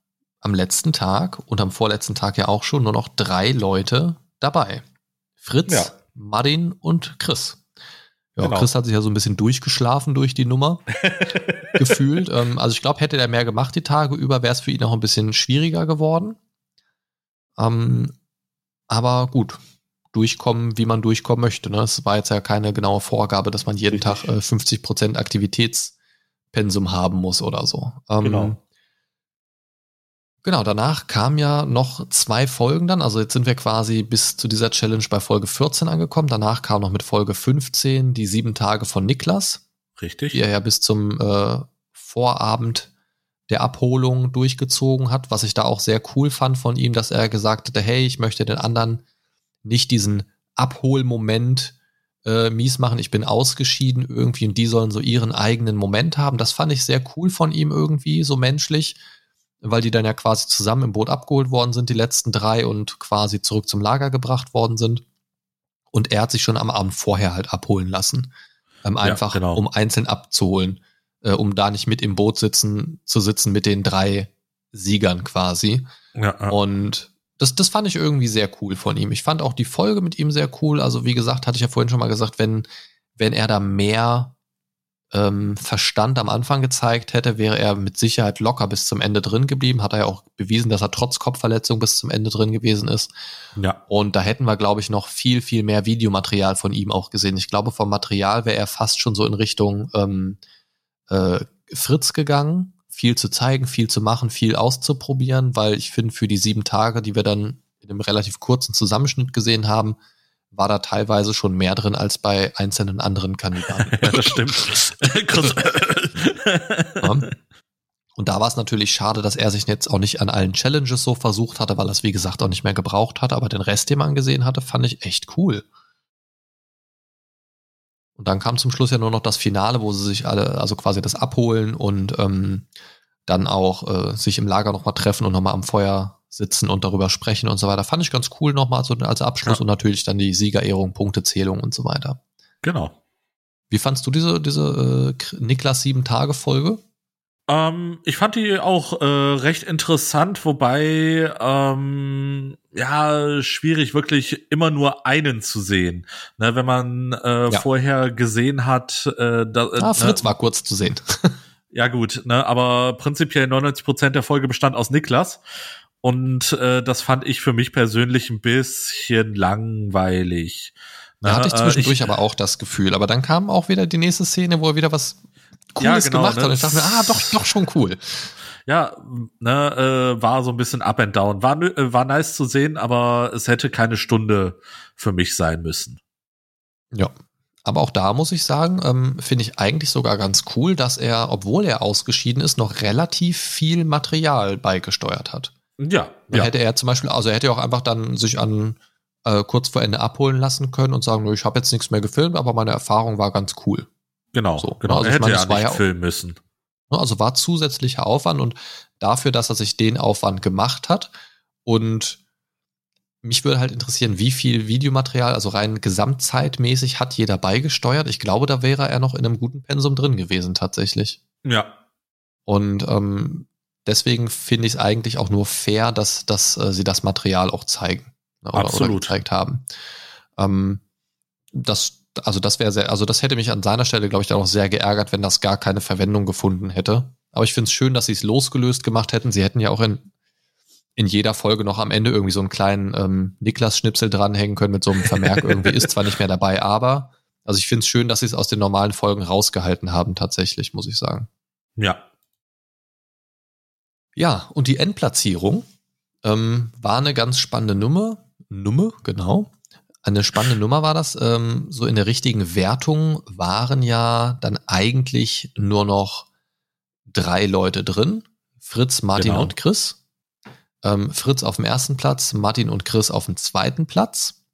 am letzten Tag und am vorletzten Tag ja auch schon nur noch drei Leute dabei. Fritz, Ja. Martin und Chris. Ja, Genau. Chris hat sich ja so ein bisschen durchgeschlafen durch die Nummer [laughs] gefühlt. Ähm, also ich glaube, hätte er mehr gemacht die Tage über, wäre es für ihn auch ein bisschen schwieriger geworden. Ähm, aber gut, durchkommen, wie man durchkommen möchte. Ne? Es war jetzt ja keine genaue Vorgabe, dass man jeden Richtig. Tag äh, 50% Aktivitätspensum haben muss oder so. Ähm, Genau. Genau, danach kamen ja noch zwei Folgen dann. Also jetzt sind wir quasi bis zu dieser Challenge bei Folge 14 angekommen. Danach kam noch mit Folge 15 die sieben Tage von Niklas Richtig. die er ja bis zum äh, Vorabend der Abholung durchgezogen hat, was ich da auch sehr cool fand von ihm, dass er gesagt hatte, hey, ich möchte den anderen nicht diesen Abholmoment äh, mies machen, ich bin ausgeschieden irgendwie und die sollen so ihren eigenen Moment haben. Das fand ich sehr cool von ihm irgendwie, so menschlich, weil die dann ja quasi zusammen im Boot abgeholt worden sind, die letzten drei und quasi zurück zum Lager gebracht worden sind. Und er hat sich schon am Abend vorher halt abholen lassen. Ähm, Ja, einfach, genau. um einzeln abzuholen, äh, um da nicht mit im Boot sitzen, zu sitzen mit den drei Siegern quasi. Ja, ja. Und das, das fand ich irgendwie sehr cool von ihm. Ich fand auch die Folge mit ihm sehr cool. Also, wie gesagt, hatte ich ja vorhin schon mal gesagt, wenn, wenn er da mehr ähm, Verstand am Anfang gezeigt hätte, wäre er mit Sicherheit locker bis zum Ende drin geblieben. Hat er ja auch bewiesen, dass er trotz Kopfverletzung bis zum Ende drin gewesen ist. ja. Und da hätten wir, glaube ich, noch viel, viel mehr Videomaterial von ihm auch gesehen. Ich glaube, vom Material wäre er fast schon so in Richtung ähm, äh, Fritz gegangen. Viel zu zeigen, viel zu machen, viel auszuprobieren, weil ich finde, für die sieben Tage, die wir dann in einem relativ kurzen Zusammenschnitt gesehen haben, war da teilweise schon mehr drin als bei einzelnen anderen Kandidaten. [laughs] ja, das stimmt. [laughs] Ja. Und da war es natürlich schade, dass er sich jetzt auch nicht an allen Challenges so versucht hatte, weil er es, wie gesagt, auch nicht mehr gebraucht hatte. Aber den Rest, den man gesehen hatte, fand ich echt cool. Und dann kam zum Schluss ja nur noch das Finale, wo sie sich alle, also quasi das abholen und ähm, dann auch äh, sich im Lager nochmal treffen und nochmal am Feuer sitzen und darüber sprechen und so weiter. Fand ich ganz cool nochmal so als Abschluss Ja. und natürlich dann die Siegerehrung, Punktezählung und so weiter. genau. Wie fandst du diese, diese äh, Niklas sieben Tage Folge? Ähm, ich fand die auch äh, recht interessant, wobei ähm, ja schwierig wirklich immer nur einen zu sehen. Ne, wenn man äh, Ja. vorher gesehen hat, äh, da, äh, Ah, Fritz ne, war kurz zu sehen. [laughs] ja gut, ne, aber prinzipiell 99 Prozent der Folge bestand aus Niklas und äh, das fand ich für mich persönlich ein bisschen langweilig. Da hatte ich äh, zwischendurch aber auch das Gefühl. Aber dann kam auch wieder die nächste Szene, wo er wieder was Cooles Ja, genau, gemacht ne, hat. Und ich dachte mir, ah, doch, doch schon cool. Ja, ne, äh, war so ein bisschen up and down. War, äh, war nice zu sehen, aber es hätte keine Stunde für mich sein müssen. Ja. Aber auch da muss ich sagen, ähm, finde ich eigentlich sogar ganz cool, dass er, obwohl er ausgeschieden ist, noch relativ viel Material beigesteuert hat. Ja, ja, hätte er zum Beispiel, also er hätte auch einfach dann sich an äh, kurz vor Ende abholen lassen können und sagen, ich habe jetzt nichts mehr gefilmt, aber meine Erfahrung war ganz cool. genau, so, genau. also er ich hätte meine, ja nicht ja- filmen müssen. Ne, Also war zusätzlicher Aufwand und dafür, dass er sich den Aufwand gemacht hat und mich würde halt interessieren, wie viel Videomaterial, also rein gesamtzeitmäßig hat jeder beigesteuert. Ich glaube, da wäre er noch in einem guten Pensum drin gewesen tatsächlich. Ja, Und ähm, deswegen finde ich es eigentlich auch nur fair, dass, dass äh, sie das Material auch zeigen. ne, Oder, oder Absolut. gezeigt haben. Ähm, das, also das wäre sehr, also das hätte mich an seiner Stelle, glaube ich, dann auch sehr geärgert, wenn das gar keine Verwendung gefunden hätte. Aber ich finde es schön, dass sie es losgelöst gemacht hätten. Sie hätten ja auch in, in jeder Folge noch am Ende irgendwie so einen kleinen ähm, Niklas-Schnipsel dranhängen können mit so einem Vermerk [laughs] irgendwie ist zwar nicht mehr dabei, aber also ich finde es schön, dass sie es aus den normalen Folgen rausgehalten haben, tatsächlich, muss ich sagen. ja, Ja, und die Endplatzierung Ähm, war eine ganz spannende Nummer. Nummer, genau. Eine spannende Nummer war das. Ähm, so in der richtigen Wertung waren ja dann eigentlich nur noch drei Leute drin. Fritz, Martin Genau. und Chris. Ähm, Fritz auf dem ersten Platz, Martin und Chris auf dem zweiten Platz.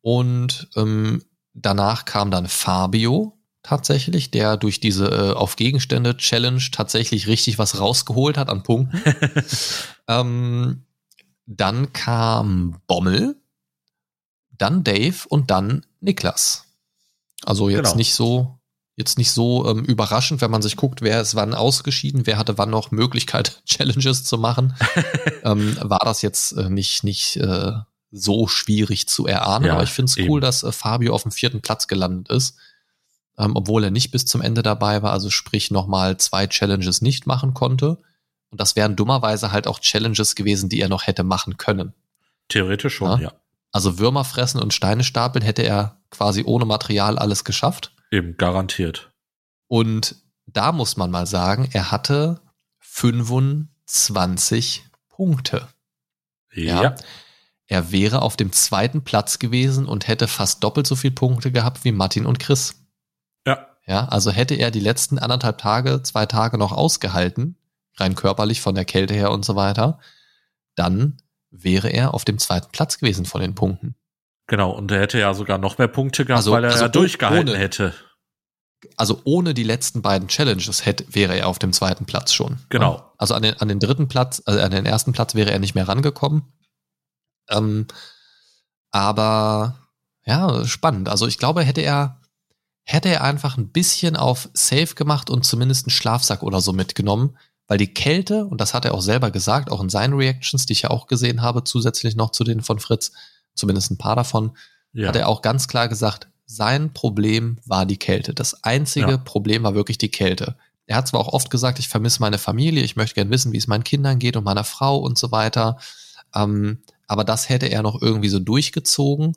Und ähm, danach kam dann Fabio tatsächlich, der durch diese äh, auf Gegenstände Challenge tatsächlich richtig was rausgeholt hat an Punkten. [laughs] ähm, dann kam Bommel, dann Dave und dann Niklas. Also jetzt Genau. nicht so, jetzt nicht so ähm, überraschend, wenn man sich guckt, wer ist wann ausgeschieden, wer hatte wann noch Möglichkeit, [laughs] Challenges zu machen. [laughs] ähm, war das jetzt äh, nicht, nicht äh, so schwierig zu erahnen. Ja, Aber ich finde es cool, dass äh, Fabio auf dem vierten Platz gelandet ist. Ähm, obwohl er nicht bis zum Ende dabei war, also sprich nochmal zwei Challenges nicht machen konnte. Und das wären dummerweise halt auch Challenges gewesen, die er noch hätte machen können. Theoretisch schon, Ja. ja. Also Würmer fressen und Steine stapeln hätte er quasi ohne Material alles geschafft. Eben, garantiert. Und da muss man mal sagen, er hatte 25 Punkte. Ja. Ja. Er wäre auf dem zweiten Platz gewesen und hätte fast doppelt so viele Punkte gehabt wie Martin und Chris. Ja. Also hätte er die letzten anderthalb Tage, zwei Tage noch ausgehalten, rein körperlich von der Kälte her und so weiter, dann wäre er auf dem zweiten Platz gewesen von den Punkten. Genau. Und er hätte ja sogar noch mehr Punkte gehabt, Also- weil er also ja durchgehalten ohne- hätte. Also ohne die letzten beiden Challenges hätte, wäre er auf dem zweiten Platz schon. Genau. Also an den, an den dritten Platz, also an den ersten Platz wäre er nicht mehr rangekommen. Ähm, aber ja, spannend. Also ich glaube, hätte er, hätte er einfach ein bisschen auf Safe gemacht und zumindest einen Schlafsack oder so mitgenommen, weil die Kälte, und das hat er auch selber gesagt, auch in seinen Reactions, die ich ja auch gesehen habe, zusätzlich noch zu denen von Fritz, zumindest ein paar davon, Ja. hat er auch ganz klar gesagt, sein Problem war die Kälte. Das einzige Ja. Problem war wirklich die Kälte. Er hat zwar auch oft gesagt, ich vermisse meine Familie, ich möchte gern wissen, wie es meinen Kindern geht und meiner Frau und so weiter. Ähm, aber das hätte er noch irgendwie so durchgezogen.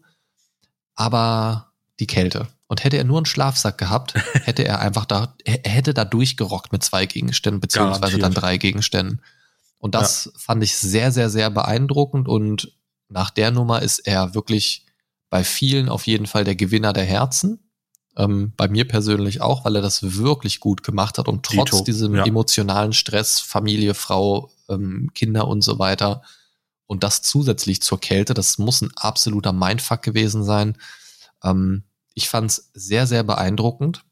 Aber die Kälte. Und hätte er nur einen Schlafsack gehabt, [laughs] hätte er einfach da, er hätte da durchgerockt mit zwei Gegenständen, beziehungsweise Garantiert. dann drei Gegenständen. Und das fand ich sehr, sehr, sehr beeindruckend. Und nach der Nummer ist er wirklich bei vielen auf jeden Fall der Gewinner der Herzen. Ähm, bei mir persönlich auch, weil er das wirklich gut gemacht hat und trotz Dito, diesem ja. emotionalen Stress, Familie, Frau, ähm, Kinder und so weiter und das zusätzlich zur Kälte, das muss ein absoluter Mindfuck gewesen sein. Ähm, ich fand's sehr, sehr beeindruckend.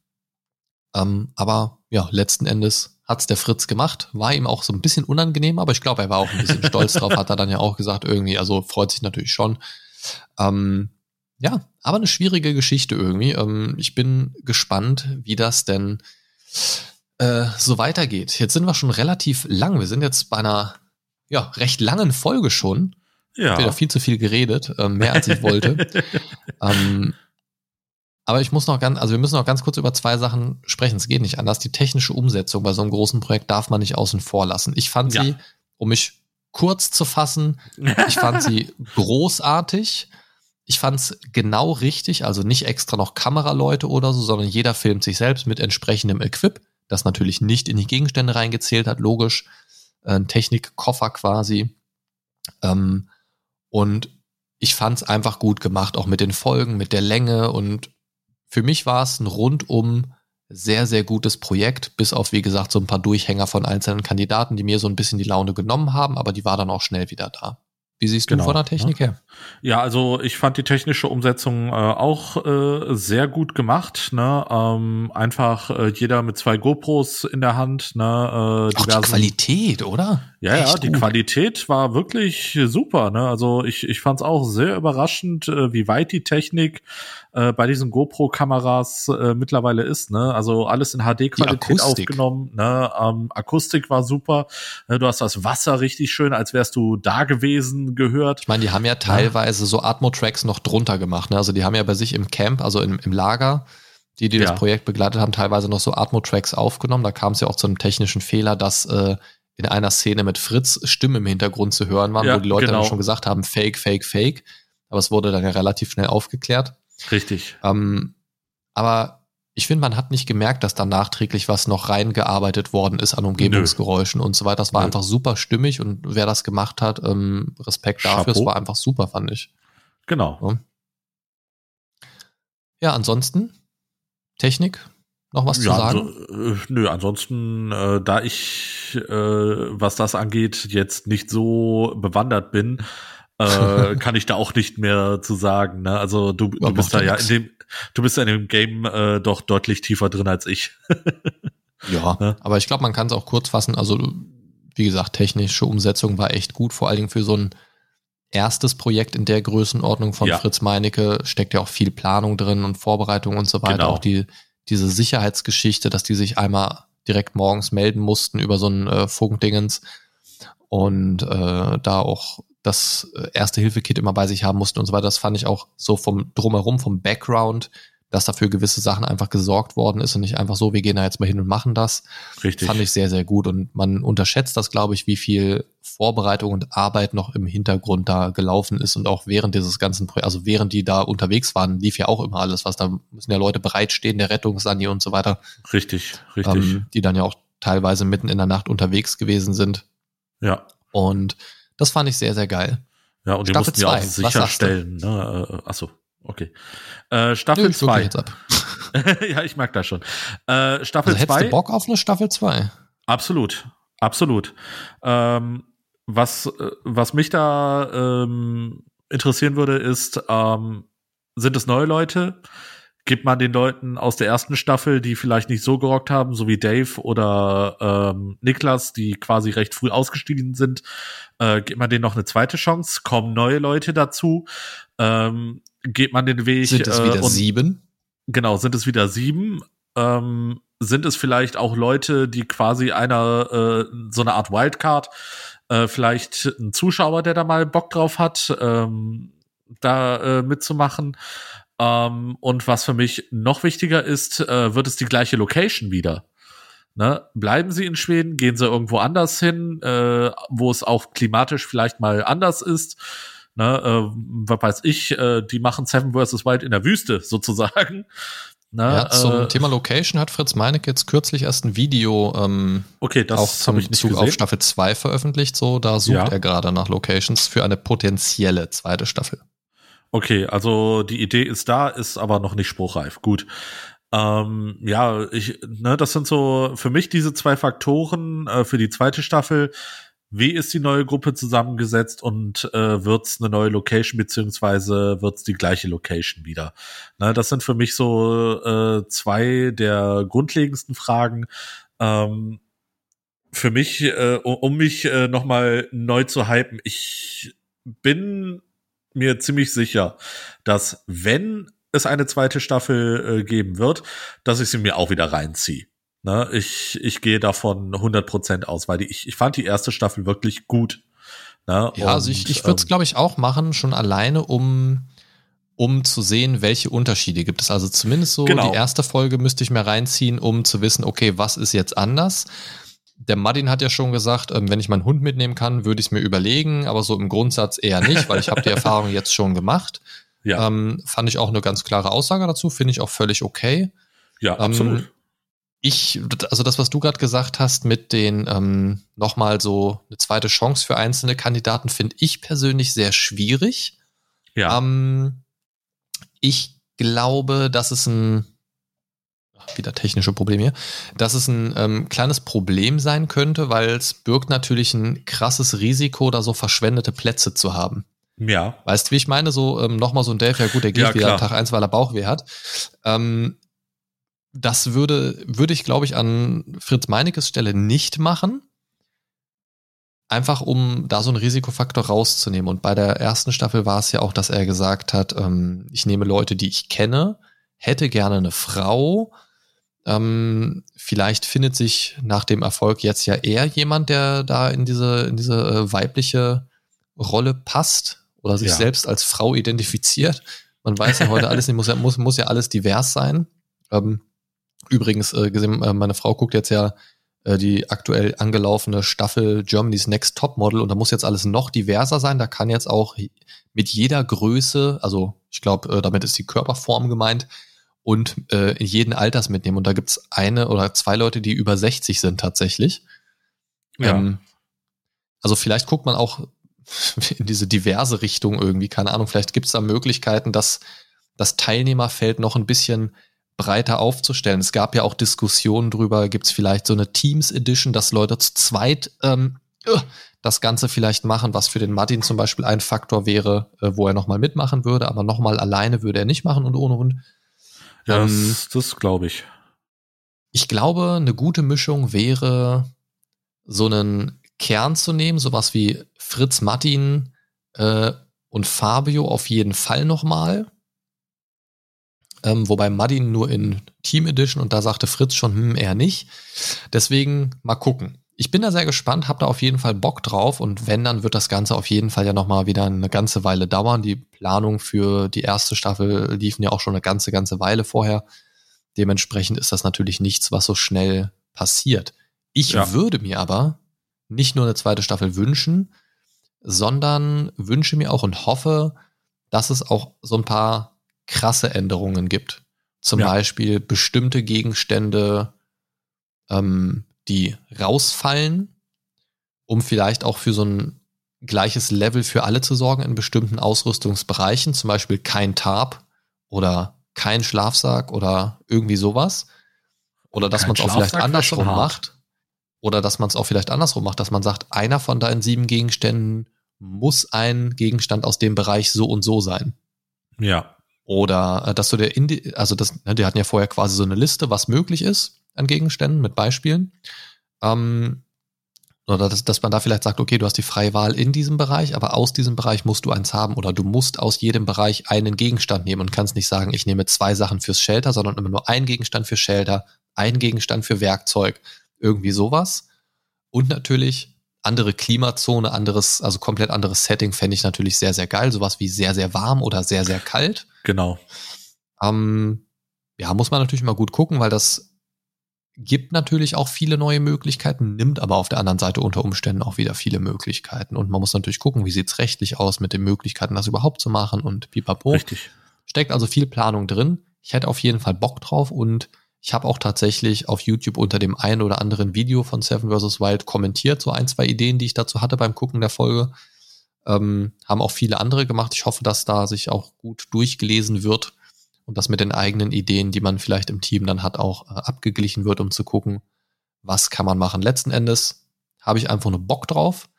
Ähm, aber ja, letzten Endes hat's der Fritz gemacht. War ihm auch so ein bisschen unangenehm, aber ich glaube, er war auch ein bisschen [laughs] stolz drauf, hat er dann ja auch gesagt, irgendwie, also freut sich natürlich schon. Ähm, ja, aber eine schwierige Geschichte irgendwie. Ähm, ich bin gespannt, wie das denn äh, so weitergeht. Jetzt sind wir schon relativ lang. Wir sind jetzt bei einer ja, recht langen Folge schon. ja. Wieder viel zu viel geredet, ähm, mehr als ich wollte. [laughs] ähm, aber ich muss noch ganz, also wir müssen noch ganz kurz über zwei Sachen sprechen. Es geht nicht anders. Die technische Umsetzung bei so einem großen Projekt darf man nicht außen vor lassen. Ich fand Ja. sie, um mich kurz zu fassen, ich fand sie großartig. Ich fand es genau richtig, also nicht extra noch Kameraleute oder so, sondern jeder filmt sich selbst mit entsprechendem Equip, das natürlich nicht in die Gegenstände reingezählt hat, logisch. Ein Technikkoffer quasi. Ähm, und ich fand es einfach gut gemacht, auch mit den Folgen, mit der Länge. Und für mich war es ein rundum sehr, sehr gutes Projekt, bis auf, wie gesagt, so ein paar Durchhänger von einzelnen Kandidaten, die mir so ein bisschen die Laune genommen haben, aber die war dann auch schnell wieder da. Wie siehst du Genau, von der Technik her? Ja, also ich fand die technische Umsetzung äh, auch äh, sehr gut gemacht. Ne? Ähm, einfach äh, jeder mit zwei GoPros in der Hand. Ne? Äh, Auch die Qualität, oder? Ja, ja, Echt die gut. Qualität war wirklich super. Ne? Also ich, ich fand es auch sehr überraschend, äh, wie weit die Technik äh, bei diesen GoPro-Kameras äh, mittlerweile ist. Ne? Also alles in HD-Qualität aufgenommen. Ne? Ähm, Akustik war super. Ne? Du hast das Wasser richtig schön, als wärst du da gewesen, gehört. Ich meine, die haben ja teilweise so Atmo-Tracks noch drunter gemacht. Ne? Also die haben ja bei sich im Camp, also im, im Lager, die, die Ja. das Projekt begleitet haben, teilweise noch so Atmo-Tracks aufgenommen. Da kam es ja auch zu einem technischen Fehler, dass äh, in einer Szene mit Fritz Stimmen im Hintergrund zu hören waren, Ja, wo die Leute genau. dann schon gesagt haben, fake, fake, fake. Aber es wurde dann ja relativ schnell aufgeklärt. Richtig. Ähm, aber ich finde, man hat nicht gemerkt, dass da nachträglich was noch reingearbeitet worden ist an Umgebungsgeräuschen Nö. und so weiter. Das war Nö. einfach super stimmig und wer das gemacht hat, ähm, Respekt dafür. Es war einfach super, fand ich. Genau. Ja, ja ansonsten Technik, noch was ja, zu sagen? Also, äh, nö, ansonsten, äh, da ich, äh, was das angeht, jetzt nicht so bewandert bin, äh, [laughs] kann ich da auch nicht mehr zu sagen. Ne? Also du, du bist da ja in dem, du bist ja in dem Game äh, doch deutlich tiefer drin als ich. [laughs] ja, ja, aber ich glaube, man kann es auch kurz fassen. Also wie gesagt, technische Umsetzung war echt gut, vor allen Dingen für so ein erstes Projekt in der Größenordnung von ja. Fritz Meinecke steckt ja auch viel Planung drin und Vorbereitung und so weiter. Genau. Auch die, diese Sicherheitsgeschichte, dass die sich einmal direkt morgens melden mussten über so ein äh, Funkdingens und äh, da auch das äh, Erste-Hilfe-Kit immer bei sich haben mussten und so weiter. Das fand ich auch so vom Drumherum, vom Background, dass dafür gewisse Sachen einfach gesorgt worden ist und nicht einfach so, wir gehen da jetzt mal hin und machen das. Richtig. Fand ich sehr, sehr gut. Und man unterschätzt das, glaube ich, wie viel Vorbereitung und Arbeit noch im Hintergrund da gelaufen ist und auch während dieses ganzen Projekts, also während die da unterwegs waren, lief ja auch immer alles, was da müssen ja Leute bereitstehen, der Rettungssani und so weiter. Richtig, richtig. Ähm, die dann ja auch teilweise mitten in der Nacht unterwegs gewesen sind. Ja. Und das fand ich sehr, sehr geil. Ja, und die Staffel mussten zwei, ja auch sicherstellen. Ne? Äh, achso, okay. Äh, Staffel 2. jetzt ab. [laughs] ja, ich mag das schon. Äh, Staffel 2. Also hättest du Bock auf eine Staffel 2? Absolut, absolut. Ähm, was, äh, was mich da ähm, interessieren würde, ist, ähm, sind es neue Leute? Gibt man den Leuten aus der ersten Staffel, die vielleicht nicht so gerockt haben, so wie Dave oder ähm, Niklas, die quasi recht früh ausgestiegen sind, äh, gibt man denen noch eine zweite Chance, kommen neue Leute dazu, ähm, geht man den Weg. Sind es wieder äh, und, sieben? Genau, sind es wieder sieben. Ähm, sind es vielleicht auch Leute, die quasi einer, äh, so eine Art Wildcard, äh, vielleicht ein Zuschauer, der da mal Bock drauf hat, ähm, da äh, mitzumachen. Ähm, und was für mich noch wichtiger ist, äh, wird es die gleiche Location wieder. Ne? Bleiben sie in Schweden, gehen sie irgendwo anders hin, äh, wo es auch klimatisch vielleicht mal anders ist. Ne? Äh, was weiß ich, äh, die machen Seven vs. Wild in der Wüste [laughs] sozusagen. Ne? Ja, zum äh, Thema Location hat Fritz Meinecke jetzt kürzlich erst ein Video ähm, okay, das auch zum ich Zug auf Staffel 2 veröffentlicht. So, da sucht ja. er gerade nach Locations für eine potenzielle zweite Staffel. Okay, also die Idee ist da, ist aber noch nicht spruchreif. Gut. Ähm, ja, ich, ne, das sind so für mich diese zwei Faktoren äh, für die zweite Staffel. Wie ist die neue Gruppe zusammengesetzt und äh, wird es eine neue Location beziehungsweise wird es die gleiche Location wieder? Ne, das sind für mich so äh, zwei der grundlegendsten Fragen. Ähm, für mich, äh, um mich äh, nochmal neu zu hypen, ich bin mir ziemlich sicher, dass wenn es eine zweite Staffel äh, geben wird, dass ich sie mir auch wieder reinziehe. Ne? Ich, ich gehe davon 100% aus, weil die, ich, ich fand die erste Staffel wirklich gut. Ne? Ja, Und, also ich, ich würde es, ähm, glaube ich, auch machen, schon alleine, um, um zu sehen, welche Unterschiede gibt es. Also zumindest so genau. die erste Folge müsste ich mir reinziehen, um zu wissen, okay, was ist jetzt anders? Der Martin hat ja schon gesagt, ähm, wenn ich meinen Hund mitnehmen kann, würde ich es mir überlegen, aber so im Grundsatz eher nicht, weil ich habe die [laughs] Erfahrung jetzt schon gemacht. Ja. Ähm, fand ich auch eine ganz klare Aussage dazu, finde ich auch völlig okay. Ja, ähm, absolut. Ich, also das, was du gerade gesagt hast mit den ähm, nochmal so eine zweite Chance für einzelne Kandidaten, finde ich persönlich sehr schwierig. Ja. Ähm, ich glaube, dass es ein wieder technische Probleme hier, dass es ein ähm, kleines Problem sein könnte, weil es birgt natürlich ein krasses Risiko, da so verschwendete Plätze zu haben. Ja. Weißt du, wie ich meine? So ähm, nochmal so ein Dave, ja gut, der geht ja, wieder Tag eins, weil er Bauchweh hat. Ähm, das würde, würde ich, glaube ich, an Fritz Meinekes Stelle nicht machen. Einfach um da so einen Risikofaktor rauszunehmen. Und bei der ersten Staffel war es ja auch, dass er gesagt hat, ähm, ich nehme Leute, die ich kenne, hätte gerne eine Frau, ähm, vielleicht findet sich nach dem Erfolg jetzt ja eher jemand, der da in diese, in diese äh, weibliche Rolle passt oder sich ja. selbst als Frau identifiziert. Man weiß ja heute alles, muss ja, muss, muss ja alles divers sein. Ähm, übrigens, äh, gesehen, äh, meine Frau guckt jetzt ja äh, die aktuell angelaufene Staffel Germany's Next Top Model und da muss jetzt alles noch diverser sein. Da kann jetzt auch mit jeder Größe, also ich glaube, äh, damit ist die Körperform gemeint, und äh, in jeden Alters mitnehmen. Und da gibt's eine oder zwei Leute, die über 60 sind tatsächlich. Ja. Ähm, also vielleicht guckt man auch [laughs] in diese diverse Richtung irgendwie, keine Ahnung, vielleicht gibt's da Möglichkeiten, dass das Teilnehmerfeld noch ein bisschen breiter aufzustellen. Es gab ja auch Diskussionen drüber, gibt's vielleicht so eine Teams Edition, dass Leute zu zweit ähm, äh, das Ganze vielleicht machen, was für den Martin zum Beispiel ein Faktor wäre, äh, wo er nochmal mitmachen würde, aber nochmal alleine würde er nicht machen und ohne Hund. Ja, Ähm, das, das glaube ich. Ich glaube, eine gute Mischung wäre, so einen Kern zu nehmen, sowas wie Fritz Martin äh, und Fabio auf jeden Fall nochmal. Ähm, wobei Martin nur in Team Edition und da sagte Fritz schon, hm, eher nicht. Deswegen mal gucken. Ich bin da sehr gespannt, habe da auf jeden Fall Bock drauf und wenn, dann wird das Ganze auf jeden Fall ja nochmal wieder eine ganze Weile dauern. Die Planung für die erste Staffel liefen ja auch schon eine ganze, ganze Weile vorher. Dementsprechend ist das natürlich nichts, was so schnell passiert. Ich Ja. würde mir aber nicht nur eine zweite Staffel wünschen, sondern wünsche mir auch und hoffe, dass es auch so ein paar krasse Änderungen gibt. Zum Ja. Beispiel bestimmte Gegenstände, ähm, die rausfallen, um vielleicht auch für so ein gleiches Level für alle zu sorgen in bestimmten Ausrüstungsbereichen, zum Beispiel kein Tarp oder kein Schlafsack oder irgendwie sowas. Oder dass man es auch vielleicht andersrum macht. Oder dass man es auch vielleicht andersrum macht, dass man sagt, einer von deinen sieben Gegenständen muss ein Gegenstand aus dem Bereich so und so sein. Ja. Oder äh, dass du der Indi also das, ne, die hatten ja vorher quasi so eine Liste, was möglich ist an Gegenständen mit Beispielen. Ähm, oder dass, dass man da vielleicht sagt, okay, du hast die freie Wahl in diesem Bereich, aber aus diesem Bereich musst du eins haben. Oder du musst aus jedem Bereich einen Gegenstand nehmen und kannst nicht sagen, ich nehme zwei Sachen fürs Shelter, sondern immer nur einen Gegenstand für Shelter, einen Gegenstand für Werkzeug, irgendwie sowas. Und natürlich andere Klimazone, anderes, also komplett anderes Setting fände ich natürlich sehr, sehr geil. Sowas wie sehr, sehr warm oder sehr, sehr kalt. Genau. Ähm, ja, muss man natürlich mal gut gucken, weil das gibt natürlich auch viele neue Möglichkeiten, nimmt aber auf der anderen Seite unter Umständen auch wieder viele Möglichkeiten. Und man muss natürlich gucken, wie sieht's rechtlich aus mit den Möglichkeiten, das überhaupt zu machen und pipapo. Richtig. Steckt also viel Planung drin. Ich hätte auf jeden Fall Bock drauf und ich habe auch tatsächlich auf YouTube unter dem einen oder anderen Video von Seven vs. Wild kommentiert, so ein, zwei Ideen, die ich dazu hatte beim Gucken der Folge. Ähm, haben auch viele andere gemacht. Ich hoffe, dass da sich auch gut durchgelesen wird und das mit den eigenen Ideen, die man vielleicht im Team dann hat, auch äh, abgeglichen wird, um zu gucken, was kann man machen. Letzten Endes habe ich einfach nur Bock drauf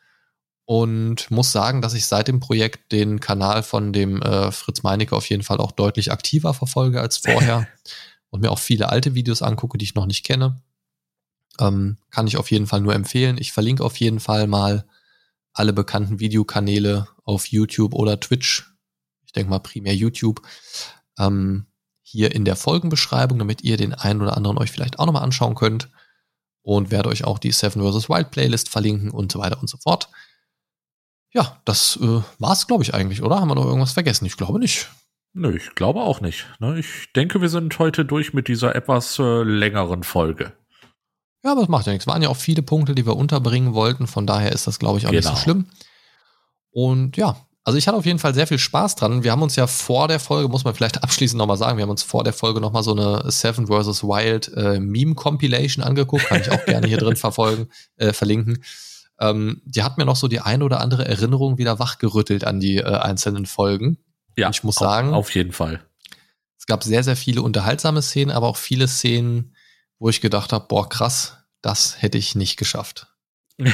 und muss sagen, dass ich seit dem Projekt den Kanal von dem äh, Fritz Meinecke auf jeden Fall auch deutlich aktiver verfolge als vorher [laughs] und mir auch viele alte Videos angucke, die ich noch nicht kenne. Ähm, kann ich auf jeden Fall nur empfehlen. Ich verlinke auf jeden Fall mal alle bekannten Videokanäle auf YouTube oder Twitch. Ich denke mal primär YouTube. Ähm, hier in der Folgenbeschreibung, damit ihr den einen oder anderen euch vielleicht auch nochmal anschauen könnt. Und werde euch auch die Seven vs. Wild Playlist verlinken und so weiter und so fort. Ja, das äh, war's, glaube ich, eigentlich, oder? Haben wir noch irgendwas vergessen? Ich glaube nicht. Nö, ich glaube auch nicht. Ne? Ich denke, wir sind heute durch mit dieser etwas äh, längeren Folge. Ja, aber das macht ja nichts. Waren ja auch viele Punkte, die wir unterbringen wollten. Von daher ist das, glaube ich, auch nicht so Genau. schlimm. Und ja, also ich hatte auf jeden Fall sehr viel Spaß dran. Wir haben uns ja vor der Folge, muss man vielleicht [laughs] abschließend nochmal sagen, wir haben uns vor der Folge nochmal so eine Seven vs. Wild äh, Meme-Compilation angeguckt. Kann ich auch [laughs] gerne hier drin verfolgen, äh, verlinken. Ähm, die hat mir noch so die eine oder andere Erinnerung wieder wachgerüttelt an die äh, einzelnen Folgen. Ja, Ich muss auf- sagen- Auf jeden Fall. Es gab sehr, sehr viele unterhaltsame Szenen, aber auch viele Szenen, wo ich gedacht habe, boah, krass, das hätte ich nicht geschafft. [laughs]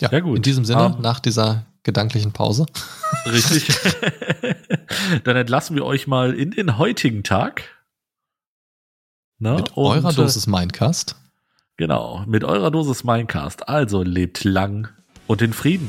Ja, Ja, gut. In diesem Sinne, Ähm, nach dieser gedanklichen Pause. Richtig. [laughs] Dann entlassen wir euch mal in den heutigen Tag. Ne? Mit Und, eurer äh, Dosis Mindcast. Genau, mit eurer Dosis Minecast. Also lebt lang und in Frieden.